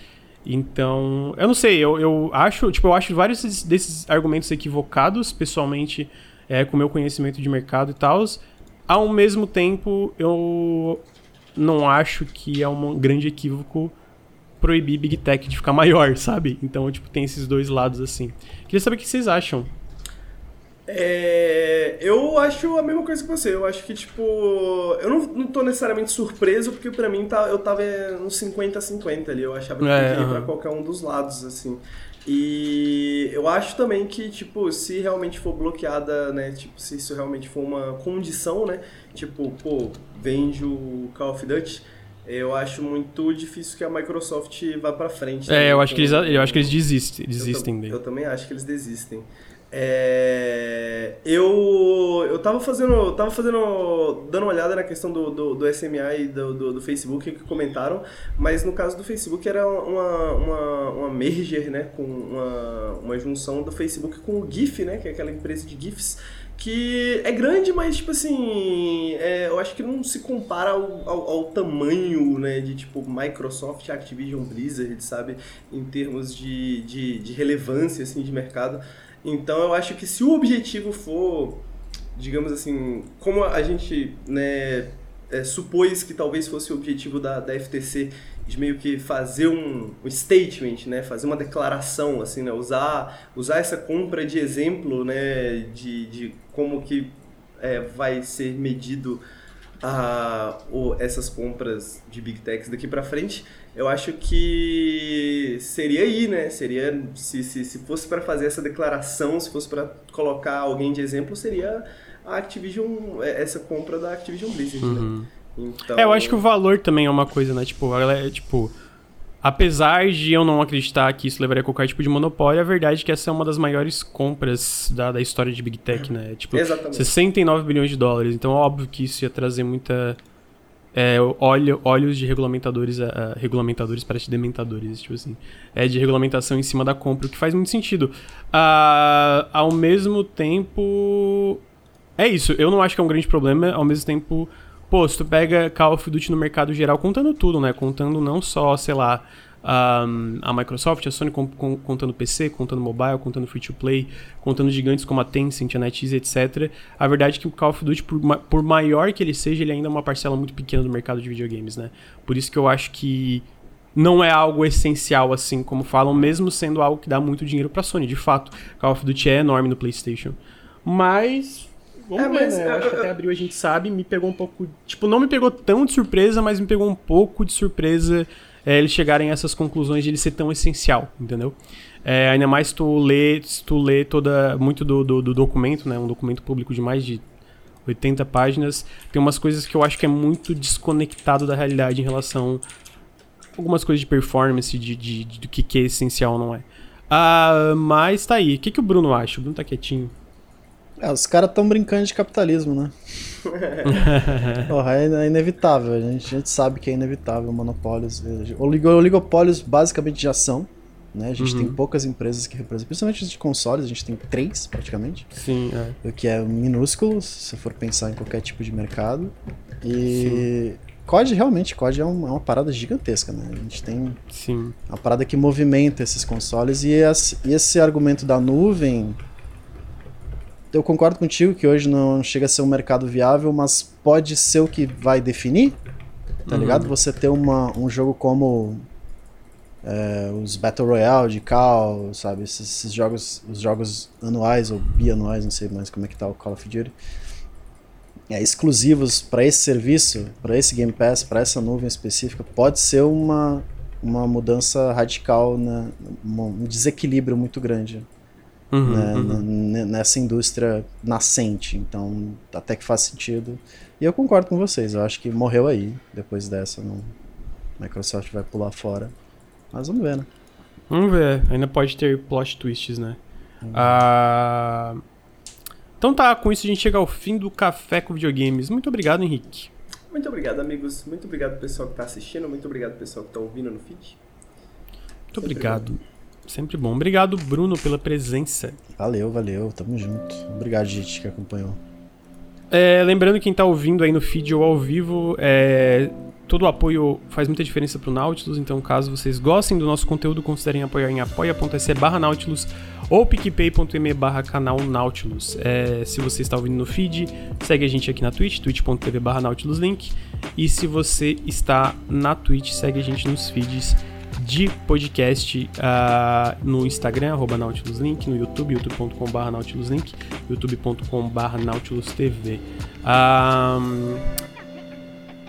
S1: Então, eu não sei, eu, eu acho, tipo, eu acho vários desses, desses argumentos equivocados, pessoalmente, é, com o meu conhecimento de mercado e tal. Ao mesmo tempo, eu não acho que é um grande equívoco proibir Big Tech de ficar maior, sabe? Então, tipo, tem esses dois lados assim. Queria saber o que vocês acham.
S2: É, eu acho a mesma coisa que você. Eu acho que, tipo. Eu não, não tô necessariamente surpreso, porque pra mim tá, eu tava no 50-50 ali. Eu achava que
S1: É,
S2: podia ir pra
S1: aham.
S2: qualquer um dos lados, assim. E eu acho também que, tipo, se realmente for bloqueada, né? Tipo, se isso realmente for uma condição, né? Tipo, pô, vende o Call of Duty. eu acho muito difícil que a Microsoft vá para frente.
S1: É, eu acho, que eles, eu acho que eles desistem, desistem
S2: eu, eu também acho que eles desistem. É, eu eu tava fazendo tava fazendo dando uma olhada na questão do, do, do SMA e do, do, do, Facebook que comentaram mas no caso do Facebook era uma, uma, uma merger né com uma, uma junção do Facebook com o GIF né que é aquela empresa de GIFs que é grande, mas, tipo assim, é, eu acho que não se compara ao, ao, ao, tamanho, né, de, tipo, Microsoft, Activision, Blizzard, sabe, em termos de, de, de relevância, assim, de mercado. Então, eu acho que se o objetivo for, digamos assim, como a gente, né, é, supôs que talvez fosse o objetivo da, da FTC de meio que fazer um, um, statement, né, fazer uma declaração, assim, né, usar, usar essa compra de exemplo, né, de, de como que é, vai ser medido a, o, essas compras de big techs daqui para frente, eu acho que seria aí, né, seria se, se, se fosse para fazer essa declaração, se fosse para colocar alguém de exemplo, seria a Activision, é, essa compra da Activision Blizzard, né? uhum. né?
S1: Então... É, eu acho que o valor também é uma coisa, né? Tipo, ela é, tipo, apesar de eu não acreditar que isso levaria a qualquer tipo de monopólio, a verdade é que essa é uma das maiores compras da, da história de Big Tech, né? Tipo, Exatamente. 69 bilhões de dólares. Então, óbvio que isso ia trazer muita. É, de regulamentadores, uh, regulamentadores para dementadores, tipo assim, é de regulamentação em cima da compra, o que faz muito sentido. Uh, ao mesmo tempo, é isso. Eu não acho que é um grande problema. Ao mesmo tempo, Pô, se tu pega Call of Duty no mercado geral, contando tudo, né? Contando não só, sei lá, um, a Microsoft, a Sony com, com, contando PC, contando mobile, contando free to play, contando gigantes como a Tencent, a NetEase, etc. A verdade é que o Call of Duty, por, por maior que ele seja, ele ainda é uma parcela muito pequena do mercado de videogames, né? Por isso que eu acho que não é algo essencial, assim como falam, mesmo sendo algo que dá muito dinheiro pra Sony. De fato, Call of Duty é enorme no PlayStation. Mas Vamos é, ver, mas, né? Eu acho que até abril a gente sabe, me pegou um pouco. Tipo, não me pegou tão de surpresa, mas me pegou um pouco de surpresa é, eles chegarem a essas conclusões de ele ser tão essencial, entendeu? É, ainda mais tu lê, tu lê toda, muito do, do, do, documento, né? Um documento público de mais de 80 páginas. Tem umas coisas que eu acho que é muito desconectado da realidade em relação a algumas coisas de performance, de, de, de do que, que é essencial não é. Ah, mas tá aí. O que, que o Bruno acha? O Bruno tá quietinho.
S3: É, os caras estão brincando de capitalismo, né? Porra, é, é, inevitável, a gente, a gente, sabe que é inevitável monopólios. Oligopólios basicamente já são, né? A gente uhum. tem poucas empresas que representam, principalmente de consoles, a gente tem três praticamente.
S1: Sim, é.
S3: O que é minúsculo, se for pensar em qualquer tipo de mercado. E Sim. COD realmente, COD é, um, é, uma parada gigantesca, né? A gente tem
S1: Sim.
S3: uma parada que movimenta esses consoles e, as, e esse argumento da nuvem eu concordo contigo que hoje não chega a ser um mercado viável, mas pode ser o que vai definir, tá uhum. ligado? Você ter uma, um jogo como é, os Battle Royale de Call, sabe? Esses, esses, jogos, os jogos anuais ou bianuais, não sei mais como é que tá o Call of Duty. É, exclusivos para esse serviço, para esse Game Pass, para essa nuvem específica, pode ser uma, uma mudança radical, né? um desequilíbrio muito grande uhum, né, uhum. nessa indústria nascente. Então, até que faz sentido. E eu concordo com vocês, eu acho que morreu aí, depois dessa. Não... Microsoft vai pular fora. Mas vamos ver, né?
S1: Vamos ver, ainda pode ter plot twists, né? Uhum. Ah... Então tá, com isso a gente chega ao fim do Café com Videogames. Muito obrigado, Henrique.
S2: Muito obrigado, amigos. Muito obrigado, pessoal que está assistindo. Muito obrigado, pessoal que está ouvindo no feed.
S1: Muito Sempre obrigado. Bom. Sempre bom. Obrigado, Bruno, pela presença.
S3: Valeu, valeu. Tamo junto. Obrigado, gente, que acompanhou.
S1: É, lembrando quem tá ouvindo aí no feed ou ao vivo, é, todo o apoio faz muita diferença pro Nautilus, então caso vocês gostem do nosso conteúdo, considerem apoiar em apoia.se barra Nautilus ou picpay.me barra canal Nautilus. É, se você está ouvindo no feed, segue a gente aqui na Twitch, twitch.tv barra Nautilus Link. E se você está na Twitch, segue a gente nos feeds de podcast uh, no Instagram, arroba NautilusLink, no YouTube, youtube.com.br NautilusLink, youtube.com.br NautilusTV. Um,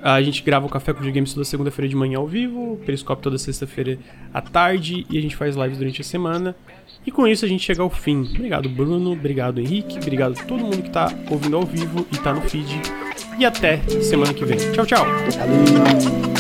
S1: a gente grava o Café com Games toda segunda-feira de manhã ao vivo, Periscope toda sexta-feira à tarde e a gente faz lives durante a semana. E com isso a gente chega ao fim. Obrigado, Bruno. Obrigado, Henrique. Obrigado a todo mundo que está ouvindo ao vivo e está no feed. E até semana que vem. Tchau, tchau.
S3: Valeu.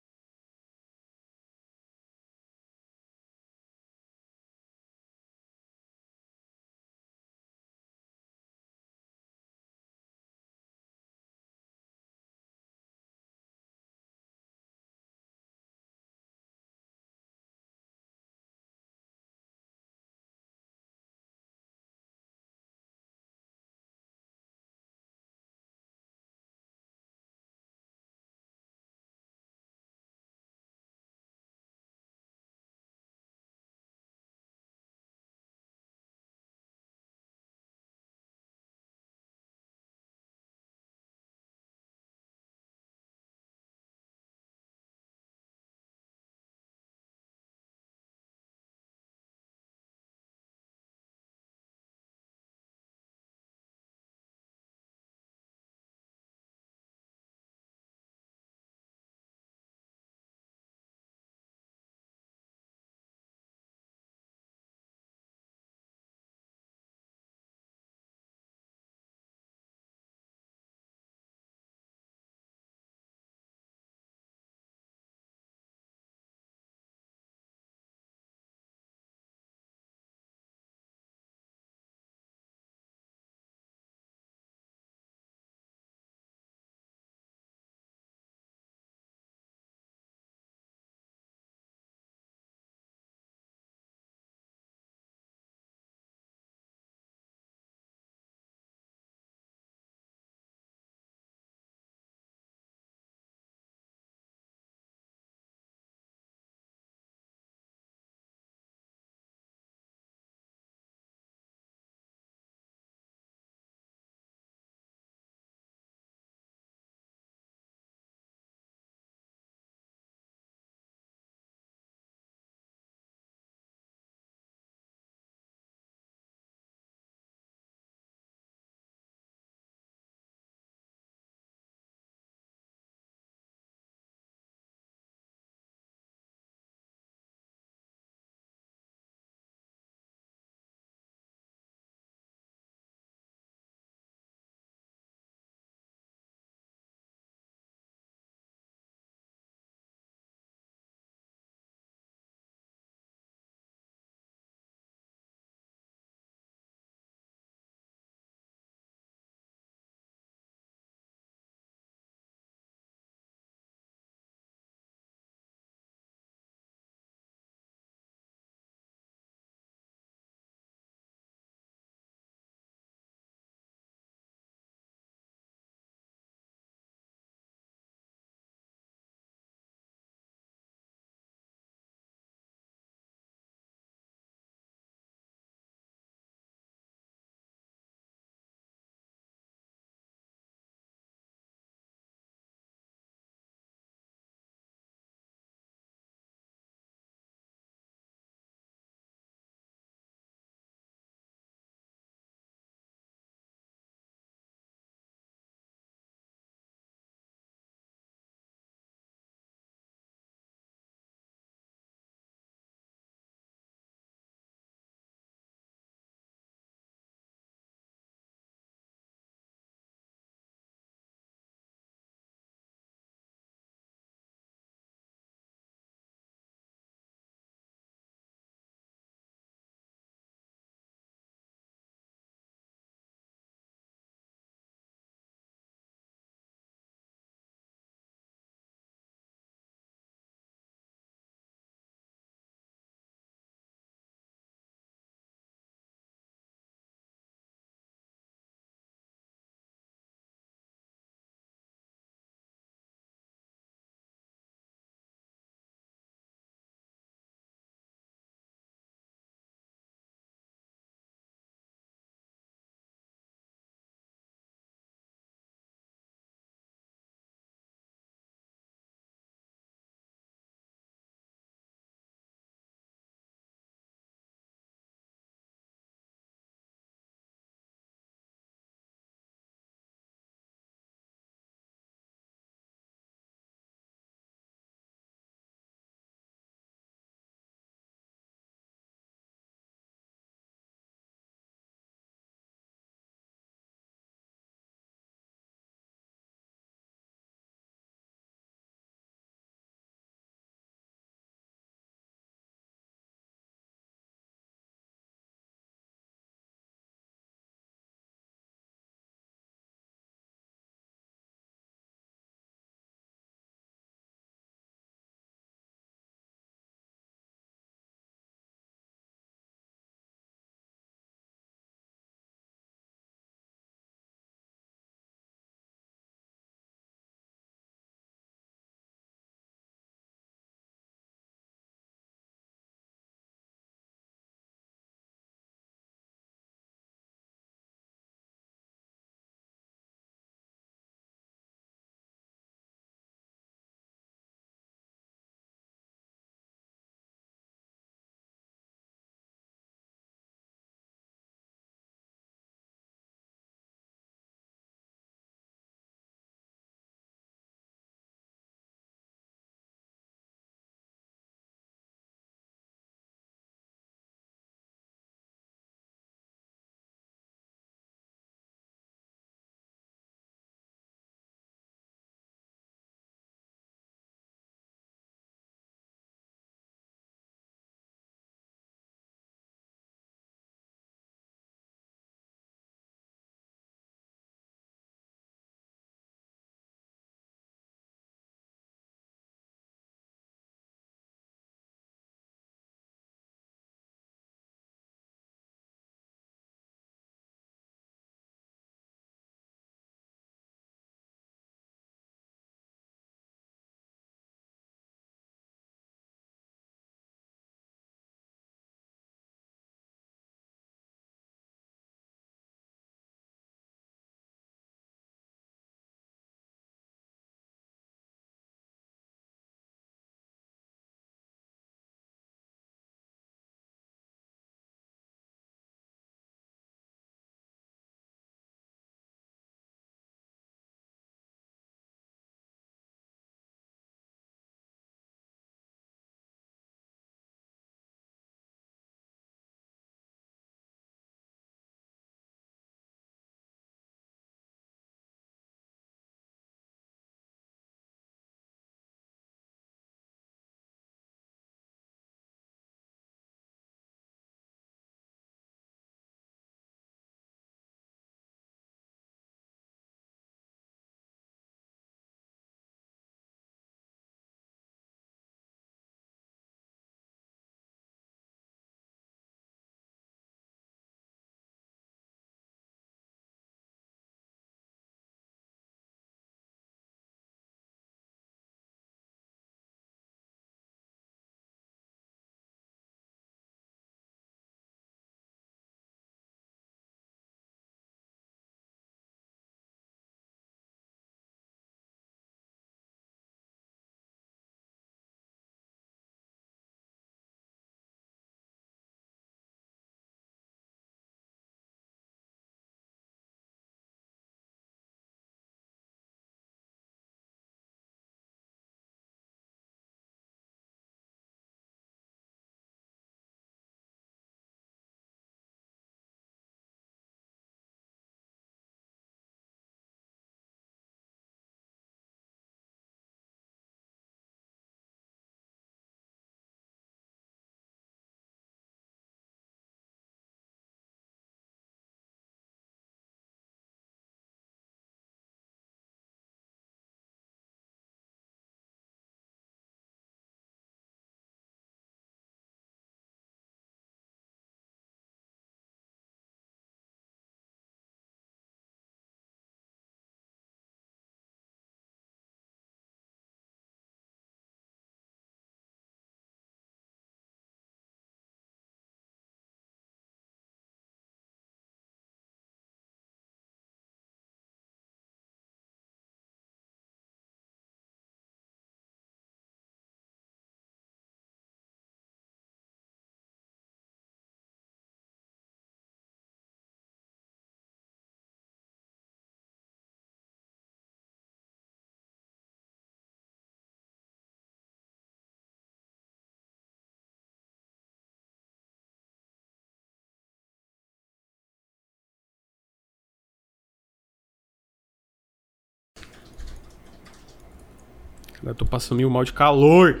S1: Eu tô passando meio mal de calor.